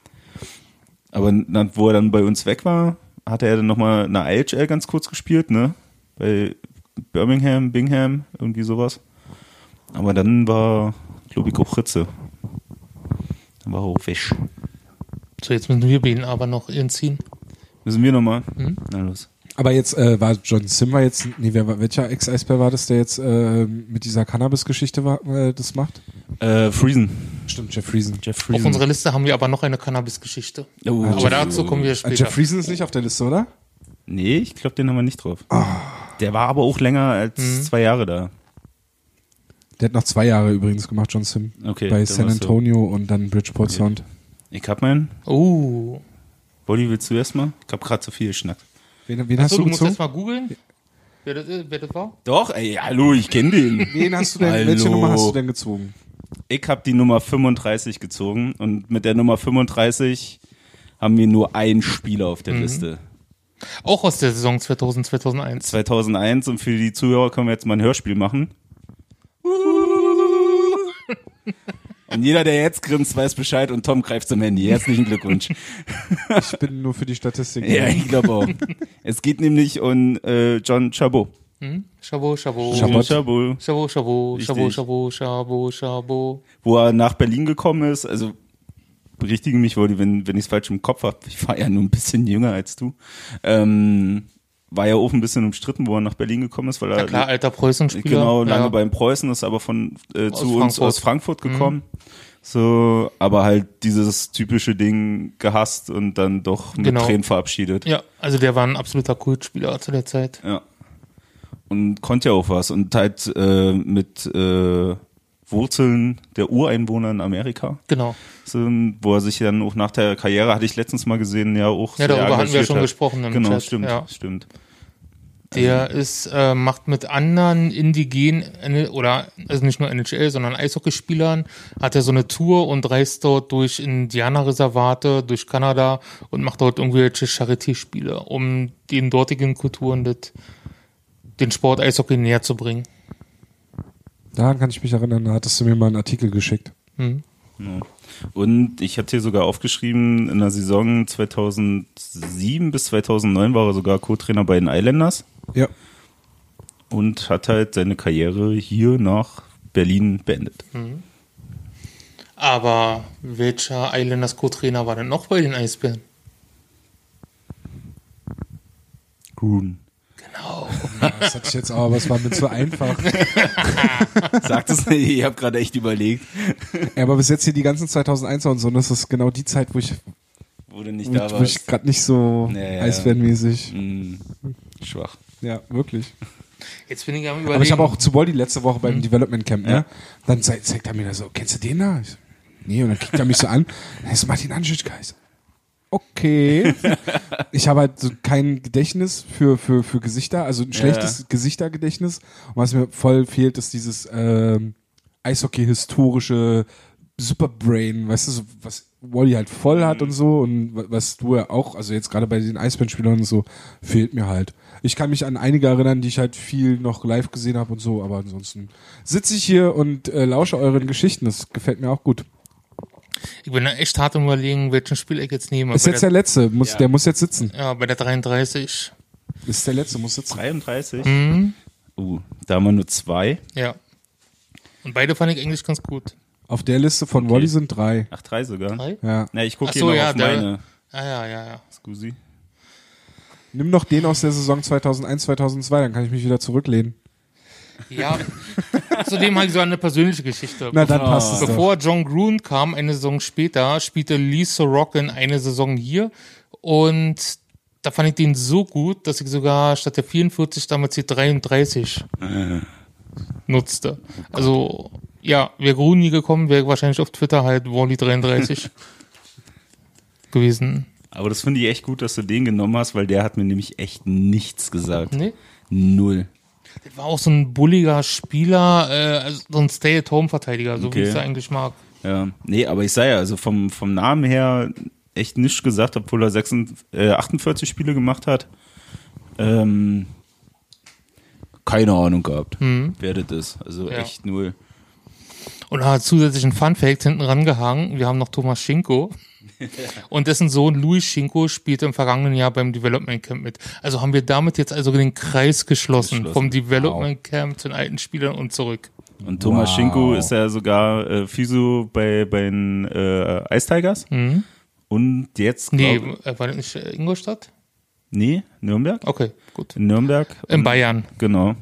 Aber na, wo er dann bei uns weg war, hat er dann nochmal eine IHL ganz kurz gespielt, ne? Bei Birmingham, Bingham, irgendwie sowas. Aber dann war, glaube ich, auch Ritze. War auch weg. So, jetzt müssen wir ihn aber noch entziehen. Müssen wir nochmal? Na los. Aber jetzt äh, war John Sim war jetzt, nee, wer, war- welcher Ex-Eisbär war das, der jetzt äh, mit dieser Cannabis-Geschichte äh, das macht? Äh, Friesen. Stimmt, Jeff Friesen. Jeff Auf unserer Liste haben wir aber noch eine Cannabis-Geschichte. oh, Aber dazu kommen wir Äh, später. Jeff Friesen ist nicht auf der Liste, oder? Nee, ich glaube, den haben wir nicht drauf. Der war aber auch länger als zwei Jahre da. Der hat noch zwei Jahre übrigens gemacht, John Sim. Okay, bei San Antonio und dann Bridgeport Sound. Ich hab meinen. Oh. Wolli, willst du erstmal? Ich hab gerade zu viel geschnackt. Wen, wen hast Achso, du du musst gezogen? jetzt mal googeln, wer das, ist, wer das war. Doch, ey, hallo, ich kenne den. Wen hast du denn, Hallo. welche Nummer hast du denn gezogen? Ich habe die Nummer 35 gezogen und mit der Nummer 35 haben wir nur einen Spieler auf der Liste. Auch aus der Saison 2000, 2001. 2001 und für die Zuhörer können wir jetzt mal ein Hörspiel machen. Und jeder, der jetzt grinst, weiß Bescheid und Tom greift zum Handy. Herzlichen Glückwunsch. Ich bin nur für die Statistik. ja, ich glaube auch. Es geht nämlich um äh, John Chabot. Hm? Chabot, Chabot. Chabot. Chabot. Chabot, Chabot. Chabot, Chabot, Chabot, Chabot. Wo er nach Berlin gekommen ist, also berichtige mich, Wolli, wenn, wenn ich es falsch im Kopf habe. Ich war ja nur ein bisschen jünger als du. Ähm, war ja auch ein bisschen umstritten, wo er nach Berlin gekommen ist, weil er Ja klar, alter Preußenspieler. Genau, lange ja. beim Preußen, ist aber von äh, zu uns Frankfurt. aus Frankfurt gekommen. So, aber halt dieses typische Ding gehasst und dann doch mit Genau. Tränen verabschiedet. Ja, also der war ein absoluter Kultspieler zu der Zeit. Ja. Und konnte ja auch was. Und halt äh, mit äh, Wurzeln der Ureinwohner in Amerika, Genau. so, wo er sich dann auch nach der Karriere, hatte ich letztens mal gesehen, ja auch Ja, darüber hatten wir schon hat. gesprochen im Genau, Chat, stimmt, ja. stimmt. Der ist, äh, macht mit anderen indigenen, oder also nicht nur NHL, sondern Eishockeyspielern, hat er so eine Tour und reist dort durch Indianerreservate, durch Kanada und macht dort irgendwelche Charité-Spiele, um den dortigen Kulturen das, den Sport Eishockey näher zu bringen. Daran kann ich mich erinnern, da hattest du mir mal einen Artikel geschickt. Hm. Ja. Und ich hatte hier sogar aufgeschrieben, in der Saison 2007 bis 2009 war er sogar Co-Trainer bei den Islanders Ja. und hat halt seine Karriere hier nach Berlin beendet. Aber welcher Islanders Co-Trainer war denn noch bei den Eisbären? Grun. Genau. Das hatte ich jetzt auch, aber es war mir zu einfach. Sagt es nicht, ich habe gerade echt überlegt, Ja, aber bis jetzt hier die ganzen 2001er und so, und das ist genau die Zeit, wo ich, wo du nicht da ich, wo ich warst. gerade nicht so Ja, ja. Eisbärenmäßig. Hm, schwach. Ja, wirklich. Jetzt bin ich am überlegen. Aber ich habe auch zu Boldi letzte Woche beim Development Camp, ne? Dann zei- zeigt er mir da so, kennst du den da? Ich so, nee, und dann kriegt er mich so an, das ist Martin Anschitschka. Okay. ich habe halt so kein Gedächtnis für, für, für Gesichter, also ein schlechtes Gesichtergedächtnis. Und was mir voll fehlt, ist dieses ähm, Eishockey-historische Superbrain, weißt du, so, was Wally halt voll hat und so und wa- was du ja auch, also jetzt gerade bei den Eisbärenspielern und so, fehlt mir halt. Ich kann mich an einige erinnern, die ich halt viel noch live gesehen habe und so, aber ansonsten sitze ich hier und äh, lausche euren Geschichten. Das gefällt mir auch gut. Ich bin da echt hart am überlegen, welchen Spiel ich jetzt nehme. Ist Bei jetzt der letzte, muss, der muss jetzt sitzen. ja, bei der 33. Ist der letzte, muss sitzen. 33? Mhm. Uh, da haben wir nur zwei. Ja. Und beide fand ich eigentlich ganz gut. Auf der Liste von Wally sind drei. Ach, drei sogar. Drei? Ja. Na, ich gucke Ach hier so, noch ja, auf der- meine. Ah, ja, ja, ja. Scusi. Nimm noch den aus der Saison 2001, 2002, dann kann ich mich wieder zurücklehnen. Ja, zudem habe ich so eine persönliche Geschichte. Na, dann passt es doch. Bevor John Grun kam, eine Saison später, spielte Lee Sorokin eine Saison hier und da fand ich den so gut, dass ich sogar statt der 44 damals die 33 nutzte. Also, ja, wäre Grun nie gekommen, wäre wahrscheinlich auf Twitter halt Wally 33 gewesen. Aber das finde ich echt gut, dass du den genommen hast, weil der hat mir nämlich echt nichts gesagt. Nee? Null. Der war auch so ein bulliger Spieler, äh, also so ein Stay-at-Home-Verteidiger, so Okay. wie ich es eigentlich mag. Ja. Nee, aber ich sei ja, also vom, vom Namen her echt nichts gesagt, obwohl er 46, äh, 48 Spiele gemacht hat. Ähm, keine Ahnung gehabt, wer das ist. Also Mhm. Ja. echt null. Und er hat zusätzlich einen Fun-Fact hinten rangehangen. Wir haben noch Thomas Schinko. Und dessen Sohn Louis Schinko spielte im vergangenen Jahr beim Development Camp mit. Also haben wir damit jetzt also den Kreis geschlossen, Geschlossen. vom Development Camp zu den alten Spielern und zurück. Und Thomas Wow. Schinko ist ja sogar äh, Physio bei, bei den äh, Ice Tigers. Und jetzt, Nee, glaub, äh, war das nicht äh, Ingolstadt? nee, Nürnberg. Okay, gut. In Nürnberg. In Und- Bayern. Genau.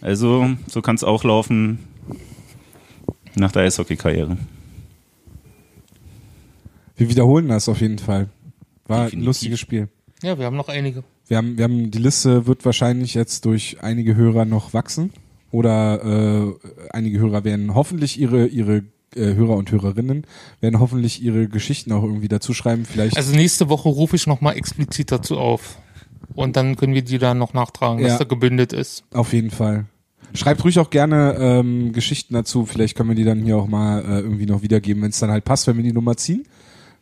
Also, so kann es auch laufen nach der Eishockey-Karriere. Wir wiederholen das auf jeden Fall. War ein Definitiv. lustiges Spiel. Ja, wir haben noch einige. Wir haben, wir haben, die Liste wird wahrscheinlich jetzt durch einige Hörer noch wachsen. Oder äh, einige Hörer werden hoffentlich ihre, ihre äh, Hörer und Hörerinnen werden hoffentlich ihre Geschichten auch irgendwie dazu schreiben. Vielleicht Also nächste Woche rufe ich nochmal explizit dazu auf. Und dann können wir die dann noch nachtragen, Ja. dass da gebündet ist. auf jeden Fall. Schreibt ruhig auch gerne ähm, Geschichten dazu. Vielleicht können wir die dann hier auch mal äh, irgendwie noch wiedergeben, wenn es dann halt passt, wenn wir die Nummer ziehen.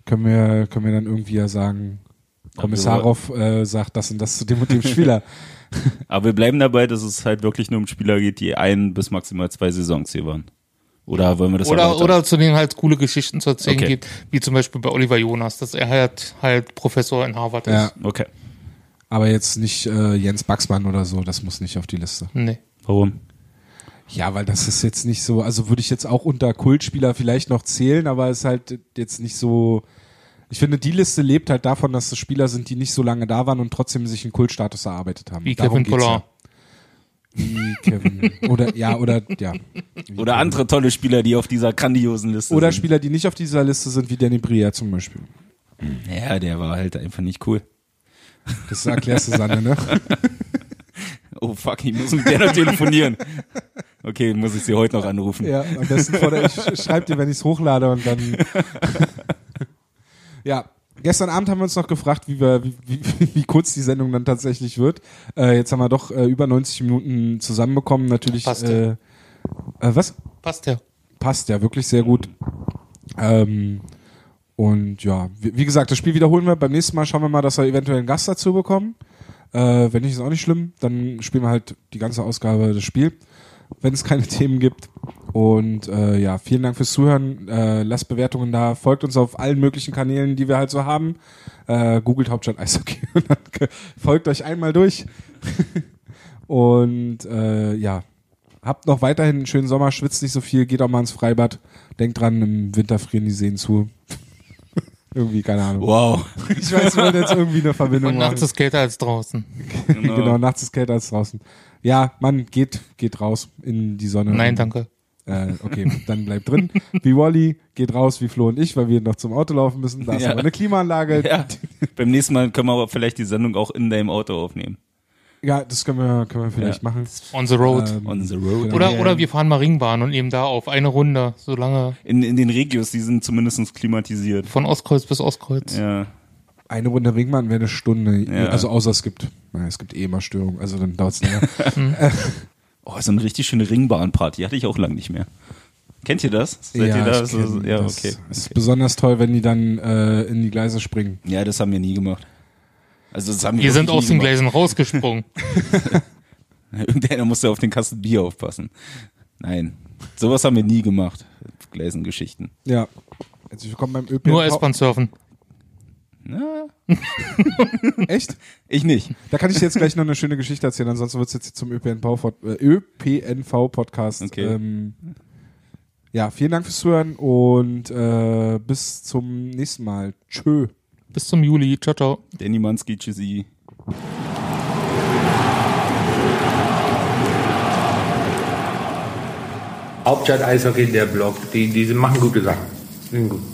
Können wir, können wir dann irgendwie ja sagen, Kommissarov äh, sagt das und das zu dem und dem Spieler. Aber wir bleiben dabei, dass es halt wirklich nur um Spieler geht, die ein bis maximal zwei Saisons hier waren. Oder wollen wir das Oder, oder zu denen halt coole Geschichten zu erzählen Okay. gibt, wie zum Beispiel bei Oliver Jonas, dass er halt, halt Professor in Harvard Ja, ist. Okay. aber jetzt nicht äh, Jens Baxmann oder so, das muss nicht auf die Liste. Nee. Warum? Ja, weil das ist jetzt nicht so, also würde ich jetzt auch unter Kultspieler vielleicht noch zählen, aber ist halt jetzt nicht so. Ich finde, die Liste lebt halt davon, dass es Spieler sind, die nicht so lange da waren und trotzdem sich einen Kultstatus erarbeitet haben. Wie Darum Kevin geht's Pollard. Ja. Wie Kevin. Oder, ja, oder, ja. Wie Oder Kevin. andere tolle Spieler, die auf dieser grandiosen Liste Oder sind. Spieler, die nicht auf dieser Liste sind, wie Danny Briere zum Beispiel. Ja, der war halt einfach nicht cool. Das erklärst du, Sanne, ne? Oh fuck, ich muss mit der noch telefonieren. Okay, muss ich sie heute noch anrufen. Ja, am besten vor der, ich schreib dir, wenn ich es hochlade und dann. ja, gestern Abend haben wir uns noch gefragt, wie, wir, wie, wie, wie kurz die Sendung dann tatsächlich wird. Äh, jetzt haben wir doch äh, über 90 Minuten zusammenbekommen. Natürlich. Passt äh, ja. äh, was? Passt ja. Passt ja wirklich sehr gut. Ähm, und ja, wie, wie gesagt, das Spiel wiederholen wir. Beim nächsten Mal schauen wir mal, dass wir eventuell einen Gast dazu bekommen. Äh, wenn nicht, ist auch nicht schlimm. Dann spielen wir halt die ganze Ausgabe des Spiels, wenn es keine Themen gibt. Und äh, ja, vielen Dank fürs Zuhören. Äh, lasst Bewertungen da. Folgt uns auf allen möglichen Kanälen, die wir halt so haben. Äh, googelt Hauptstadt Eishockey und dann folgt euch einmal durch. und äh, ja, habt noch weiterhin einen schönen Sommer. Schwitzt nicht so viel. Geht auch mal ins Freibad. Denkt dran, im Winter frieren die Seen zu. irgendwie, keine Ahnung. Wow. Ich weiß, ich wollte jetzt irgendwie eine Verbindung Und machen. nachts ist kälter als draußen. genau, nachts ist kälter als draußen. Ja, Mann, geht, geht raus in die Sonne. Nein, danke. Äh, okay, dann bleibt drin. Wie Wally, geht raus wie Flo und ich, weil wir noch zum Auto laufen müssen. Da ist Ja. aber eine Klimaanlage. Ja. Beim nächsten Mal können wir aber vielleicht die Sendung auch in deinem Auto aufnehmen. Ja, das können wir, können wir vielleicht Ja. machen. On the road. Ähm, On the road. genau. oder, again. oder wir fahren mal Ringbahn und nehmen da auf eine Runde, solange in, in den Regios, die sind zumindest klimatisiert. von Ostkreuz bis Ostkreuz. Ja. Eine Runde Ringmann wäre eine Stunde. Ja. Also außer es gibt, naja, es gibt eh immer Störungen, also dann dauert es länger. Oh, so eine richtig schöne Ringbahnparty hatte ich auch lange nicht mehr. Kennt ihr das? Seid ihr da? ich So, ja, das. okay. Ist besonders toll, wenn die dann äh, in die Gleise springen. Ja, das haben wir nie gemacht. Also das haben wir Wir sind aus den gemacht. Gleisen rausgesprungen. Irgendeiner musste auf den Kasten Bier aufpassen. Nein, sowas haben wir nie gemacht. Gleisengeschichten. Ja. Herzlich willkommen beim ÖPNV. Nur S-Bahn surfen. Na, Echt? ich nicht. Da kann ich dir jetzt gleich noch eine schöne Geschichte erzählen, ansonsten wird es jetzt zum ÖPNV, äh, ÖPNV. Okay. Ähm, ja, vielen Dank fürs Zuhören und äh, bis zum nächsten Mal. Tschö. Bis zum Juli. Ciao, ciao. Danny Mansky, tschüssi. Hauptstadt Eishockey, der Blog, die, die machen gute Sachen. Sind gut.